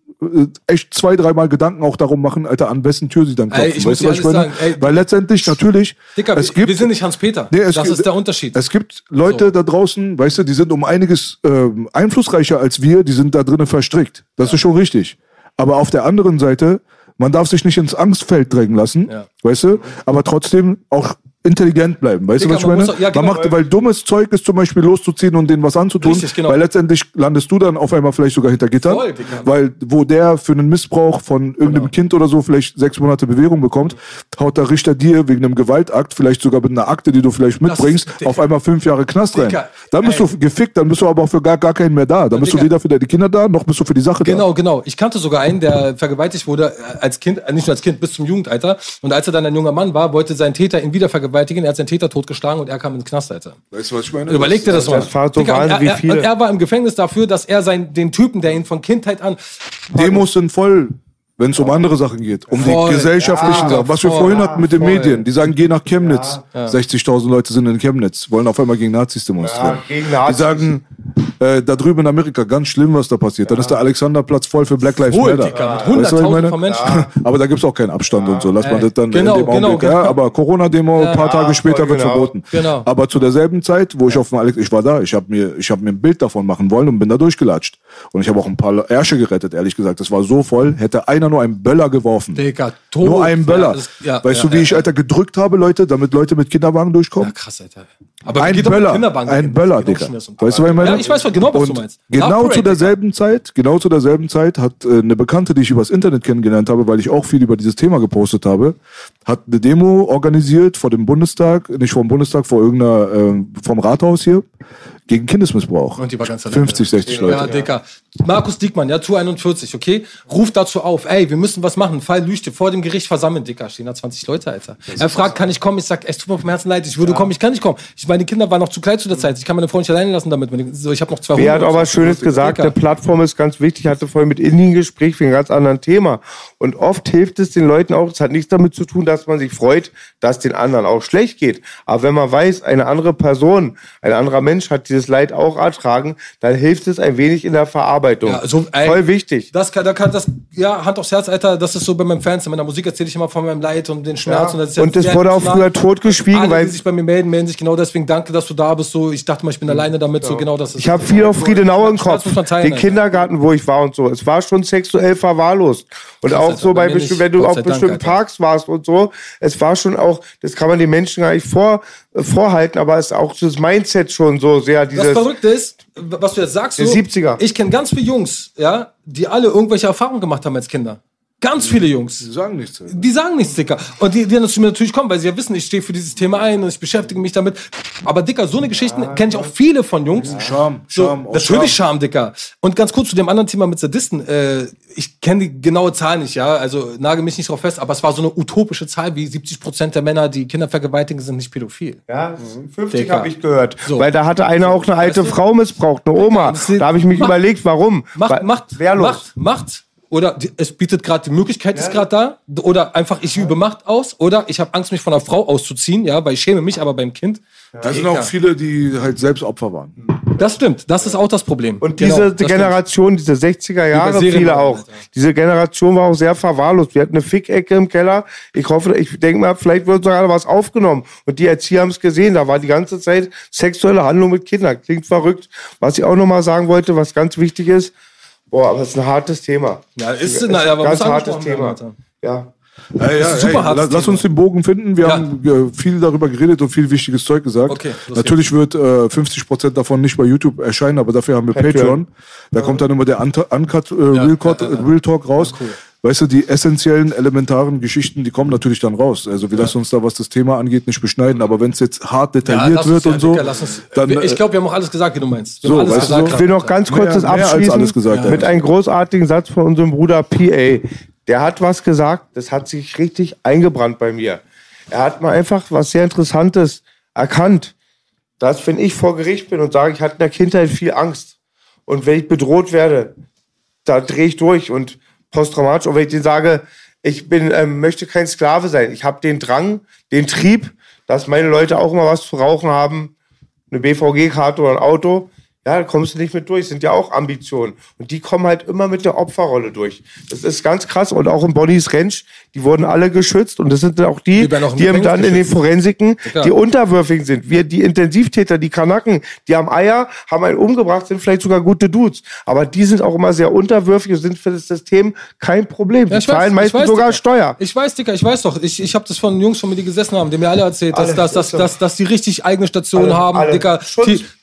echt zwei, dreimal Gedanken auch darum machen, Alter, an wessen Tür sie dann klopfen. Ey, ich weißt du, was ich? Sagen, ey, Weil letztendlich natürlich. Dicker, es gibt, wir sind nicht Hans-Peter. Nee, das gibt, ist der Unterschied. Es gibt Leute so. da draußen, weißt du, die sind um einiges äh, einflussreicher als wir, die sind da drinnen verstrickt. Das ja. ist schon richtig. Aber auf der anderen Seite, man darf sich nicht ins Angstfeld drängen lassen, ja. weißt du, aber trotzdem auch intelligent bleiben. Weißt Digga, du, was ich meine? Auch, ja, genau, man macht, weil dummes Zeug ist zum Beispiel loszuziehen und denen was anzutun, richtig, genau. weil letztendlich landest du dann auf einmal vielleicht sogar hinter Gittern, Voll, weil wo der für einen Missbrauch von irgendeinem genau. Kind oder so vielleicht sechs Monate Bewährung bekommt, haut der Richter dir wegen einem Gewaltakt, vielleicht sogar mit einer Akte, die du vielleicht mitbringst, ist, auf einmal fünf Jahre Knast rein. Dann bist ey. du gefickt, dann bist du aber auch für gar, gar keinen mehr da. Dann bist du weder für die Kinder da, noch bist du für die Sache genau, da. Genau, genau. Ich kannte sogar einen, der vergewaltigt wurde äh, als Kind, äh, nicht nur als Kind, bis zum Jugendalter. Und als er dann ein junger Mann war, wollte sein Täter ihn wieder vergewaltigen. Er hat seinen Täter totgeschlagen und er kam ins Knast, Alter. Weißt du, was ich meine? Überleg dir das, das mal. So Digga, er, er, und er war im Gefängnis dafür, dass er sein, den Typen, der ihn von Kindheit an... Demos sind voll wenn es um andere Sachen geht, um voll. die gesellschaftlichen ja, Sachen. Was voll. wir vorhin hatten mit den voll. Medien. Die sagen, geh nach Chemnitz. Ja. 60.000 Leute sind in Chemnitz, wollen auf einmal gegen Nazis demonstrieren. Ja, gegen Nazis. Die sagen, äh, da drüben in Amerika, ganz schlimm, was da passiert. Dann ist der Alexanderplatz voll für Black Lives Matter. Weißt du, von Menschen. [laughs] Aber da gibt's auch keinen Abstand und so. Lass Ey. man das dann genau, in dem genau, Augenblick. Genau. Ja, aber Corona-Demo, ein paar Tage später wird genau. verboten. Genau. Aber zu derselben Zeit, wo ich auf dem Alex, ich war da, ich habe mir, ich habe mir ein Bild davon machen wollen und bin da durchgelatscht. Und ich habe auch ein paar Ärsche gerettet, ehrlich gesagt. Das war so voll, hätte einer nur einen Böller geworfen geworfen. Digga, tot. Nur einen Böller. Ja, das, ja, weißt ja, du, wie ich, Alter, gedrückt habe, Leute, damit Leute mit Kinderwagen durchkommen? Ja, krass, Alter. Aber ein Böller, ein Böller, Digga. Weißt du, was ich meine? Ja, ich weiß genau, was und du meinst. Genau zu derselben Zeit, genau zu derselben Zeit hat äh, eine Bekannte, die ich übers Internet kennengelernt habe, weil ich auch viel über dieses Thema gepostet habe, hat eine Demo organisiert vor dem Bundestag, nicht vor dem Bundestag, vor irgendeiner, äh, vom Rathaus hier, gegen Kindesmissbrauch. Und die war ganz 50, 60 Leute. Ja, Dicker. Markus Diekmann, ja, zu 41, okay? Ruft dazu auf, ey, wir müssen was machen. Fall Lüchte, vor dem Gericht versammeln, Dicker. Stehen da 20 Leute, Alter. Er fragt, kann ich kommen? Ich sag, es tut mir vom Herzen leid, ich würde ja. kommen, ich kann nicht kommen. Ich meine Kinder waren noch zu klein zu der Zeit. Ich kann meine Frau nicht alleine lassen damit. So, ich habe noch zwei Wer hat auch was Schönes gesagt, eine Plattform ist ganz wichtig. Ich hatte vorhin mit Indien Gespräch für ein ganz anderes Thema. Und oft hilft es den Leuten auch, es hat nichts damit zu tun, dass man sich freut, dass den anderen auch schlecht geht. Aber wenn man weiß, eine andere Person, ein anderer Mensch hat dieses Leid auch ertragen, dann hilft es ein wenig in der Verarbeitung. Ja, so, ey, Voll wichtig. Das kann, da kann das, ja, Hand aufs Herz, Alter, das ist so bei meinem Fans. In meiner Musik erzähle ich immer von meinem Leid und den Schmerz. Ja. Und das, und das wurde auch früher totgeschwiegen, weil die sich bei mir melden, melden sich genau deswegen. Danke, dass du da bist. So, ich dachte mal, ich bin alleine damit. So genau das. Ist ich habe viel auf Friedenau im Kopf. Den Kindergarten, wo ich war und so. Es war schon sexuell verwahrlost. Und Krass, auch so bei bestimmten, wenn du auf bestimmten Parks warst und so. Es war schon auch, das kann man den Menschen gar nicht vor, äh, vorhalten, aber es ist auch das Mindset schon so sehr dieses. Das Verrückte ist, was du jetzt sagst, so, 70er. ich kenne ganz viele Jungs, ja, die alle irgendwelche Erfahrungen gemacht haben als Kinder. Ganz viele Jungs. Die sagen nichts. Die sagen nichts, Dicker. Und die, die dann zu mir natürlich kommen, weil sie ja wissen, ich stehe für dieses Thema ein und ich beschäftige mich damit. Aber Dicker, so eine Geschichten ja, kenne ich auch viele von Jungs. Ja. Scham, so, Scham. Natürlich Scham. Scham, Dicker. Und ganz kurz zu dem anderen Thema mit Sadisten. Äh, ich kenne die genaue Zahl nicht, ja. Also nagel mich nicht drauf fest, aber es war so eine utopische Zahl, wie 70 Prozent der Männer, die Kinder vergewaltigen, sind nicht pädophil. Ja, 50 habe ich gehört. So. Weil da hatte einer auch eine alte weißt du? Frau missbraucht, eine Oma. Da habe ich mich macht, überlegt, warum. Macht, macht, macht, macht oder es bietet gerade die Möglichkeit ja. ist gerade da oder einfach ich übe Macht aus oder ich habe Angst mich von einer Frau auszuziehen, ja, weil ich schäme mich aber beim Kind. Ja, da sind auch viele, die halt selbst Opfer waren. Das stimmt, das ist auch das Problem. Und Genau, diese stimmt. Generation, diese 60er Jahre, Serien viele auch. Diese Generation war auch sehr verwahrlost. Wir hatten eine Fickecke im Keller. Ich hoffe, ich denke mal, vielleicht wird sogar was aufgenommen. Und die Erzieher haben es gesehen. Da war die ganze Zeit sexuelle Handlung mit Kindern. Klingt verrückt. Was ich auch nochmal sagen wollte, was ganz wichtig ist, boah, aber es ist ein hartes Thema. Ja, ist, Es na, aber ganz muss hartes werden, Thema. Ja. Ja, ja, ist ein super ey, hartes lass, uns den Bogen finden. Wir Ja. haben äh, viel darüber geredet und viel wichtiges Zeug gesagt. Okay, Natürlich wird äh, 50% davon nicht bei YouTube erscheinen, aber dafür haben wir Patreon. Patreon. Da kommt dann immer der Uncut, äh, Real, Talk, ja, ja. Real Talk raus. Weißt du, die essentiellen, elementaren Geschichten, die kommen natürlich dann raus. Also wir lassen uns da, was das Thema angeht, nicht beschneiden. Aber wenn es jetzt hart Ja, detailliert lass wird ja, und so, Dicker, dann... ich äh, glaube, wir haben auch alles gesagt, wie du meinst. Wir so, haben alles gesagt. so- Ich will noch ganz kurz Mehr- das abschließen alles gesagt, ja. mit einem großartigen Satz von unserem Bruder PA. Der hat was gesagt, das hat sich richtig eingebrannt bei mir. Er hat mal einfach was sehr Interessantes erkannt, dass wenn ich vor Gericht bin und sage, ich hatte in der Kindheit viel Angst und wenn ich bedroht werde, da drehe ich durch und posttraumatisch. Und wenn ich denen sage, ich bin, ähm, möchte kein Sklave sein, ich habe den Drang, den Trieb, dass meine Leute auch immer was zu rauchen haben, eine BVG-Karte oder ein Auto, ja, da kommst du nicht mit durch. Sind ja auch Ambitionen. Und die kommen halt immer mit der Opferrolle durch. Das ist ganz krass. Und auch in Bonnies Ranch, die wurden alle geschützt. Und das sind dann auch die, Die die Gefängnis dann in den. Forensiken, klar. die unterwürfig sind. Wir, die Intensivtäter, die Kanaken, die haben Eier, haben einen umgebracht, sind vielleicht sogar gute Dudes. Aber die sind auch immer sehr unterwürfig und sind für das System kein Problem. Die Ja, ich zahlen weiß, meistens weiß, sogar Dicker. Steuer. Ich weiß, Dicker, ich weiß doch. Ich, ich habe das von Jungs von mir, die gesessen haben, die mir alle erzählt, dass, Alle, dass, dass, dass, dass die richtig eigene Stationen Alle, haben, alle. Dicker,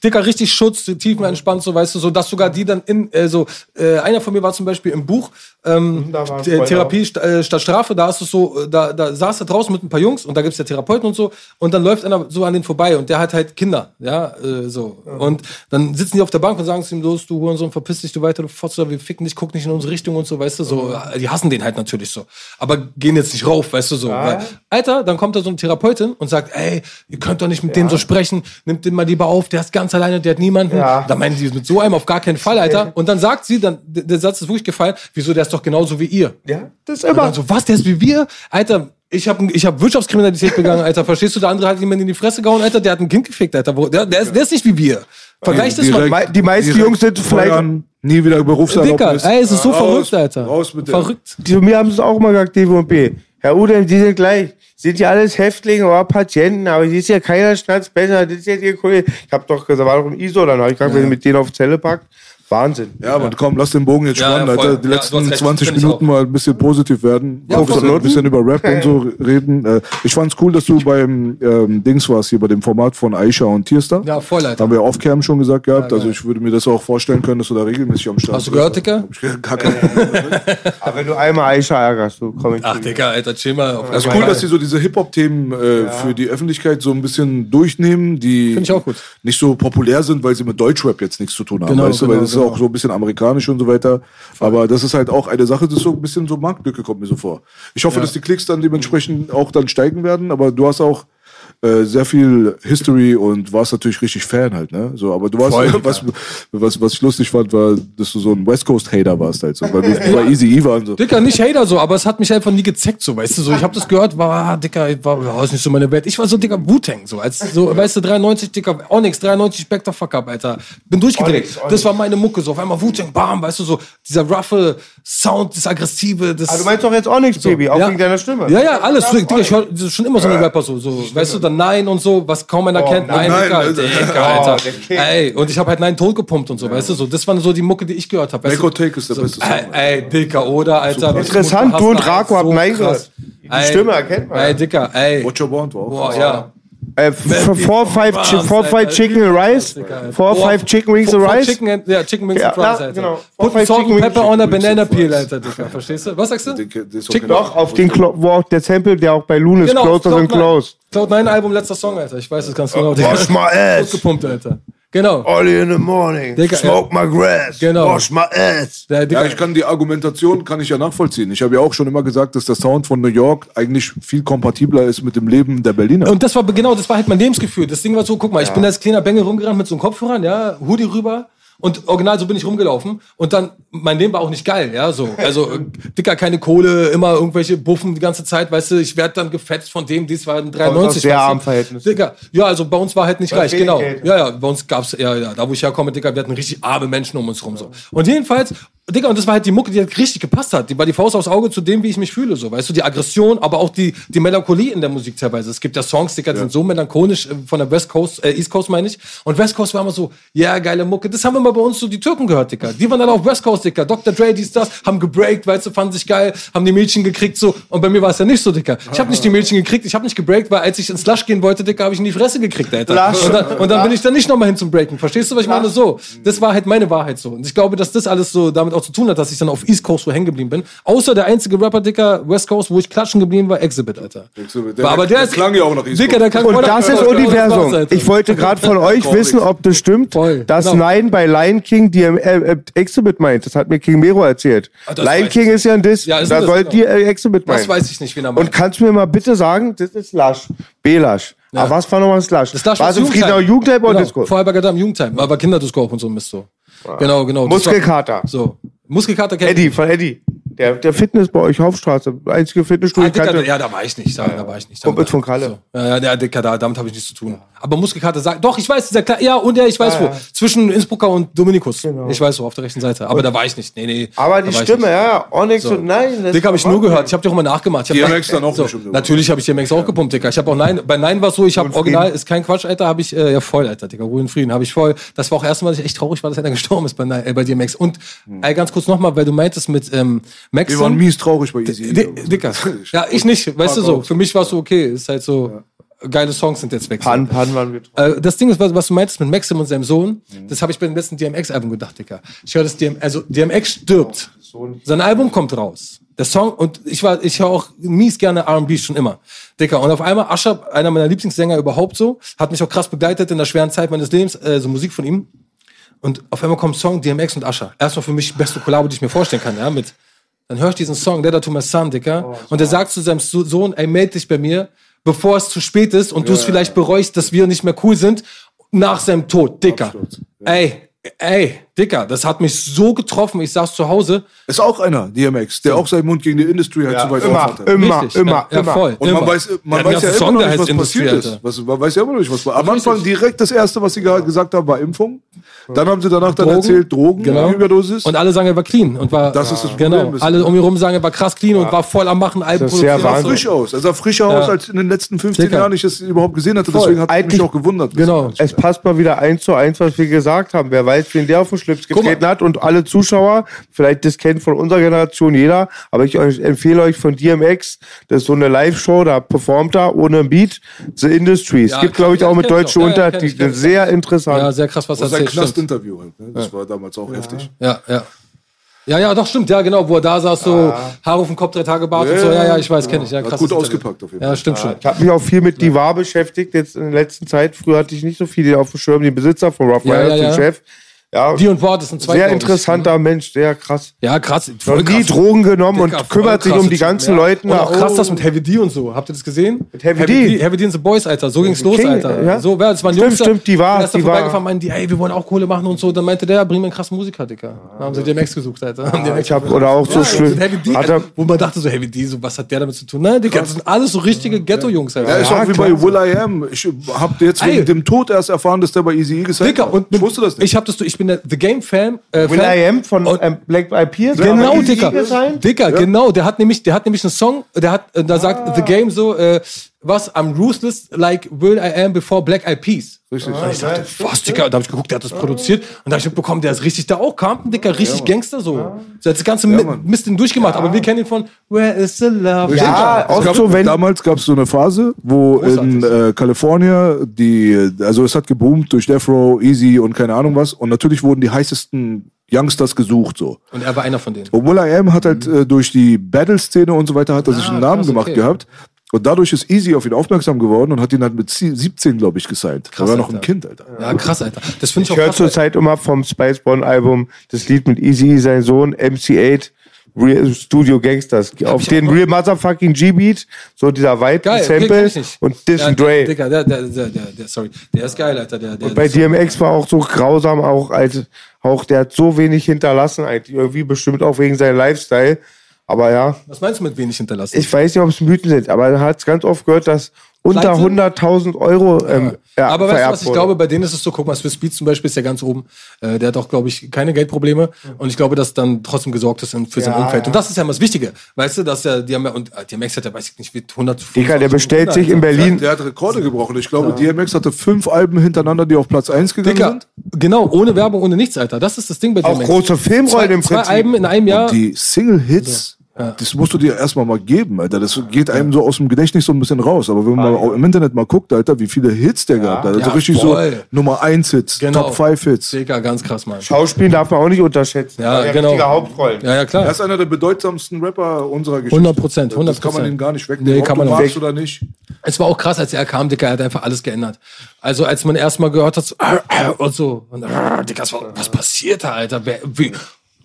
Dicker, richtig Schutz, tiefenentspannt, so weißt du, so dass sogar die dann in, äh, so, äh, einer von mir war zum Beispiel im Buch, ähm, Th- Freund Therapie st äh, statt Strafe, da ist es so, äh, da, da saß er draußen mit ein paar Jungs und da gibt's ja Therapeuten und so und dann läuft einer so an den vorbei und der hat halt Kinder, ja, äh, so. Und dann sitzen die auf der Bank und sagen zu ihm, los, du Hurensohn, verpiss dich, du weiter, du Fotzer, wir ficken dich, guck nicht in unsere Richtung und so, weißt du, so. Die hassen den halt natürlich so. Aber gehen jetzt nicht rauf, weißt du, so. Weil, Alter, dann kommt da so eine Therapeutin und sagt, ey, ihr könnt doch nicht mit dem so sprechen, nimmt den mal lieber auf, der ist ganz alleine, der hat niemanden. Ja. Da meinen die mit so einem auf gar keinen Fall, Alter. Und dann sagt sie, dann, der Satz ist wirklich gefallen, wieso, der ist doch genauso wie ihr. Ja, das ist Und immer. dann so, was, der ist wie wir? Alter, ich habe ich hab Wirtschaftskriminalität begangen, Alter. Verstehst du, der andere hat jemand in die Fresse gehauen, Alter, der hat ein Kind gefickt, Alter. Der, der, ist, der ist nicht wie wir. Vergleich das mal. Mei- die meisten direkt Jungs sind vielleicht- feuern, nie wieder Dicker, Berufserlaubnis. ey, es ist so Raus, verrückt, Alter. Raus mit dem. verrückt. Zu mir haben sie es auch mal gesagt, DWB. Herr Udem, die sind gleich. Sind ja alles Häftlinge oder Patienten, aber hier ist ja keiner Schnatz besser. Das ist ja ihr Kollege. Ich hab doch gesagt, war doch im ISO, dann habe ich gesagt, wenn ihr mit denen auf Zelle packt, Wahnsinn. Ja, aber komm, lass den Bogen jetzt Ja, spannen, ja. Alter. Die Ja, letzten du hast recht, 20 find ich Minuten mal ein bisschen positiv werden. Ja, ein, bisschen, absolut. ein bisschen über Rap und so reden. Äh, Ich fand's cool, dass du beim ähm, Dings warst, hier bei dem Format von Aisha und Tierstar. Ja, voll, Da Alter. haben wir off-cam schon gesagt gehabt. Ja, also ich würde mir das auch vorstellen können, dass du da regelmäßig am Start Hast du bist. gehört, Dicker? Gar kein Problem damit. Aber wenn du einmal Aisha ärgerst, du komm ich Ach, Digga, Alter, chill mal. Auf Es ist cool, dass die so diese Hip-Hop-Themen äh, für die Öffentlichkeit so ein bisschen durchnehmen, die Find ich auch gut. nicht so populär sind, weil sie mit Deutschrap jetzt nichts zu tun haben. Genau, weißt du, genau. Ist auch so ein bisschen amerikanisch und so weiter. Aber das ist halt auch eine Sache, das ist so ein bisschen so Marktlücke, kommt mir so vor. Ich hoffe, dass die Klicks dann dementsprechend auch dann steigen werden, aber du hast auch äh, sehr viel History und warst natürlich richtig Fan halt, ne? So, aber du warst, Voll, [laughs] was, was, was ich lustig fand, war, dass du so ein West Coast Hater warst halt, so, weil wir [laughs] bei Easy E waren so. Dicker, nicht Hater so, aber es hat mich einfach nie gezeckt, so, weißt du, so, ich habe das gehört, war, ah, Dicker, ich war, ja, ist nicht so meine Welt. Ich war so, Dicker, Wu-Tang, so, als, so, weißt du, 93, Dicker, Onyx, 93, Back the fuck up, Alter. Bin durchgedreht. Onyx, Onyx. Das war meine Mucke, so, auf einmal Wu-Tang, bam, weißt du, so, dieser roughe Sound, das Aggressive, das. Aber du meinst doch jetzt auch nichts, Baby, auch ja. wegen deiner Stimme. Ja, ja, alles. Digga, ich höre schon immer so einen Rapper so, so weißt du, dann Nein und so, was kaum einer kennt. Nein, Nein, Digga, Alter. Digga, Alter. King. Ey, und ich habe halt Nein tot gepumpt und so, weißt du, so. Das waren so die Mucke, die ich gehört habe. Take ist der beste Song. Ey, ey, Dicker, oder, Alter. Mit Interessant, du und eins, habt Nein gehört. Die Stimme erkennt man. Ey, Dicker, ey. Watch Your Bond war auch. Boah, ja. Äh, four, five, chi- four, five chicken and rice. Four, five chicken wings and Four rice. Chicken and, ja, Chicken Wings Ja, and Fries, ja, Alter. genau. Put five salt chicken and pepper on a banana peel. Alter, Dicker. Verstehst du? Was sagst du? Chicken- okay. Doch, auf den Klo wo auch der Sample, der auch bei Loon ist, Genau, Closer than Close. Cloud 9 Album, letzter Song, Alter. Ich weiß es ganz genau. Wash my ass. Gepumpt, Alter. Genau. Early in the morning. Digga, Smoke my grass. Genau. Wash my ass. Dicker, Ja, ich kann die Argumentation kann ich ja nachvollziehen. Ich habe ja auch schon immer gesagt, dass der Sound von New York eigentlich viel kompatibler ist mit dem Leben der Berliner. Und das war genau, das war halt mein Lebensgefühl. Das Ding war so, guck mal, ich bin als kleiner Bengel rumgerannt mit so einem Kopfhörern, ja, Hoodie rüber Und original, so bin ich rumgelaufen. Und dann, mein Leben war auch nicht geil, ja, so. Also, äh, dicker, keine Kohle, immer irgendwelche Buffen die ganze Zeit, weißt du, ich werde dann gefetzt von dem, dies war ein 93. sehr armen Verhältnissen. Dicker, ja, also bei uns war halt nicht reich, genau. Geld. Ja, ja, bei uns gab's, ja, ja, da wo ich herkomme, Dicker, wir hatten richtig arme Menschen um uns rum, so. Und jedenfalls, Dicker, und das war halt die Mucke, die halt richtig gepasst hat. Die war die Faust aufs Auge zu dem, wie ich mich fühle, so. Weißt du, die Aggression, aber auch die, die Melancholie in der Musik teilweise. Es gibt ja Songs, Dicker, die sind so melancholisch äh, von der West Coast, äh, East Coast meine ich. Und West Coast war immer so, ja, geile Mucke. Das haben wir mal bei uns so die Türken gehört, Dicker. Die waren dann auf West Coast, Dicker. Dr. Dre, dies, das, haben gebreakt, weißt du, fanden sich geil, haben die Mädchen gekriegt, so. Und bei mir war es ja nicht so, Dicker. Ich habe nicht die Mädchen gekriegt, ich habe nicht gebreakt, weil als ich ins Lush gehen wollte, Dicker, habe ich in die Fresse gekriegt, Alter. Und dann, und dann bin ich dann nicht nochmal hin zum Breaken. Verstehst du, was ich meine? So. Das war halt meine Wahrheit so. Und ich glaube, dass das alles so damit auch zu tun hat, dass ich dann auf East Coast so hängen geblieben bin. Außer der einzige Rapper, Dicker, West Coast, wo ich klatschen geblieben war, Exhibit, Alter. Exhibit. Der- aber der, der ist, klang ja auch nach East Dicker, der klang Und das ist Universum. Ich wollte gerade von euch wissen, ob das stimmt, Voll, dass genau. Nein bei Lion King die äh, äh, Exhibit meint. Das hat mir King Mero erzählt. Ah, Lion King ist ja ein Diss. Ja, ist da ein Diss, soll genau. die äh, Exhibit meinen. Das weiß ich nicht, wen er Und meint. kannst du mir mal bitte sagen, das ist Lush, B-Lush. Aber was war nochmal das Lush? Das Lush war es im Friedenauer Jugendheim oder genau. Disco? Bei im Jugendheim, aber Kinderdisco auch und so Mist so. Genau, genau. Muskelkater. So. Muskelkater kennt Eddie, von Eddie. Der, der Fitness bei euch Hauptstraße. Einzige Fitnessstudio. Ah, Dicker, ja, da war ich nicht. Da, da war ich nicht. Da, Kumpels von Kalle. So. Ja, ja, der Dicker, da, damit habe ich nichts zu tun. Aber Muskelkater sagt, doch, ich weiß, dieser Kle ja, und ja, ich weiß wo. Zwischen Innsbrucker und Dominikus. Ich weiß wo, auf der rechten Seite. Aber da war ich nicht. Nee, nee. Genau. Aber die Stimme, ja, Onyx und Nein. das Dicker habe ich nur gehört. Ich habe die auch immer nachgemacht. Ich hab DMX dann auch so, bestimmt. Natürlich habe ich DMX auch gepumpt, Dicker. Ich habe auch Nein, bei Nein war es so, ich habe original, ist kein Quatsch, Alter, habe ich, äh, ja voll, Alter, Dicker, Ruhe in Frieden, habe ich voll. Das war auch erstmal, dass ich echt traurig war, dass einer [laughs] gestorben ist bei, äh, bei DMX. Und äh, ganz kurz nochmal, weil du meintest mit ähm, Max. Wir waren mies traurig bei Easy. Di- Dicker. Ja, ich nicht, weißt du so. Für mich war es so okay. Ist halt so, geile Songs sind jetzt weg. Pan, Pan waren wir Äh, das Ding ist, was, was du meintest mit Maxim und seinem Sohn, das habe ich beim letzten DMX-Album gedacht, Dicker. Ich höre das DM, also DMX stirbt. Sein Album kommt raus. Der Song, und ich war, ich höre auch mies gerne R&B schon immer. Dicker. Und auf einmal, Ascher, einer meiner Lieblingssänger überhaupt so, hat mich auch krass begleitet in der schweren Zeit meines Lebens, äh, so Musik von ihm. Und auf einmal kommt Song DMX und Ascher. Erstmal für mich beste Kollabo, die ich mir vorstellen kann, ja, mit, dann höre ich diesen Song, Letter to my son, Dicker. und er sagt zu seinem So- Sohn, ey, meld dich bei mir, bevor es zu spät ist und du es vielleicht bereust, dass wir nicht mehr cool sind, nach seinem Tod, Dicker. Ey, ey, Dicker, das hat mich so getroffen, ich saß zu Hause. Ist auch einer, DMX, der auch seinen Mund gegen die Industry halt so weit immer, auf hatte. immer, Richtig, immer, ja, ja, immer. voll. Und immer. man weiß, man hat weiß ja immer noch nicht, was Industrie, passiert ist. Was, man weiß ja immer noch nicht, was war. Am. Anfang direkt das Erste, was sie ge- gesagt haben, war Impfung. Dann haben sie danach dann Drogen. erzählt, Drogen, Genau. Überdosis. Und alle sagen, er war clean und war Das ist das Problem genau. Alle um ihn rum sagen, er war krass clean und war voll am machen, Alben Das er sah frisch aus. Er sah frischer aus, Ja. als in den letzten 15 Dicker. Jahren ich es überhaupt gesehen hatte. Deswegen hat es mich auch gewundert. Genau. Es passt mal wieder eins zu eins, was wir gesagt haben. Wer weiß, wen der auf den Schlips getreten hat und alle Zuschauer, vielleicht das kennt von unserer Generation jeder, aber ich euch empfehle euch von DMX, das ist so eine Live-Show, da performt er ohne ein Beat, The Industry. Es Ja, gibt, glaube ich, auch mit deutschen. Ja, Untertiteln. Sehr interessant. Ja, sehr krass, was er sein erzählt. Stimmt. Knastinterview. halt, ne? Das war damals auch heftig. Ja, ja. Ja, ja, doch, stimmt, ja, genau, wo er da saß, so Haare auf dem Kopf, drei Tage Bart und so, ja, ja, ich weiß, kenne ich, ja, krass. gut ausgepackt auf jeden Fall. Ja, stimmt schon. Ich habe mich auch viel mit Divar beschäftigt, jetzt in der letzten Zeit. Früher hatte ich nicht so viele auf dem Schirm, den Besitzer von Rough Ja, Riders, ja, den ja. Chef. Ja, Die und Wort, das sind zwei. sehr interessanter Mensch, sehr krass. Ja, krass. Voll krass. Drogen genommen Dicker, und kümmert sich um die ganzen ja. Leute. Und auch krass das mit Heavy D und so. Habt ihr das gesehen? Mit Heavy Heavy D? D? Heavy D and the Boys, Alter. So ging's los, King, Alter. ja. So, wer, das waren Stimmt, Jungs. stimmt, die war- Der ist da die vorbeigefahren, meinen die, ey, wir wollen auch Kohle machen und so. Dann meinte der, bring mir einen krassen Musiker, Dicker. Dann haben sie DMX gesucht, Alter. Haben DMX Ich hab, oder auch so ja, schlimm. Heavy D, Hat Alter, er, wo man dachte so, Heavy D, so, was hat der damit zu tun? Nein, Dicker, das sind alles so richtige Ghetto-Jungs, Alter. Ja, ist Ja, auch wie bei Will I Am. Ich habe jetzt wegen dem Tod erst erfahren, dass der bei Easy E gesigned Dicker, war. und ich wusste das nicht. Ich hab das, ich bin der The Game-Fan. Äh, Will Fan. I Am von Und- ähm, Black Eyed Peas? Genau, Dicker. Dicker, genau. Der hat nämlich, der hat nämlich einen Song, der hat, äh, da sagt The Game so, äh, was, I'm ruthless like Will I Am before Black Eyed Peas. Richtig. Und ich dachte, was, Dicker? Und da hab ich geguckt, der hat das produziert. Und da hab ich mitbekommen, der ist richtig da auch Compton, Dicker, richtig Gangster so. Der hat das ganze Mann. Mist den durchgemacht. Aber wir kennen ihn von Where is the Love? Ja, Es auch gab, so, wenn. damals gab es so eine Phase, wo in äh, Kalifornien die, also es hat geboomt durch Death Row, Easy und keine Ahnung was. Und natürlich wurden die heißesten Youngsters gesucht so. Und er war einer von denen. Und Will I Am hat halt äh, durch die Battle-Szene und so weiter hat er sich einen Namen krass, gemacht okay. gehabt. Und dadurch ist Easy auf ihn aufmerksam geworden und hat ihn halt mit sie- 17, glaube ich, gesigned. Krass, er war noch ein Kind, Alter. Ja, krass, Alter. Das finde ich Ich auch höre zurzeit immer vom Spice One Album das Lied mit Easy, sein Sohn, MC8. Real Studio Gangsters. Auf ich den Real Motherfucking G-Beat, so dieser White Geil, Sample und Dish ja, and Dre. Digga, der, der, der, der, der, sorry, der ist geil, Alter. Der, der, Und bei der- DMX war auch so grausam, auch als auch der hat so wenig hinterlassen, eigentlich irgendwie bestimmt auch wegen seinem Lifestyle. Aber ja, Was meinst du mit wenig hinterlassen? ich weiß nicht, ob es Mythen sind, aber er hat ganz oft gehört, dass unter Pleite? 100.000 Euro ähm, ja, aber weißt du was, ich wurde. glaube, bei denen ist es so, guck mal, Swiss Beats zum Beispiel ist ja ganz oben. Äh, der hat auch, glaube ich, keine Geldprobleme. Und ich glaube, dass dann trotzdem gesorgt ist für sein Ja, Umfeld. ja. Und das ist ja immer das Wichtige. Weißt du, dass er, die haben ja, und äh, DMX hat ja, weiß ich nicht, wie 100. Digga, der bestellt sich in Berlin. Der hat Rekorde gebrochen. Ich glaube, DMX hatte fünf Alben hintereinander, die auf Platz 1 gegangen Digga, sind. genau, ohne Werbung, ohne nichts, Alter. Das ist das Ding bei Auch DMX. große Filmrollen zwei, im zwei Prinzip. Alben in einem Jahr. Die Single-Hits, das musst du dir erstmal mal geben, Alter. Das geht einem so aus dem Gedächtnis so ein bisschen raus. Aber wenn man mal im Internet mal guckt, Alter, wie viele Hits der gehabt hat. Also Ja, richtig voll. so Nummer 1 Hits, Genau. Top 5 Hits. Digga, ganz krass, Mann. Schauspielen darf man auch nicht unterschätzen. Ja, Der genau. richtige Hauptrollen. Ja, ja, Er klar. ist einer der bedeutsamsten Rapper unserer Geschichte. 100 Prozent, 100 Das kann man ihm gar nicht wegnehmen. Nee, ob kann du man magst weg. oder nicht. Es war auch krass, als er kam, Digga, er hat einfach alles geändert. Also als man erstmal gehört hat, so, äh, [clears throat] äh, und so, und, äh, [clears throat] Digga, was passiert da, Alter? Wer, wie,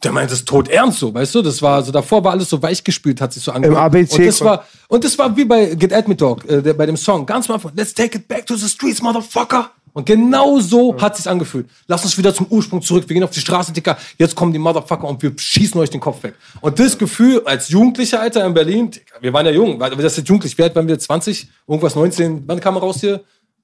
der meint das tot ernst so, weißt du? Das war so, davor war alles so weich gespielt, hat sich so angehört. ABC Und das war, und das war wie bei Get At Me Dog, äh, der, bei dem Song, ganz am Anfang, let's take it back to the streets, motherfucker. Und genau so hat sich's angefühlt. Lass uns wieder zum Ursprung zurück. Wir gehen auf die Straße, Dicker. Jetzt kommen die Motherfucker und wir schießen euch den Kopf weg. Und das Gefühl als Jugendlicher, Alter, in Berlin, Dicker, wir waren ja jung, weil das ist jugendlich. Wie alt waren wir? 20? Irgendwas 19? Wann kam er raus hier?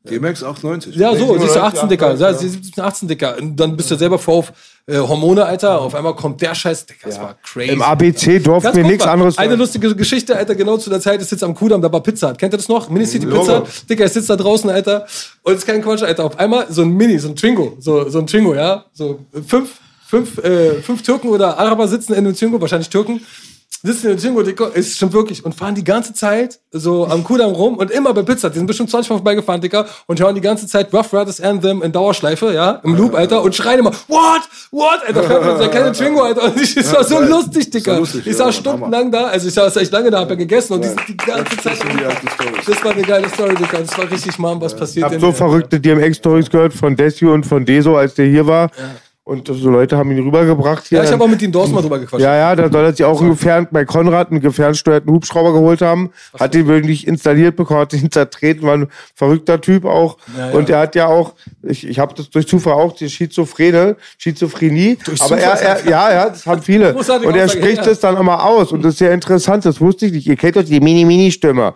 DMX 98. Ja, so, siehst du 97, 18 Dicker, 98, ja, ja. 17, 18 Dicker. Und dann bist du selber vor auf äh, Hormone, Alter. Auf einmal kommt der Scheiß, Dicker, das war crazy. Im ABC wir kurz nichts anderes Eine hören. lustige Geschichte, Alter, genau zu der Zeit, ich sitze am Kudamm, da war Pizza. Kennt ihr das noch? Mini City Pizza. Dicker, ich sitze da draußen, Alter. Und es ist kein Quatsch, Alter. Auf einmal so ein Mini, so ein Twingo, so, so ein Twingo, ja. So fünf, fünf, äh, fünf Türken oder Araber sitzen in einem Twingo, wahrscheinlich Türken. Sitzen in Twingo, Dicker, es stimmt wirklich. Und fahren die ganze Zeit so am Kudamm rum und immer bei Pizza. Die sind bestimmt 20 Mal vorbeigefahren, Dicker. Und hören die ganze Zeit Rough Riders Anthem in Dauerschleife, ja, im Loop, Alter. Und schreien immer, what, what, Alter. Fährt mit dieser kleine Twingo, Alter. Und ich, es war so lustig, Dicker. lustig, ich ja, saß stundenlang da, also ich saß echt lange da, hab ja gegessen und die sind die ganze Zeit. Das war eine geile Story, Dicker. Das war richtig, Mann, was Ich passiert habe denn so hier? verrückte DMX-Stories gehört von Desio und von Deso, als der hier war. Und so Leute haben ihn rübergebracht hier. Ja, ich habe auch mit ihm Dorst mal drüber gequatscht. ja, ja, da soll er sich auch einen gefern, bei Konrad einen gefernsteuerten Hubschrauber geholt haben. Hat den wirklich installiert bekommen, hat ihn zertreten, war ein verrückter Typ auch. Ja, ja. Und er hat ja auch, ich, ich habe das durch Zufall auch, die Schizophrene, Schizophrenie. aber er, Zufall? er, ja, ja, das haben viele. Und er spricht ja. das dann immer aus. Und das ist sehr interessant, das wusste ich nicht. Ihr kennt doch die Mini-Mini-Stimme.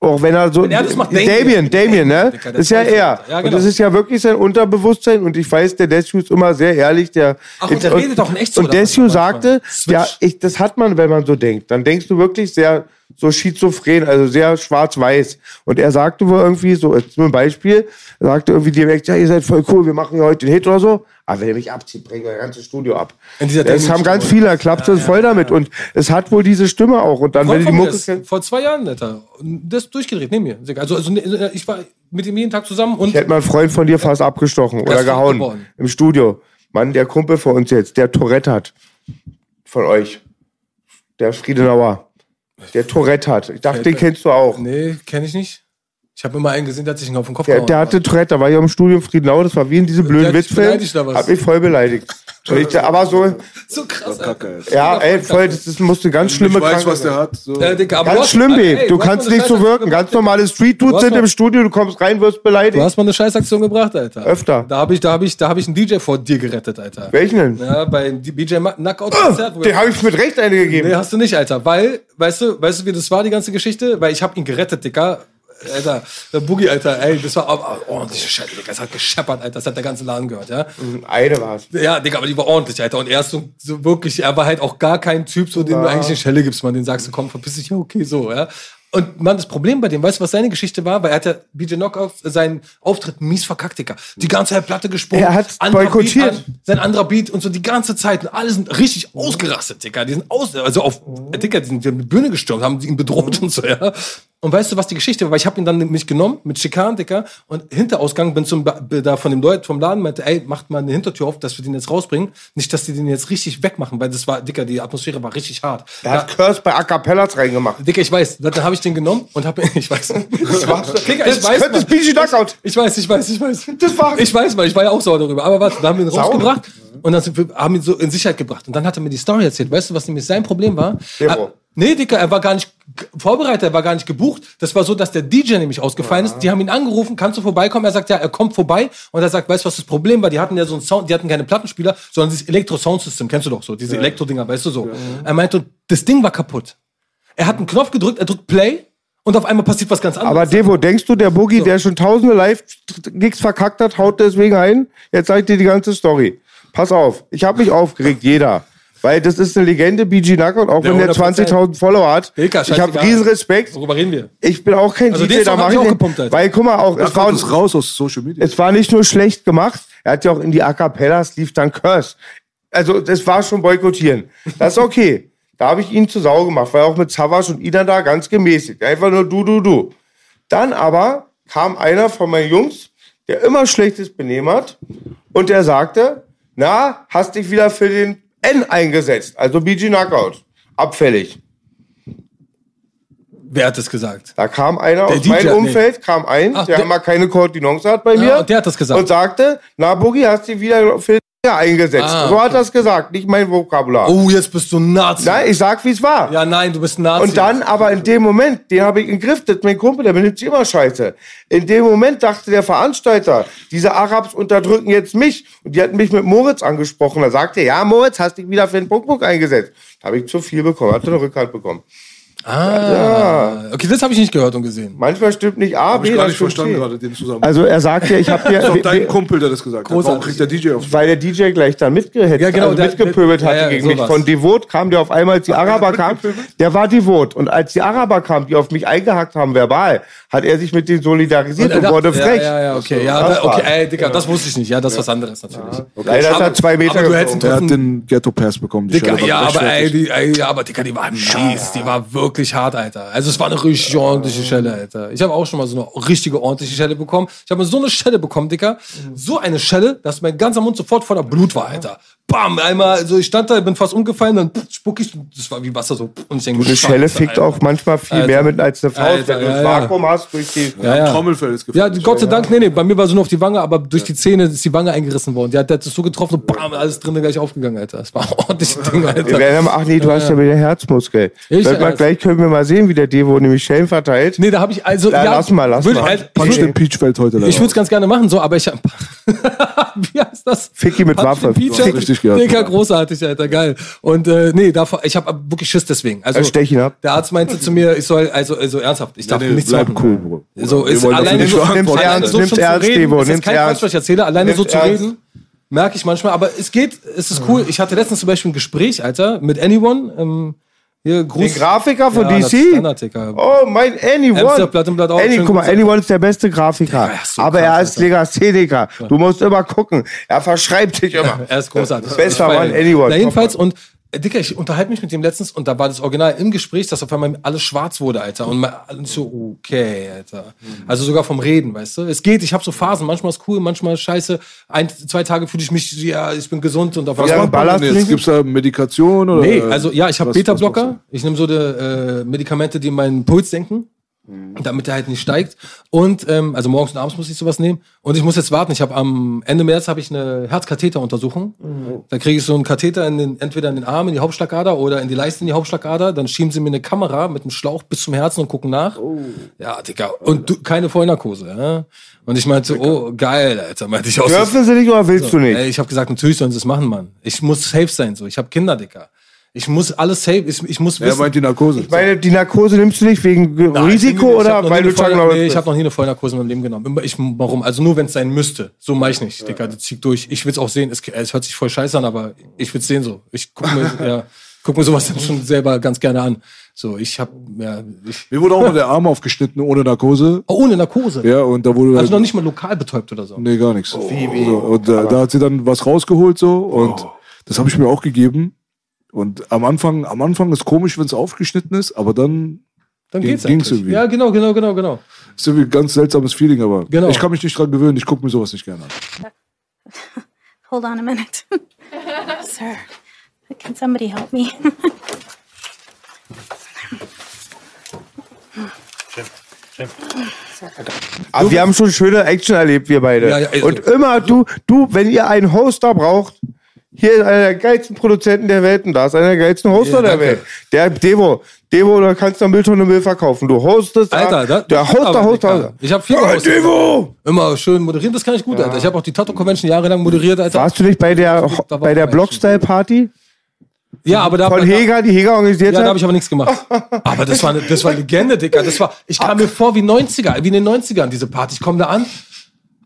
Auch wenn er so. Er das macht, Damien, Damien. Damien, ne? Das ist ja er. Ja, Und genau. das ist ja wirklich sein Unterbewusstsein. Und ich weiß, der Desio ist immer sehr ehrlich. Der, Ach, und der redet auch in echt so, Und Manchmal. sagte, Switch. ja, ich, das hat man, wenn man so denkt. Dann denkst du wirklich sehr so schizophren, also sehr schwarz-weiß. Und er sagte wohl irgendwie, so, ein Beispiel, er sagte irgendwie direkt, ja, ihr seid voll cool, wir machen heute den Hit oder so. Aber wenn ihr mich abzieht, bringt euer ganzes Studio ab. In dieser Das haben ganz viele, er klappt das voll damit. Und es hat wohl diese Stimme auch. Und dann, wenn die Mucke ist vor zwei Jahren, Alter. Der ist durchgedreht, neben mir. Also, also ne, ich war mit ihm jeden Tag zusammen und Ich hätte mal einen Freund von dir fast abgestochen oder gehauen geworden. im Studio. Mann, der Kumpel von uns jetzt, der Tourette hat. Von euch. Der Friedenauer. Der Tourette hat. Ich dachte, den kennst du auch. Nee, kenne ich nicht. Ich habe immer einen gesehen, der hat sich auf den Kopf Der, gehauen. der hatte Tourette, da war ich auch im Studio Friedenauer, das war wie in diesem blöden Witzfilm. Hat mich voll beleidigt. [laughs] Ich, aber so, so krass, Alter. Kacke. ja, ey, voll, das, das musste ganz schlimme Ich weiß, Krankheit was der hat. So. Äh, Digga, du Ganz hast- schlimm, Ey, Babe. Du kannst nicht so wirken. Ganz normale Street-Dudes hast sind im Studio, du kommst rein, wirst Du beleidigt. hast mal eine Scheißaktion gebracht, Alter. Öfter. Da habe ich, da hab ich, da hab ich einen DJ vor dir gerettet, Alter. Welchen denn? Ja, bei Ma- Knockout-Konzert. wo- Den habe ich mit Recht eine gegeben. Nee, hast du nicht, Alter. Weil, weißt du, weißt du, wie das war, die ganze Geschichte? Weil ich habe ihn gerettet, Digga. Alter, der Boogie, Alter, ey, das war aber ordentliche Scheiße, Digga. Es hat gescheppert, Alter. Das hat der ganze Laden gehört, ja. Eine war's. Ja, Digga, aber die war ordentlich, Alter. Und er ist so, so wirklich, er war halt auch gar kein Typ, so den du eigentlich eine Schelle gibst, man. Den sagst du, komm, verpiss dich, ja, okay, so, ja. Und man, das Problem bei dem, weißt du, was seine Geschichte war? Weil er hat ja BJ Knockout seinen Auftritt mies verkackt, Digga. Die ganze Zeit Platte gesprungen. Er anderer boykottiert. Beat sein anderer Beat und so die ganze Zeit. Und alle sind richtig ausgerastet, Digga. Die sind aus, also auf, Digga, die sind, die die Bühne gestürmt, haben ihn bedroht und so, ja. Und weißt du, was die Geschichte war? Weil ich habe ihn dann nämlich genommen mit Schikan, Dicker, und Hinterausgang bin zum da von dem Leut vom Laden meinte, ey, macht mal eine Hintertür auf, dass wir den jetzt rausbringen. Nicht, dass die den jetzt richtig wegmachen, weil das war, Dicker, die Atmosphäre war richtig hart. Er hat Curse bei A Cappellas reingemacht. Dicker, ich weiß, dann habe ich den genommen und habe, [laughs] ich weiß. Das war- [laughs] Dicker, das ich weiß. könnte. BG Knockout. Ich weiß, ich weiß, ich weiß. Das war- ich weiß, weil ich war ja auch sauer darüber. Aber warte, da haben wir ihn rausgebracht und dann sind wir, haben ihn so in Sicherheit gebracht. Und dann hat er mir die Story erzählt. Weißt du, was nämlich sein Problem war? Dero. Nee, Dicker, er war gar nicht vorbereitet, er war gar nicht gebucht. Das war so, dass der DJ nämlich ausgefallen ist. Die haben ihn angerufen, kannst du vorbeikommen? Er sagt, ja, er kommt vorbei. Und er sagt, weißt du, was das Problem war? Die hatten ja so einen Sound, die hatten keine Plattenspieler, sondern dieses Elektro-Sound-System, kennst du doch so, diese Elektro-Dinger, weißt du so. Er meinte, das Ding war kaputt. Er hat einen Knopf gedrückt, er drückt Play und auf einmal passiert was ganz anderes. Aber Devo, denkst du, der Boogie, der schon tausende Live-Gigs verkackt hat, haut deswegen ein? Jetzt sag ich dir die ganze Story. Pass auf, ich habe mich aufgeregt, jeder. Weil das ist eine Legende, BG Knockout, auch Ja, wenn der 100%. 20.000 Follower hat. Dicker, ich habe riesen Respekt. Worüber reden wir? Ich bin auch kein Also DJ, da Song mach hab ich auch gepumpt, Alter. Weil, guck mal, auch, es war, raus aus Social Media. es war nicht nur schlecht gemacht, er hat ja auch in die A Cappellas lief dann Curse. Also, das war schon boykottieren. Das ist okay. Da habe ich ihn zu Sau gemacht, weil auch mit Savage und Ida da ganz gemäßigt. Einfach nur du, du, du. Dann aber kam einer von meinen Jungs, der immer schlechtes Benehmen hat, und der sagte, na, hast dich wieder für den N eingesetzt, also BG Knockout. Abfällig. Wer hat das gesagt? Da kam einer Der aus DJ, meinem Umfeld, kam ein, Ach, der, der- immer keine Kontinence hat bei Ja, mir. und der hat das gesagt. Und sagte, na, Boogie, hast dich wieder für den eingesetzt. Ah, so hat er es gesagt, nicht mein Vokabular. Oh, jetzt bist du ein Nazi. Nein, ich sag, wie es war. Ja, nein, du bist ein Nazi. Und dann aber in dem Moment, den habe ich im Griff, das ist mein Kumpel, der benimmt sich immer scheiße. In dem Moment dachte der Veranstalter, diese Arabs unterdrücken jetzt mich. Und die hatten mich mit Moritz angesprochen. Da sagte er, ja, Moritz, hast dich wieder für den Puckpuck eingesetzt. Da habe ich zu viel bekommen, hatte eine Rückhalt bekommen. Ah, okay, das habe ich nicht gehört und gesehen. Manchmal stimmt nicht A, Hab B, ich gar das nicht verstanden C. gerade, den zusammen. Also er sagte, ich habe das [laughs] ist dir... auch dein Kumpel, der das gesagt hat. Warum Großartig. kriegt der DJ auf Weil der DJ gleich dann mitgehetzt, Ja, genau, also mitgepöbelt der- hatte ja, ja, gegen mich. sowas. Von Devot kam der auf einmal, als die Araber kamen, der war Devot. Und als die Araber kamen, die auf mich eingehackt haben, verbal, hat er sich mit denen solidarisiert und, er wurde frech. Ja, ja, ja, okay. Ja, Das da, okay, ey, Digga, das wusste ich nicht. Ja, das ist was anderes natürlich. Leider ist er zwei Meter aber du hättest geflogen. Er hat den Ghetto Pass bekommen. War ja, aber ey, ey, ja, aber Digga, die war mies. Die war wirklich hart, Alter. Also es war eine richtig ordentliche Schelle, Alter. Ich habe auch schon mal so eine richtige ordentliche Schelle bekommen. Ich habe mal so eine Schelle bekommen, Digga. So eine Schelle, dass mein ganzer Mund sofort voller Blut war, Alter. Bam, einmal, so ich stand da, bin fast umgefallen, dann spuck ich, das war wie Wasser so. Und ich denke, Eine Schelle fickt auch manchmal viel Alter. mehr mit als eine Faust, Alter, wenn du ja, ein ja. Vakuum hast durch die... Ja, ja. Trommelfell ist Ja, gefällt. Gott sei Dank, nee, nee, bei mir war so nur auf die Wange, aber durch die Zähne ist die Wange eingerissen worden. Die hat, der hat das so getroffen und bam, alles drinnen gleich aufgegangen, Alter. Das war ein ordentliches Ding, Wir Alter. werden aber, ach nee, du hast ja wieder Herzmuskel. Ich- mal, gleich können wir mal sehen, wie der Devo nämlich Schellen verteilt. Nee, da habe ich also. Ja, lass mal, lass würd- mal. halt- Punch ich den Peach fällt heute leider ich würde es ganz gerne machen, so, aber ich hab, [laughs] Wie heißt das? Ficky mit Waffe. the Richtig gehört. Digga, großartig, Alter, geil. Und äh, nee, davor, ich habe wirklich Schiss deswegen. Also, Er stechen ab. der Arzt meinte zu mir, ich soll, also, also ernsthaft, ich darf Nee, nee, nichts bleib machen. cool, Bro. So ist alleine nicht so. Nimm's ernst, so nimm's schon zu ernst, reden, Devo, ist nimm's kein Quatsch, ernst. was ich erzähle, alleine so zu reden, merke ich manchmal, aber es geht, es ist cool. Ich hatte letztens zum Beispiel ein Gespräch, Alter, mit Anyone, ähm, hier, Gruß. Den Grafiker von Ja, DC? Oh, mein Anyone. Plattenblatt auch Any, guck mal. Anyone ist der beste Grafiker. Ist so aber krass, er ist. Legastheniker. Du musst immer gucken. Er verschreibt sich immer. [laughs] Er ist großartig. Bester Mann, anyone. Na, jedenfalls, und Dicker, ich unterhalte mich mit dem letztens und da war das Original im Gespräch, dass auf einmal alles schwarz wurde, Alter. Und mal alles so, okay, Alter. Also sogar vom Reden, weißt du? Es geht, ich habe so Phasen, manchmal ist cool, manchmal ist scheiße. Ein, zwei Tage fühle ich mich, ja, ich bin gesund und auf Ja, einmal. und ballerst du Jetzt gibt's da Medikation oder? Nee, also ja, ich habe was- was Beta-Blocker. Ich nehme so die, äh, Medikamente, die meinen Puls senken. Damit der halt nicht steigt. Und, ähm, also morgens und abends muss ich sowas nehmen. Und ich muss jetzt warten. Ich habe am Ende März habe ich eine Herzkatheteruntersuchung. Da kriege ich so einen Katheter in den, entweder in den Arm, in die Hauptschlagader oder in die Leiste in die Hauptschlagader. Dann schieben sie mir eine Kamera mit einem Schlauch bis zum Herzen und gucken nach. Ja, Digga. Und du, keine Vollnarkose. Ja? Und ich meinte, oh, geil, Alter. Meinte ich auch so. Dürfen sie nicht oder willst du nicht? Ey, ich habe gesagt, natürlich sollen sie es machen, Mann. Ich muss safe sein, so. Ich habe Kinder, Dicker. Ich muss alles safe, ich, ich muss Er wissen. meint die Narkose. Ich meine, die Narkose nimmst du nicht wegen Ge- Nein, Risiko ich hab oder noch weil du Voll- Nee, ich habe noch nie eine Vollnarkose in meinem Leben genommen. Ich, warum? Also nur, wenn es sein müsste. So mache ich nicht, Dicker. Das zieht durch. Ich will es auch sehen. Es, es hört sich voll scheiße an, aber ich will es sehen so. Ich gucke mir, [laughs] ja, guck mir sowas dann schon selber ganz gerne an. So, ich habe, ja, ich, Mir wurde auch mal der Arm aufgeschnitten ohne Narkose. oh, ohne Narkose. Ja, und da wurde Also noch nicht mal lokal betäubt oder so. Nee, gar nichts. So, und äh, da hat sie dann was rausgeholt so und das habe ich mir auch gegeben. Und am Anfang, am Anfang ist komisch, wenn es aufgeschnitten ist, aber dann dann Ging- geht's ging's eigentlich. irgendwie. Ja, genau, genau, genau, genau. ist irgendwie ein ganz seltsames Feeling, aber Genau. ich kann mich nicht dran gewöhnen. Ich gucke mir sowas nicht gerne an. [laughs] Hold on a minute. [laughs] Sir, can somebody help me? Aber wir haben schon schöne Action erlebt, wir beide. Ja, ja, also- und immer du, du, wenn ihr einen Hoster braucht, hier ist einer der geilsten Produzenten der Welt und da ist einer der geilsten Hoster Ja, der. Welt. Der Devo. Devo, da kannst du Mülltonne Müll verkaufen. Du hostest. Alter, da, der das stimmt Hoster, Hoster. Dicker. Ich habe viel gehostet. Devo! Immer schön moderieren, das kann ich gut, Alter. Ich habe auch die Tattoo Convention jahrelang moderiert, Alter. Warst du nicht bei der, war bei der Action. Blockstyle-Party? Ja, aber da Von Heger, die Heger organisiert Ja, da habe ich aber nichts gemacht. [laughs] Aber das war, eine, das war Legende, Dicker. Das war, ich kam mir vor wie 90er, wie in den 90ern, diese Party. Ich komme da an.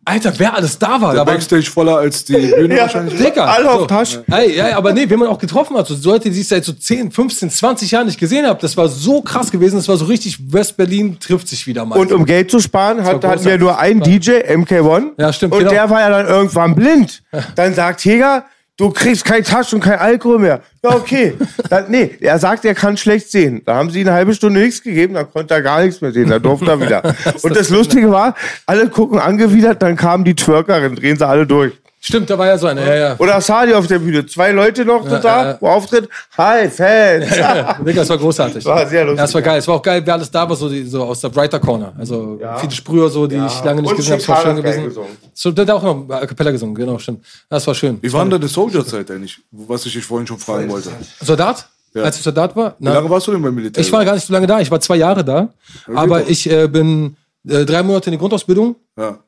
Alter, wer alles da war. Der Da war Backstage voller als die [laughs] Bühne wahrscheinlich. Dicker. Alle auf so. Tasche. Ey, ja, aber nee, wenn man auch getroffen hat, so Leute, die ich seit so 10, 15, 20 Jahren nicht gesehen habe, das war so krass gewesen. Das war so richtig, West-Berlin trifft sich wieder mal. Und um Geld zu sparen, hat, hatten wir nur einen DJ, MK1. Ja, stimmt, Und genau. der war ja dann irgendwann blind. [laughs] Dann sagt Heger, du kriegst kein Taschen und kein Alkohol mehr. Ja, okay. [laughs] dann, nee, er sagt, er kann schlecht sehen. Da haben sie eine halbe Stunde nichts gegeben, dann konnte er gar nichts mehr sehen. Dann durfte er wieder. [laughs] und das Lustige war, alle gucken angewidert, dann kam die Twerkerin, drehen sie alle durch. Stimmt, da war ja so eine. Ja, ja. Oder Sadi auf der Bühne. Zwei Leute noch so Ja, da, ja, ja. wo Auftritt. Hi, Fans. Digga, [laughs] das war großartig. War sehr lustig, Ja, es war ja. geil. Es war auch geil, wer alles da war, so, die, so aus der Brighter Corner. Also viele Sprüher, so, die ich lange nicht Und gesehen habe. War schön gewesen. gesungen. So, der hat auch noch A Cappella gesungen, genau, stimmt. Das war schön. Wie war denn deine Soldier-Zeit eigentlich? Was ich dich vorhin schon fragen wollte. Soldat? Ja. Als ich Soldat war? Wie lange warst du denn beim Militär? Ich war gar nicht so lange da. Ich war zwei Jahre da. Aber ich äh, bin äh, drei Monate in die Grundausbildung, Ja.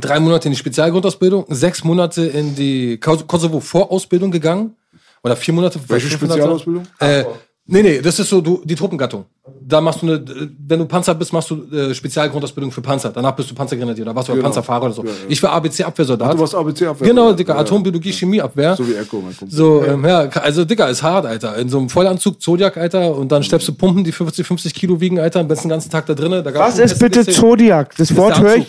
Drei Monate in die Spezialgrundausbildung, sechs Monate in die Kos- Kosovo-Vorausbildung gegangen. Oder vier Monate. Welche. Spezialausbildung? Äh, nee, nee, das ist so du, die Truppengattung. Da machst du eine, wenn du Panzer bist, machst du äh, Spezialgrundausbildung für Panzer. Danach bist du Panzergrenadier, da warst du Genau. Panzerfahrer oder so. Ich war ABC-Abwehrsoldat. Du warst ABC-Abwehr. Genau, Dicker, Ja. Atombiologie, Chemieabwehr. So wie Echo, mein Kumpel. So, ähm, ja, also Dicker, ist hart, Alter. In so einem Vollanzug, Zodiac, Alter, und dann schleppst du Pumpen, die 50, 50 Kilo wiegen, Alter, und bist den ganzen Tag da drinnen. Was ist bitte. Zodiac? Das Wort höre ich.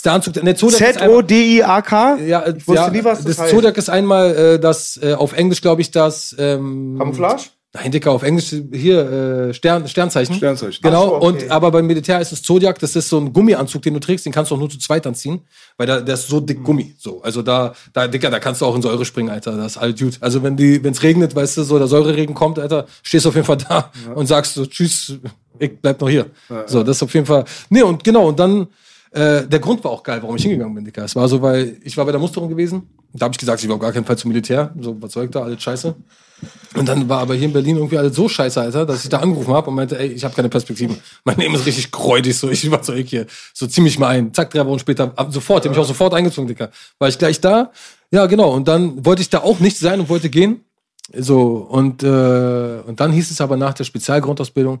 Ist der Anzug, ne, Z-O-D-I-A-K? ja, Ich wusste ja, nie, was das, das heißt. Zodiac ist einmal äh, das, äh, auf Englisch glaube ich, das, ähm, Camouflage? Nein, Dicker, auf Englisch hier, äh, Stern, Sternzeichen. Sternzeichen. Genau, so, okay. und aber beim Militär ist es Zodiac, das ist so ein Gummianzug, den du trägst, den kannst du auch nur zu zweit anziehen, weil da, der ist so dick Gummi. So, also da, da, Dicker, da kannst du auch in Säure springen, Alter. Das ist halt gut. Also wenn die, wenn's regnet, weißt du, so der Säureregen kommt, Alter, stehst du auf jeden Fall da und sagst so, tschüss, ich bleib noch hier. So, das ist auf jeden Fall. Nee, und genau, und dann, äh, der Grund war auch geil, warum ich hingegangen bin, Dicker. Es war so, weil ich war bei der Musterung gewesen. Da habe ich gesagt, ich will auf gar keinen Fall zum Militär. So, was soll ich da, alles scheiße. Und dann war aber hier in Berlin irgendwie alles so scheiße, Alter, dass ich da angerufen habe und meinte, ey, ich habe keine Perspektiven. Mein Leben ist richtig gräudig, so ich ich hier, so ziemlich mal ein. Zack, drei Wochen später, ab, sofort, die haben mich auch sofort eingezogen, Dicker. War ich gleich da. Ja, genau. Und dann wollte ich da auch nicht sein und wollte gehen. So, und, äh, und dann hieß es aber nach der Spezialgrundausbildung,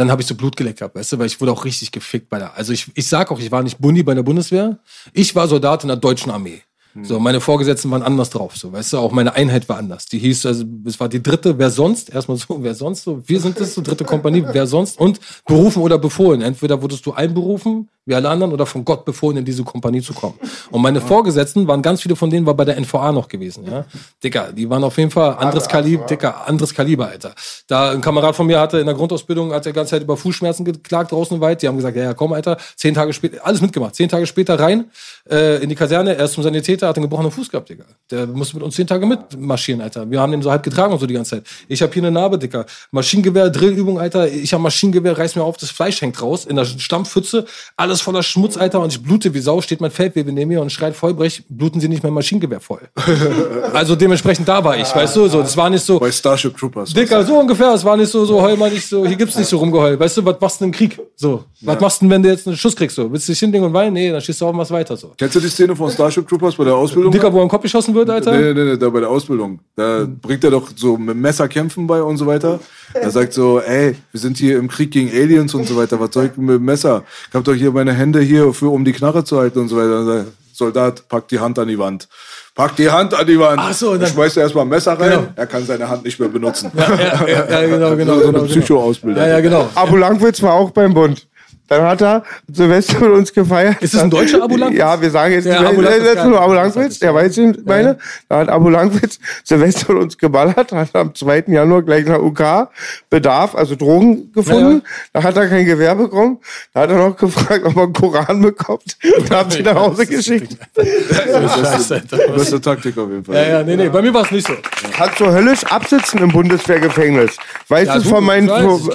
dann habe ich so Blut geleckt gehabt, weißt du, weil ich wurde auch richtig gefickt bei der. Also ich, ich sag auch, ich war nicht Bundi bei der Bundeswehr. Ich war Soldat in der deutschen Armee. So, meine Vorgesetzten waren anders drauf, so, weißt du, auch meine Einheit war anders. Die hieß, also, es war die dritte, wer sonst, erstmal so, wer sonst so, wir sind das, so, dritte Kompanie, wer sonst, und berufen oder befohlen. Entweder wurdest du einberufen, wie alle anderen, oder von Gott befohlen, in diese Kompanie zu kommen. Und meine Vorgesetzten waren, ganz viele von denen war bei der NVA noch gewesen, ja. Dicker, die waren auf jeden Fall anderes Kaliber, Dicker, anderes Kaliber, Alter. Da ein Kamerad von mir hatte in der Grundausbildung, hat er die ganze Zeit über Fußschmerzen geklagt draußen Wald. Die haben gesagt, ja, ja, komm, Alter, zehn Tage später, alles mitgemacht. Zehn Tage später rein, äh, in die Kaserne, er ist zum Sanitäter, hat einen gebrochenen Fuß gehabt, Digga. Der musste mit uns zehn Tage mitmarschieren, Alter. Wir haben den so halb getragen und so die ganze Zeit. Ich habe hier eine Narbe, Dicker. Maschinengewehr, Drillübung, Alter. Ich habe Maschinengewehr, reiß mir auf, das Fleisch hängt raus, in der Stampfpfütze, alles voller Schmutz, Alter, und ich blute wie Sau, steht mein Feldwebel neben mir und schreit Vollbrech, bluten Sie nicht mein Maschinengewehr voll. [laughs] also dementsprechend da war ich, weißt du, so, das war nicht so, Bei Starship Troopers. Dicker, so ungefähr. Es war nicht so, so heul mal nicht so, hier gibt's nicht so rumgeheult. Weißt du, was machst du im Krieg? So. Was machst du denn, wenn du jetzt einen Schuss kriegst? So. Willst du dich hinlegen und weinen? Nee, dann schießt du auf und was weiter. So. Kennst du die Szene von Starship Troopers bei der Ausbildung? Dicker, wo er im Kopf geschossen wird, Alter? Nee, nee, nee, da bei der Ausbildung. Da bringt er doch so mit Messer kämpfen bei und so weiter. Er sagt so, ey, wir sind hier im Krieg gegen Aliens und so weiter. Was soll ich mit dem Messer? Ich hab doch hier meine Hände hier, für, um die Knarre zu halten und so weiter. Und sagt, Soldat, pack die Hand an die Wand. Pack die Hand an die Wand. Ach so, dann dann- schmeißt er erstmal ein Messer rein. Genau. Er kann seine Hand nicht mehr benutzen. Ja, ja, ja, genau, [laughs] genau. So eine genau, genau. Psycho-Ausbildung. Ja, ja, genau. Abu Langwitz war auch beim Bund. Dann hat er Silvester mit uns gefeiert. Ist das ein deutscher Abu Langwitz? Ja, wir sagen jetzt Ja, nicht, Abu Abu Langwitz ist Langwitz, geil. nur Abu Langwitz, der weiß, ich meine. Da hat Abu Langwitz Silvester mit uns geballert, hat am 2. Januar gleich nach UK Bedarf, also Drogen gefunden. Da hat er kein Gewehr bekommen. Da hat er noch gefragt, ob er einen Koran bekommt [laughs] und hat sie nach Hause geschickt. Scheiße, Alter. Beste Taktik auf jeden Fall. Ja, ja, nee, nee, bei mir war es nicht so. Kannst du höllisch absitzen im Bundeswehrgefängnis. Weißt Ja, du von meinem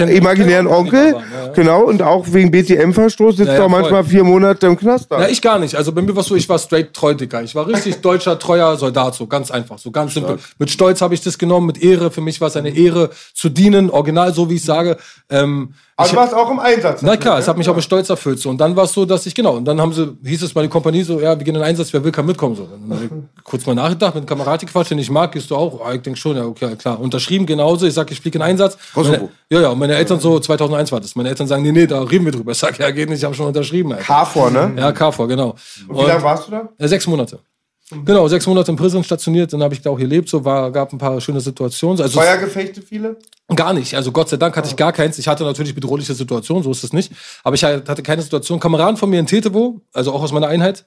imaginären Onkel? ja, ja. Genau, und auch wegen BTM-Verstoß sitzt Ja, ja, er manchmal voll. vier Monate im Knast da. Ja, ich gar nicht. Also bei mir war es so, ich war straight treu, Dicker. Ich war richtig deutscher, treuer Soldat, so ganz einfach, so ganz simpel. Mit Stolz habe ich das genommen, mit Ehre. Für mich war es eine Ehre zu dienen, original, so wie ich sage. Ähm, Aber ich, du warst auch im Einsatz. na klar, es hat mich auch mit Stolz erfüllt. So. Und dann war es so, dass ich, genau, und dann haben sie, hieß es mal die Kompanie so, ja, wir gehen in den Einsatz, wer will, kann mitkommen. So. Und dann ich kurz mal nachgedacht, mit einem Kamerad gequatscht, den ich mag, gehst du auch? Ah, ich denke schon, ja, okay, klar. Unterschrieben genauso, ich sag, ich fliege in den Einsatz. Kosovo. Meine, ja, ja, und meine Eltern so, 2001 war das. Meine Eltern sagen, nee, nee, da reden wir drüber. Ich sag, ja, geht nicht, ich habe schon unterschrieben. Alter. KFOR, ne? Ja, KV, genau. Wie lange warst du da? Sechs Monate. Genau, sechs Monate in Prison stationiert, dann habe ich da auch gelebt, so war, gab ein paar schöne Situationen. Also Feuergefechte viele? gar nicht. Also Gott sei Dank hatte ich gar keins. Ich hatte natürlich bedrohliche Situationen, so ist es nicht. Aber ich hatte keine Situation. Kameraden von mir in Tetevo, also auch aus meiner Einheit,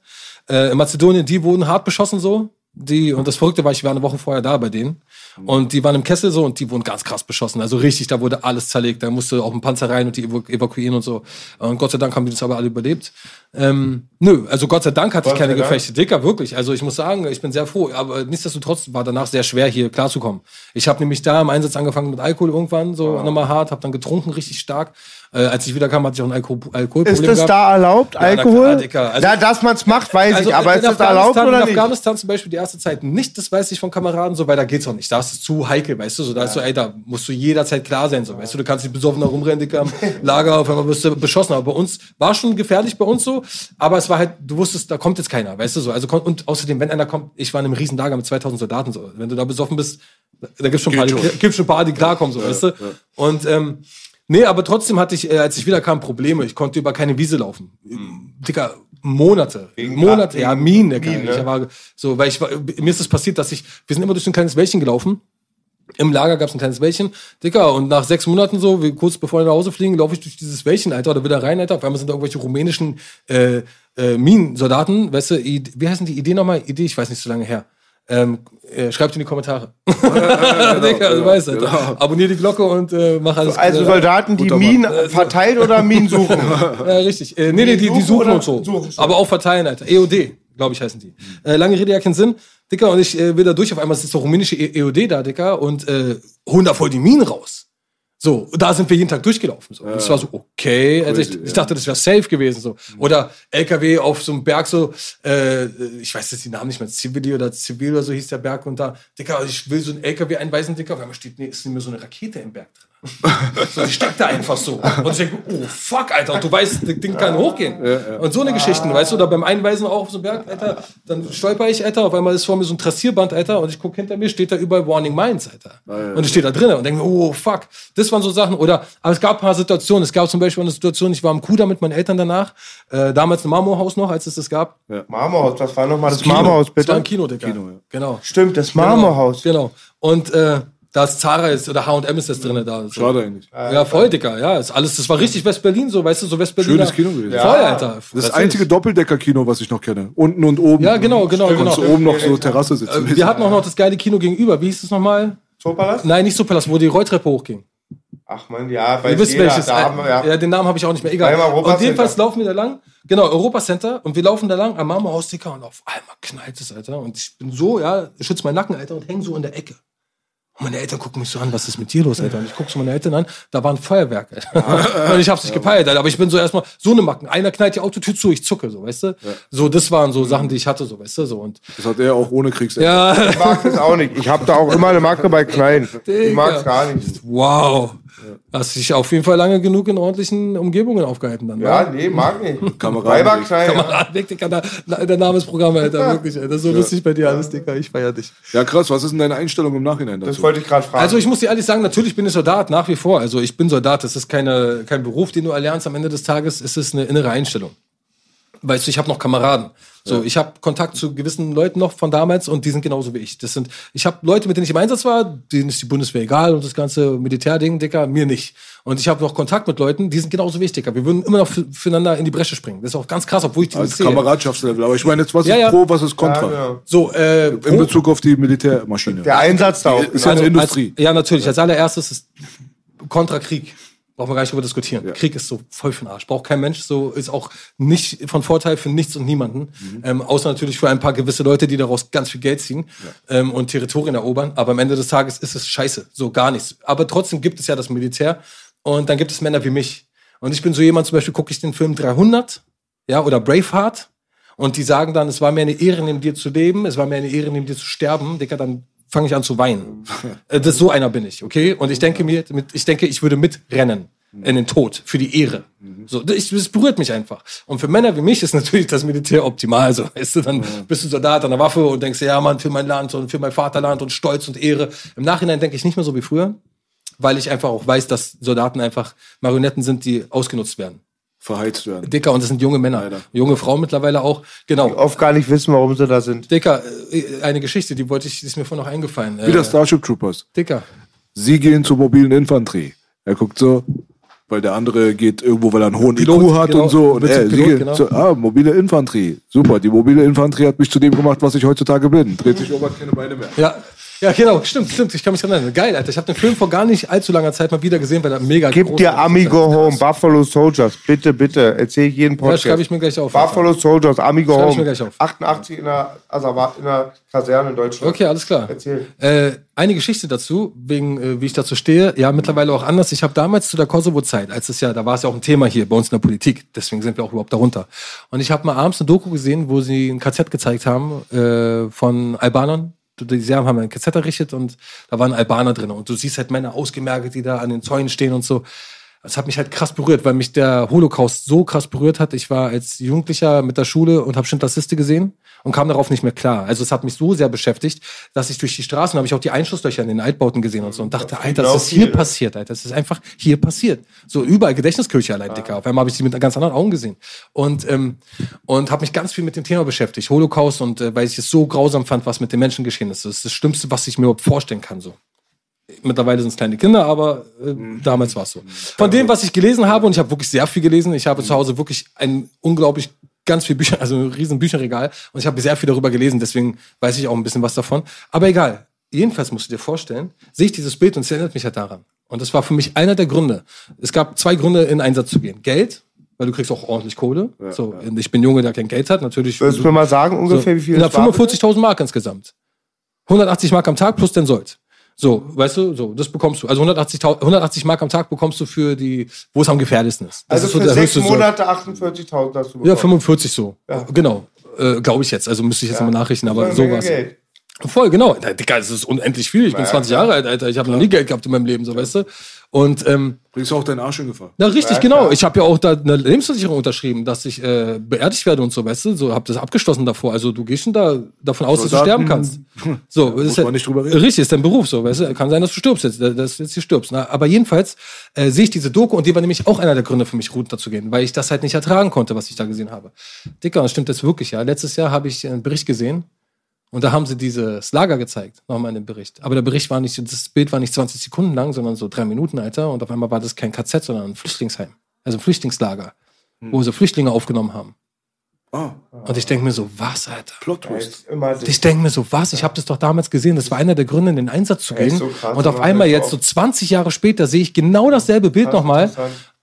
äh, in Mazedonien, die wurden hart beschossen so. Die, und das Verrückte war, ich war eine Woche vorher da bei denen. Und die waren im Kessel so und die wurden ganz krass beschossen. Also richtig, da wurde alles zerlegt. Da musste auch ein Panzer rein und die evaku evakuieren und so. Und Gott sei Dank haben die das aber alle überlebt. Ähm, nö, also Gott sei Dank hatte ich keine. Gefechte. Dicker, wirklich. Also ich muss sagen, ich bin sehr froh. Aber nichtsdestotrotz war danach sehr schwer, hier klarzukommen. Ich habe nämlich da im Einsatz angefangen mit Alkohol irgendwann, so nochmal hart, habe dann getrunken, richtig stark. Äh, als ich wiederkam, hatte ich auch ein Alkohol Alkoholproblem Ist das gehabt. da erlaubt, na klar, Alkohol? Dicker. Also- ja, dass man's macht, weiß Also ich, aber in ist das da erlaubt oder in nicht? Afghanistan zum Beispiel die erste Zeit nicht, das weiß ich von Kameraden so, weil da geht's auch nicht. Da ist es zu heikel, weißt du, so, da ist so, ey, da musst du jederzeit klar sein, so, weißt du, du kannst nicht besoffen da rumrennen, Dicker, am [laughs] Lager, auf einmal wirst du beschossen, aber bei uns war schon gefährlich bei uns so, aber es war halt, du wusstest, da kommt jetzt keiner, weißt du, so, also, und außerdem, wenn einer kommt, ich war in einem riesen Lager mit 2000 Soldaten, so, wenn du da besoffen bist, da gibt's schon ein paar, die, gibt's schon ein paar, die klarkommen, so, weißt du, und, ähm, Nee, aber trotzdem hatte ich, äh, als ich wiederkam, Probleme. Ich konnte über keine Wiese laufen. Dicker, Monate. Monate, wegen ja, Minen. Minen, ne? Ich war so, weil ich war, mir ist es passiert, dass ich, wir sind immer durch so ein kleines Wäldchen gelaufen. Im Lager gab es ein kleines Wäldchen, Dicker, und nach sechs Monaten so, wie kurz bevor wir nach Hause fliegen, laufe ich durch dieses Wäldchen, Alter, oder wieder rein, Alter. Auf einmal sind da irgendwelche rumänischen äh, äh, Minensoldaten, weißt du, wie heißen die Idee nochmal? Idee, ich weiß nicht so lange her. Ähm, äh, schreibt in die Kommentare. [laughs] [laughs] Dicker, du weißt, Alter. Abonnier die Glocke und äh, mach alles. Also äh, Soldaten, die Minen verteilen oder Minen [laughs] suchen? ja, richtig. Äh, nee, nee, die, die suchen und so. suchen? Aber auch verteilen, Alter. EOD, glaube ich, heißen die. Äh, lange Rede, ja keinen Sinn. Dicker, und ich äh, will da durch, auf einmal sitzt der rumänische EOD da, Dicker, und äh, holen da voll die Minen raus. So, da sind wir jeden Tag durchgelaufen. So. Und das war so, okay. Also ich, ich dachte, das wäre safe gewesen. so. Oder LKW auf so einem Berg, so, äh, ich weiß jetzt die Namen nicht mehr, Zivili oder Zivil oder so hieß der Berg. Und da, Dicker, ich will so ein LKW einweisen, Dicker, auf einmal steht, nee, ist nicht mehr so eine Rakete im Berg drin. So, die steckt da einfach so. Und ich denke, oh fuck, Alter, und du weißt, das Ding kann hochgehen. Und so eine Geschichten, weißt du, oder beim Einweisen auch auf so einen Berg, Alter, dann stolper ich, Alter, auf einmal ist vor mir so ein Trassierband, Alter, und ich gucke hinter mir, steht da überall Warning Mines, Alter. Und ich stehe da drinnen und denke oh fuck, das waren so Sachen. Oder, aber es gab ein paar Situationen. Es gab zum Beispiel eine Situation, ich war im Kuda mit meinen Eltern danach, äh, damals im Marmorhaus noch, als es das gab. Marmorhaus, was war nochmal das, Kino. Marmorhaus, Das bitte? war ein Kino, Digga. Genau. Stimmt, das Marmorhaus. Genau. Und äh, da ist Zara ist, oder H&M ist das drinne da. So. Schade eigentlich. Ja, voll, Digga. Ja, ist alles, das war richtig West-Berlin, so, weißt du, so West-Berlin. Schönes Kino gewesen. Voll, Alter. Das einzige Doppeldecker-Kino, was ich noch kenne. Unten und oben. Ja, genau, genau, Und genau. so oben noch so Terrasse sitzen. Äh, Wir hatten auch noch das geile Kino gegenüber. Wie hieß es nochmal? Zoopalast? Nein, nicht so Palast, wo die Rolltreppe hochging. Ach man, ja, Ihr wisst jeder. welches. Da haben wir, ja. ja. den Namen habe ich auch nicht mehr. Egal. Und jedenfalls Center. laufen wir da lang. Genau, Europa Center. Und wir laufen da lang am Marmorhaus, Dicker. Und auf einmal knallt es, Alter. Und ich bin so, ja, schütze meinen Nacken, Alter, und häng so in der Ecke. Und meine Eltern gucken mich so an, was ist mit dir los, Alter? Und ich gucke so meine Eltern an, da war ein Feuerwerk, Alter. [laughs] Und ich hab's nicht gepeilt, Alter. Aber ich bin so erstmal, so eine Macken. Einer knallt die Autotür zu, ich zucke, so, weißt du? So, das waren so Sachen, die ich hatte, so, weißt du? So, und, Das hat er auch ohne Kriegsende. ja, Ich mag das auch nicht. Ich habe da auch immer eine Macke bei Klein. Ich mag's gar nicht. wow. Hast dich auf jeden Fall lange genug in ordentlichen Umgebungen aufgehalten dann, Ja, wa? nee, mag nicht. [laughs] Kamerad, Dicker, der, der Name ist Programm, Alter, wirklich. Das ist so lustig bei dir alles, Dicker. Ich feier dich. Ja, krass. Was ist denn deine Einstellung im Nachhinein dazu? Das wollte ich gerade fragen. Also ich muss dir ehrlich sagen, natürlich bin ich Soldat, nach wie vor. Also ich bin Soldat, das ist keine, kein Beruf, den du erlernst am Ende des Tages, es ist eine innere Einstellung. Weißt du, ich habe noch Kameraden. So, ich habe Kontakt zu gewissen Leuten noch von damals und die sind genauso wie ich. Das sind, ich habe Leute, mit denen ich im Einsatz war, denen ist die Bundeswehr egal und das ganze Militärding, Dicker, mir nicht. Und ich habe noch Kontakt mit Leuten, die sind genauso wie ich, Dicker. Wir würden immer noch für- füreinander in die Bresche springen. Das ist auch ganz krass, obwohl ich die Als nicht sehe. Kameradschaftslevel. Aber ich meine jetzt, was Ja, ist ja. pro, was ist kontra? Ja, So, äh, In pro- Bezug auf die Militärmaschine. Der Einsatz da auch. Ist ja eine Also, Industrie. Als, ja, natürlich. Als allererstes ist Kontra-Krieg. Brauchen wir gar nicht drüber diskutieren. Krieg ist so voll für den Arsch. Braucht kein Mensch. So ist auch nicht von Vorteil für nichts und niemanden. Ähm, außer natürlich für ein paar gewisse Leute, die daraus ganz viel Geld ziehen ähm, und Territorien erobern. Aber am Ende des Tages ist es scheiße. So gar nichts. Aber trotzdem gibt es ja das Militär. Und dann gibt es Männer wie mich. Und ich bin so jemand, zum Beispiel gucke ich den Film 300 ja, oder Braveheart. Und die sagen dann, es war mir eine Ehre, neben dir zu leben, es war mir eine Ehre, neben dir zu sterben. Dicker, dann fange ich an zu weinen. [laughs] Äh, das, so einer bin ich, okay? Und ich denke mir, ich denke, ich würde mitrennen in den Tod für die Ehre. So, das, das berührt mich einfach. Und für Männer wie mich ist natürlich das Militär optimal. So, weißt du, dann bist du Soldat an der Waffe und denkst, ja, Mann, für mein Land und für mein Vaterland und Stolz und Ehre. Im Nachhinein denke ich nicht mehr so wie früher, weil ich einfach auch weiß, dass Soldaten einfach Marionetten sind, die ausgenutzt werden. Verheizt werden. Dicker, und das sind junge Männer. Junge Frauen mittlerweile auch. Genau. Oft gar nicht wissen, warum sie da sind. Dicker, äh, eine Geschichte, die wollte ich, die ist mir vorhin noch eingefallen. Wie Äh, das Starship Troopers. Dicker. Sie gehen zur mobilen Infanterie. Er guckt so, weil der andere geht irgendwo, weil er einen hohen Pilot, IQ hat genau. und so. Und er, sie Pilot, gehen genau. zur, ah, mobile Infanterie. Super, die mobile Infanterie hat mich zu dem gemacht, was ich heutzutage bin. Dreht sich um, hat keine Beine mehr. Ja. Ja, genau, stimmt, stimmt. Ich kann mich erinnern. Geil, Alter. Ich habe den Film vor gar nicht allzu langer Zeit mal wieder gesehen, weil er mega Gib dir ist. Amigo Home, Buffalo Soldiers. Bitte, bitte. Erzähl ich jeden Ja, Podcast. schreibe ich mir gleich auf. Buffalo Soldiers, Amigo Schreib ich mir Home. gleich auf. 88 in der, also in der Kaserne in Deutschland. Okay, alles klar. Erzähl. Äh, eine Geschichte dazu, wegen äh, wie ich dazu stehe. Ja, mittlerweile auch anders. Ich habe damals zu der Kosovo-Zeit, als es ja, da war es ja auch ein Thema hier bei uns in der Politik. Deswegen sind wir auch überhaupt darunter. Und ich habe mal abends eine Doku gesehen, wo sie ein KZ gezeigt haben äh, von Albanern. Die Serben haben ein KZ errichtet und da waren Albaner drin. Und du siehst halt Männer ausgemergelt, die da an den Zäunen stehen und so. Das hat mich halt krass berührt, weil mich der Holocaust so krass berührt hat. Ich war als Jugendlicher mit der Schule und habe Schindlers Liste gesehen und kam darauf nicht mehr klar. Also es hat mich so sehr beschäftigt, dass ich durch die Straßen habe ich auch die Einschusslöcher in den Altbauten gesehen und so und dachte, Alter, das ist hier passiert, Alter. Das ist einfach hier passiert. So überall Gedächtniskirche allein, Dicker. Auf einmal habe ich sie mit ganz anderen Augen gesehen und ähm, und habe mich ganz viel mit dem Thema beschäftigt, Holocaust und äh, weil ich es so grausam fand, was mit den Menschen geschehen ist. Das ist das Schlimmste, was ich mir überhaupt vorstellen kann. So. Mittlerweile sind es kleine Kinder, aber äh, damals war es so. Von dem, was ich gelesen habe, und ich habe wirklich sehr viel gelesen, ich habe zu Hause wirklich ein unglaublich ganz viel Bücher, [laughs] also ein riesen Bücherregal und ich habe sehr viel darüber gelesen, deswegen weiß ich auch ein bisschen was davon. Aber egal. Jedenfalls musst du dir vorstellen, sehe ich dieses Bild und es erinnert mich ja daran. Und das war für mich einer der Gründe. Es gab zwei Gründe, in Einsatz zu gehen. Geld, weil du kriegst auch ordentlich Kohle. so, und ich bin Junge, der kein Geld hat. Natürlich. Würdest du mir mal sagen, ungefähr wie viel Ja, das war, bitte? 45.000 Mark insgesamt. 180 Mark am Tag plus den Sold. So, weißt du, so, das bekommst du. Also 180, 180 Mark am Tag bekommst du für die, wo es am gefährlichsten ist. Das Also ist so für sechs. Monate 48.000 hast du bekommen. Ja, 45 so. Genau. Äh, Glaube ich jetzt. Also müsste ich jetzt nochmal nachrichten, aber Das sowas. Geld. Voll, genau. Na, Digga, es ist unendlich viel. Ich bin 20 Jahre alt, Alter. Ich habe noch nie Geld gehabt in meinem Leben, so, weißt du. Und ähm, Bringst du auch deinen Arsch in Gefahr. na, richtig, genau. Ich habe ja auch da eine Lebensversicherung unterschrieben, dass ich äh, beerdigt werde und so, weißt du. So, hab das abgeschlossen davor. Also du gehst schon da davon aus, dass du Soldaten- sterben kannst. [laughs] So, das ist man ja- nicht drüber reden. Richtig, ist dein Beruf so, weißt du. Kann sein, dass du stirbst jetzt, dass du jetzt hier stirbst. Na, aber jedenfalls äh, sehe ich diese Doku und die war nämlich auch einer der Gründe für mich, runterzugehen, weil ich das halt nicht ertragen konnte, was ich da gesehen habe. Dicker, das stimmt jetzt wirklich, ja. Letztes Jahr habe ich einen Bericht gesehen und da haben sie dieses Lager gezeigt, nochmal in dem Bericht. Aber der Bericht war nicht, das Bild war nicht 20 Sekunden lang, sondern so drei Minuten, Alter. Und auf einmal war das kein KZ, sondern ein Flüchtlingsheim. Also ein Flüchtlingslager, wo sie Flüchtlinge aufgenommen haben. Ah, Und ich denke mir so, was, Alter? Plot Twist. Ich denke mir so, was? Ich habe das doch damals gesehen. Das war einer der Gründe, in den Einsatz zu gehen. So krass, und auf einmal das jetzt so 20 Jahre später sehe ich genau dasselbe Bild nochmal.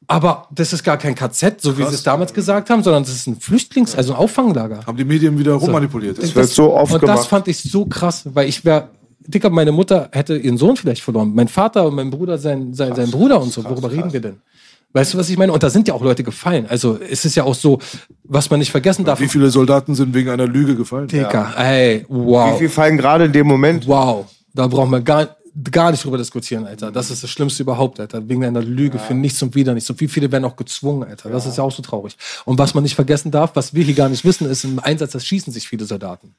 Aber das ist gar kein KZ, so wie sie es damals gesagt haben, sondern das ist ein Flüchtlings-, also ein Auffanglager. Haben die Medien wieder rummanipuliert. Das wird so oft und gemacht. das fand ich so krass, weil ich wäre, Dicker, meine Mutter hätte ihren Sohn vielleicht verloren. Mein Vater und mein Bruder, sein, sein, sein Bruder und so. Worüber reden wir denn? Weißt du, was ich meine? Und da sind ja auch Leute gefallen. Also es ist ja auch so, was man nicht vergessen darf. Wie viele Soldaten sind wegen einer Lüge gefallen? Dicker, ey, Wie wow. viel fallen gerade in dem Moment? Wow. Da braucht man gar gar nicht drüber diskutieren, Alter. Das ist das Schlimmste überhaupt, Alter. Wegen einer Lüge für nichts und wieder nichts. Und wie viele werden auch gezwungen, Alter. Das ist ja auch so traurig. Und was man nicht vergessen darf, was wir hier gar nicht wissen, ist im Einsatz, das schießen sich viele Soldaten.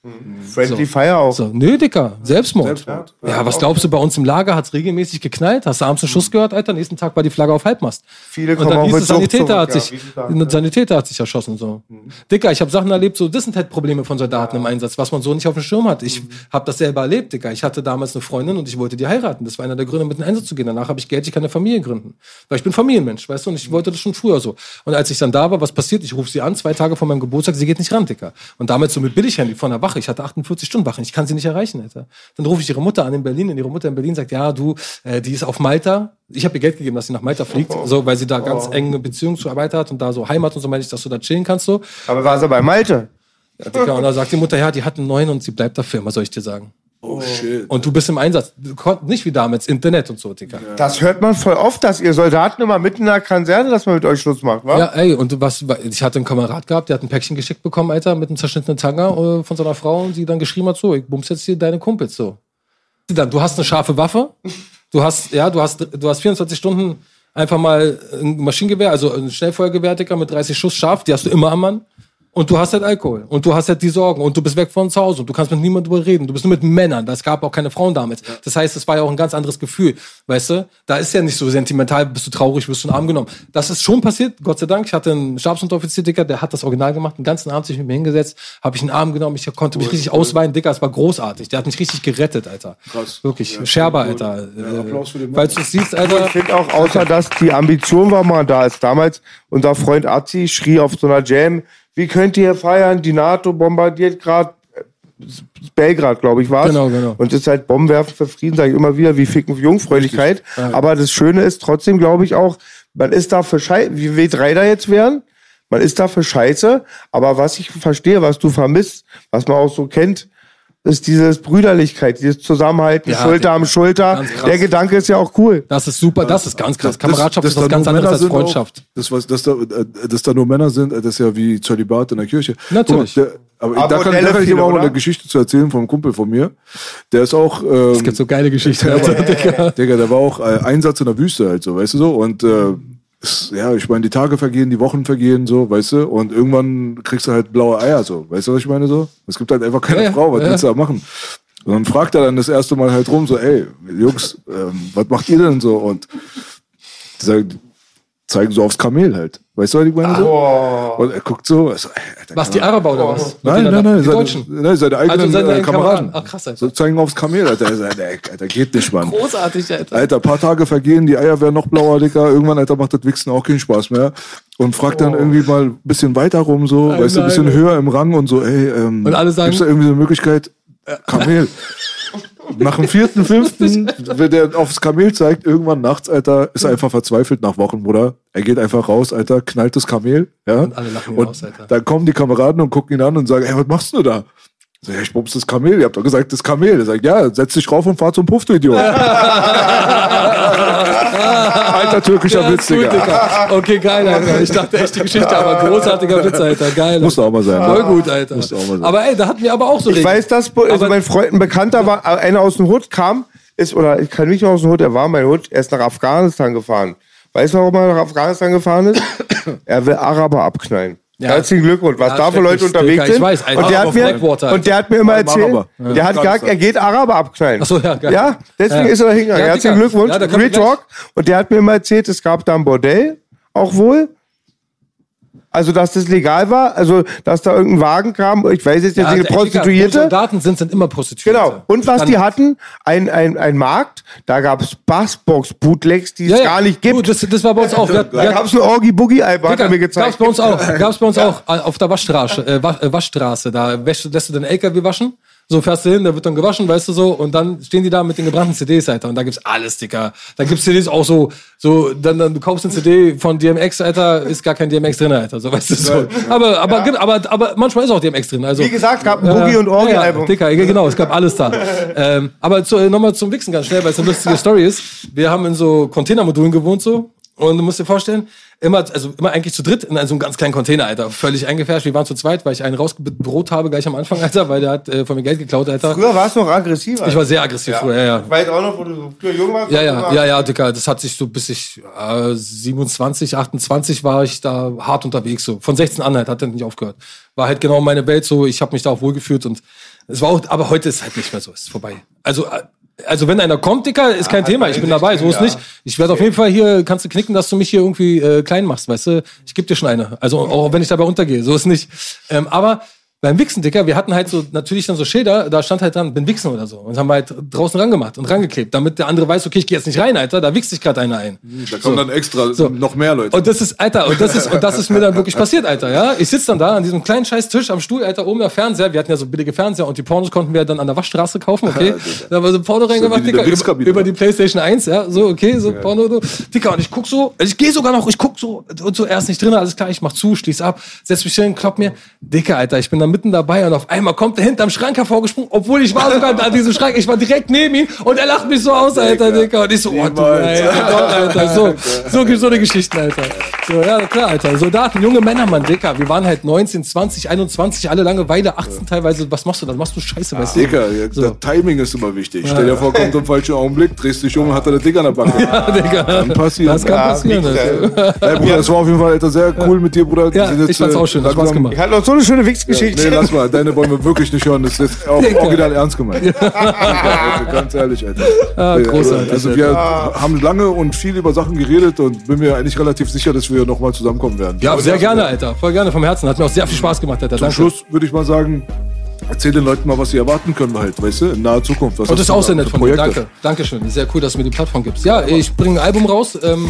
Friendly Fire auch. So, nö, Dicker, Selbstmord. Selbstmord. Ja, was glaubst du, bei uns im Lager hat's regelmäßig geknallt? Hast du abends einen Schuss gehört, Alter? Nächsten Tag war die Flagge auf Halbmast. Viele und kommen dann hieß mit es, Sanitäter hat sich, ja, ein Sanitäter hat sich erschossen, so. Dicker, ich habe Sachen erlebt, so, das sind halt Probleme von Soldaten im Einsatz, was man so nicht auf dem Schirm hat. Ich habe das selber erlebt, Dicker. Ich hatte damals eine Freundin und ich wollte die heiraten. Das war einer der Gründe, mit in den Einsatz zu gehen. Danach habe ich Geld, ich kann eine Familie gründen. Weil ich bin Familienmensch, weißt du, und ich wollte das schon früher so. Und als ich dann da war, was passiert? Ich rufe sie an, zwei Tage vor meinem Geburtstag, sie geht nicht ran, Dicker. Und damals so mit Billighandy von der Wache. Ich hatte 48 Stunden Wache, ich kann sie nicht erreichen, Alter. Dann rufe ich ihre Mutter an in Berlin, und ihre Mutter in Berlin sagt, ja, du, äh, die ist auf Malta. Ich habe ihr Geld gegeben, dass sie nach Malta fliegt, so, weil sie da ganz enge Beziehungen zu Arbeit hat und da so Heimat und so meine ich, dass du da chillen kannst, so. Aber war sie bei Malte? Ja, Dicker, und dann sagt die Mutter, ja, die hat einen neuen und sie bleibt dafür, was soll ich dir sagen? Oh shit. Und du bist im Einsatz. Du konntest nicht wie damals Internet und so, Dicker. Das hört man voll oft, dass ihr Soldaten immer mitten in der Kaserne, dass man mit euch Schluss macht, wa? Ja, ey, und was, ich hatte einen Kamerad gehabt, der hat ein Päckchen geschickt bekommen, Alter, mit einem zerschnittenen Tanga äh, von seiner Frau und die dann geschrieben hat, so, ich bums jetzt hier deine Kumpels, so. Dann, du hast eine scharfe Waffe, du hast, ja, du hast, du hast 24 Stunden einfach mal ein Maschinengewehr, also ein Schnellfeuergewehr, Dicker, mit 30 Schuss scharf, die hast du immer am Mann. Und du hast halt Alkohol. Und du hast halt die Sorgen. Und du bist weg von zu Hause. Und du kannst mit niemandem drüber reden. Du bist nur mit Männern. Das gab auch keine Frauen damals. Das heißt, es war ja auch ein ganz anderes Gefühl. Weißt du? Da ist ja nicht so sentimental, bist du traurig, wirst du in den Arm genommen. Das ist schon passiert, Gott sei Dank. Ich hatte einen Stabsunteroffizier, Dicker, der hat das Original gemacht. Den ganzen Abend sich mit mir hingesetzt, habe ich einen Arm genommen. Ich konnte mich richtig ausweinen. Dicker, es war großartig. Der hat mich richtig gerettet, Alter. Krass. Wirklich. Ja, Scherber, cool. Alter. Ja, Applaus für den Mann. Falls du es siehst, Alter. Ich finde auch, außer dass die Ambition war mal da ist. Damals unser Freund Azi schrie auf so einer Jam, wie könnt ihr feiern? Die NATO bombardiert gerade Belgrad, glaube ich, war Genau, genau. Und das ist halt Bombenwerfen für Frieden, sage ich immer wieder, wie ficken für Jungfräulichkeit. Aber das Schöne ist trotzdem, glaube ich, auch, man ist da für Scheiße, wie W3 da jetzt wären, man ist da für Scheiße, aber was ich verstehe, was du vermisst, was man auch so kennt, ist dieses Brüderlichkeit, dieses Zusammenhalten, Ja, Schulter der- am Schulter. Der Gedanke ist ja auch cool. Das ist super, das ist ganz krass. Kameradschaft ist was ganz nur anderes Männer als sind Freundschaft. Auch, das, was, dass, da, äh, dass da nur Männer sind, äh, das ist ja wie Zölibat in der Kirche. Natürlich. Mal, der, aber, Aber da kann, Modelle da kann ich aber auch noch oder? eine Geschichte zu erzählen vom Kumpel von mir. Der ist auch. Ähm, Es gibt so geile Geschichten, [laughs] Alter, [laughs] Dicker. Digga, der war auch äh, Einsatz in der Wüste halt so, weißt du so? Und äh, ja, ich meine, die Tage vergehen, die Wochen vergehen, so, weißt du? Und irgendwann kriegst du halt blaue Eier, so. Weißt du, was ich meine so? Es gibt halt einfach keine ja, Frau, was ja. willst du da machen? Und dann fragt er dann das erste Mal halt rum, so, ey, Jungs, ähm, was macht ihr denn so? Und die sagen, zeigen so aufs Kamel halt. Weißt du, was ich meine so? Und er guckt so, so, ey, Alter, Was, die Araber oder was? Nein, Mit nein, denen- nein, Die seine, Deutschen. nein, seine eigenen Also seine äh, eigenen Kameraden. Kameraden. Ach, krass, Alter. So zeigen aufs Kamel, Alter. Er ey, Alter, geht nicht, Mann. Großartig, Alter. Alter, paar Tage vergehen, die Eier werden noch blauer, Dicker. Irgendwann, Alter, macht das Wichsen auch keinen Spaß mehr. Und fragt dann irgendwie mal ein bisschen weiter rum, so, Nein, weißt du, ein bisschen nein. höher im Rang und so, ey, ähm, Und alle sagen- gibt's da irgendwie so eine Möglichkeit? Kamel. [laughs] Nach dem vierten, fünften, wenn der aufs Kamel zeigt, irgendwann nachts, Alter, ist er einfach verzweifelt nach Wochen, Bruder. Er geht einfach raus, Alter, knallt das Kamel, ja. Und alle lachen ihn aus, Alter. Dann kommen die Kameraden und gucken ihn an und sagen, ey, was machst du da? So, ja, ich bums das Kamel. Ihr habt doch gesagt, das Kamel. Er sagt, ja, setz dich drauf und fahr zum Puff, du Idiot. [laughs] Alter türkischer Ja, Witz, Digga. Digga. Okay, geil, Alter. Ich dachte echt die Geschichte, aber großartiger [laughs] Witz, Alter. Geil. Muss auch mal sein. Voll gut, Alter. Muss auch mal sein. Aber ey, da hatten wir aber auch so Ich Regeln. weiß, dass also mein Freund, ein Bekannter war, äh, einer aus dem Hut kam, ist, oder ich kann nicht aus dem Hut, er war mein Hut, er ist nach Afghanistan gefahren. Weißt du, warum er nach Afghanistan gefahren ist? [coughs] er will Araber abknallen. Ja. Herzlichen Glückwunsch, was Ja, da für Leute unterwegs Digga, ich sind. weiß, und, der hat mir, und der hat mir immer erzählt, Araber. der hat gesagt, er geht Araber abknallen. Ach so, ja, geil. Ja, deswegen Ja. ist er da hingegangen. Ja, Herzlichen. Glückwunsch, Ja, gleich- Talk. Und der hat mir immer erzählt, es gab da ein Bordell, auch wohl. Also, dass das legal war, also, dass da irgendein Wagen kam, ich weiß jetzt Ja, nicht, Digga, wo Prostituierte. Soldaten sind, sind immer Prostituierte. Genau. Und was Dann- die hatten, ein, ein, ein Markt, da gab es Bassbox-Bootlegs, die es Ja, ja. gar nicht gibt. Gut, das, das war bei uns auch. Wir, da gab es ein Orgi-Boogie-Album, hat er mir Gab's gezeigt. bei uns auch. [laughs] Gab's bei uns auch. äh, Auf der Waschstraße, äh, äh, Waschstraße. Da wäschst, lässt du den LKW waschen. So fährst du hin, der wird dann gewaschen, weißt du so. Und dann stehen die da mit den gebrannten CDs, Alter. Und da gibt's alles, Dicker. Da gibt's CDs auch so, so, dann, dann du kaufst eine CD von DMX, Alter, ist gar kein DMX drin, Alter. So, weißt du so. Aber, aber, gibt- aber, aber manchmal ist auch DMX drin. Also, Wie gesagt, gab ein Boogie- und Orgi-Album. Ja, Dicker, genau, es gab alles da. [laughs] ähm, aber zu, nochmal zum Wichsen ganz schnell, weil es eine lustige Story ist. Wir haben in so Containermodulen gewohnt so. Und du musst dir vorstellen, immer, also immer eigentlich zu dritt in so einem ganz kleinen Container, Alter. Völlig eingefärscht. Wir waren zu zweit, weil ich einen rausgebrotet habe gleich am Anfang, Alter, weil der hat äh, von mir Geld geklaut, Alter. Früher warst du noch aggressiver. Ich war sehr aggressiv früher, ja, ja. Ich weiß auch noch, wo du so früher jung warst. Ja, ja, ja, ja, Dicker, das hat sich so bis ich äh, 27, 28 war ich da hart unterwegs so. Von 16 an halt, hat er nicht aufgehört. War halt genau meine Welt so, ich habe mich da auch wohlgefühlt und es war auch, aber heute ist halt nicht mehr so, ist vorbei. Also äh, also wenn einer kommt, Dicker, ist kein Thema, ich bin dabei, so ist ja. nicht. Ich werde auf jeden Fall hier, kannst du knicken, dass du mich hier irgendwie äh, klein machst, weißt du? Ich geb dir schon eine. Also auch wenn ich dabei untergehe, so ist nicht. Ähm, aber beim Wichsen, Dicker, wir hatten halt so natürlich dann so Schilder, da stand halt dran, bin Wichsen oder so. Und haben halt draußen rangemacht und rangeklebt, damit der andere weiß, okay, ich gehe jetzt nicht rein, Alter, da wichst sich gerade einer ein. Da kommen dann extra So. noch mehr Leute. Und das ist, Alter, und das ist, und das ist mir dann wirklich passiert, Alter, ja. Ich sitze dann da an diesem kleinen scheiß Tisch am Stuhl, Alter, oben der Fernseher. Wir hatten ja so billige Fernseher und die Pornos konnten wir dann an der Waschstraße kaufen, okay. [laughs] da war so ein Porno reingemacht, der Dicker, über, über die Playstation 1, ja, so, okay, so Porno, so. Dicker, und ich guck so, also ich gehe sogar noch, ich guck so, und so, er ist nicht drin, alles klar, ich mach zu, schließ ab, setz mich hin, klopp mir. Dicker, Alter, ich bin da mitten dabei und auf einmal kommt er hinterm Schrank hervorgesprungen, obwohl ich war sogar an diesem Schrank, ich war direkt neben ihm und er lacht mich so aus, Alter, Dicker. Und ich so, oh, du. Alter, Alter, so, so, so eine Geschichten, Alter. So, ja, klar, Alter. Soldaten, junge Männer, Mann, Dicker. Wir waren halt 19, 20, 21, alle Langeweile, 18 teilweise. Was machst du dann? Machst du Scheiße, weißt du? Dicker, ja, So. das Timing ist immer wichtig. Stell dir vor, kommt im falschen Augenblick, drehst dich um und hat er eine Dick an der Backe. [laughs] Ja, Digga. Kann passieren. Das kann Ja, passieren. Alter. Ey, Bruder, das war auf jeden Fall Alter, sehr cool mit dir, Bruder. Ja, ich fand's äh, auch schön, hat Spaß gemacht. Ich hatte noch so eine schöne Wichsgeschichte. Nee, lass mal, deine wollen wir wirklich nicht hören. Das ist auch original ernst gemeint. also, ganz ehrlich, Alter. Ah, großartig, Also wir haben lange und viel über Sachen geredet und bin mir eigentlich relativ sicher, dass wir nochmal zusammenkommen werden. Ja, sehr gerne, Alter. Voll gerne vom Herzen. Hat mir auch sehr viel Spaß gemacht, Alter. Zum Danke. Schluss würde ich mal sagen, erzähl den Leuten mal, was sie erwarten können halt, weißt du, in naher Zukunft. Was Und das ist auch sehr nett von dir. Projekte? Danke. Dankeschön. Sehr cool, dass du mir die Plattform gibst. Ja, ich bringe ein Album raus. Ähm,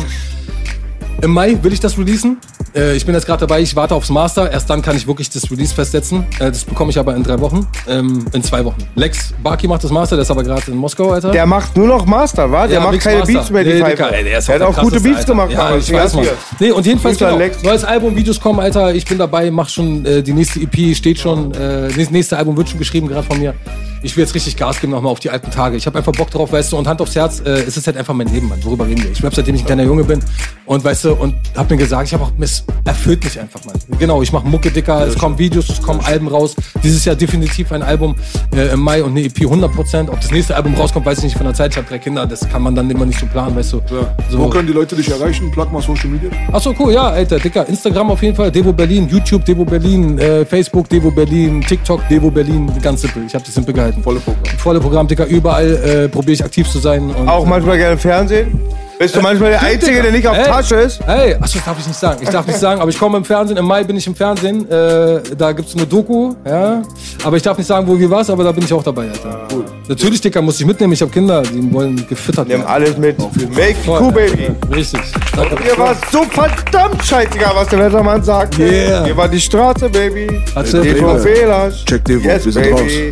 Im Mai will ich das releasen. Äh, ich bin jetzt gerade dabei, ich warte aufs Master. Erst dann kann ich wirklich das Release festsetzen. Äh, das bekomme ich aber in drei Wochen. Ähm, in zwei Wochen. Lex Barki macht das Master, der ist aber gerade in Moskau, Alter. Der macht nur noch Master, wa? Der Ja, macht Mix keine Master. Beats mehr, die nee. Dicker, ey, der Der hat auch gute Beats Alter. gemacht, Ja, Mann. ich weiß, Mann. Nee, und jedenfalls genau, neues Album, Videos kommen, Alter. Ich bin dabei, mach schon äh, die nächste EP, steht schon. Äh, das nächste Album wird schon geschrieben, gerade von mir. Ich will jetzt richtig Gas geben nochmal auf die alten Tage. Ich habe einfach Bock drauf, weißt du, und Hand aufs Herz, äh, es ist halt einfach mein Leben, Mann. Worüber reden wir? Ich rap seitdem ich ein kleiner Junge bin. Und weißt du, und hab mir gesagt, ich habe auch, es erfüllt mich einfach, Mann. Genau, ich mache Mucke dicker, es kommen Videos, es kommen Alben raus. Dieses Jahr definitiv ein Album äh, im Mai und eine EP 100%. Ob das nächste Album rauskommt, weiß ich nicht von der Zeit. Ich habe drei Kinder, das kann man dann immer nicht so planen, weißt du. So. Wo können die Leute dich erreichen? Plug mal Social Media. Achso, cool, ja, Alter, Dicker. Instagram auf jeden Fall, Devo Berlin, YouTube, Devo Berlin, äh, Facebook, Devo Berlin, TikTok, Devo Berlin, ganz simpel. Ich habe das simpel gehalten. Volle Programm. Volle Programm, Dicker, überall äh, probiere ich aktiv zu sein. Und, Auch manchmal gerne Fernsehen. Bist du manchmal der Einzige, der nicht auf Hey. Tasche ist? Hey, achso, das darf ich nicht sagen. Ich darf nicht sagen, aber ich komme im Fernsehen. Im Mai bin ich im Fernsehen. Äh, da gibt's eine Doku, ja. Aber ich darf nicht sagen, wo wie was, aber da bin ich auch dabei, Alter. Cool. Natürlich, Dicker, muss ich mitnehmen. Ich habe Kinder, die wollen gefüttert Nimm werden. alles mit. Make Voll. cool, Baby. Richtig. Danke. Mir war so verdammt scheißegal, was der Wettermann sagt. Yeah. Hier war die Straße, Baby. Baby. Fehlers. Check Devo, Yes, wir sind baby.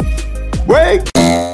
Wake.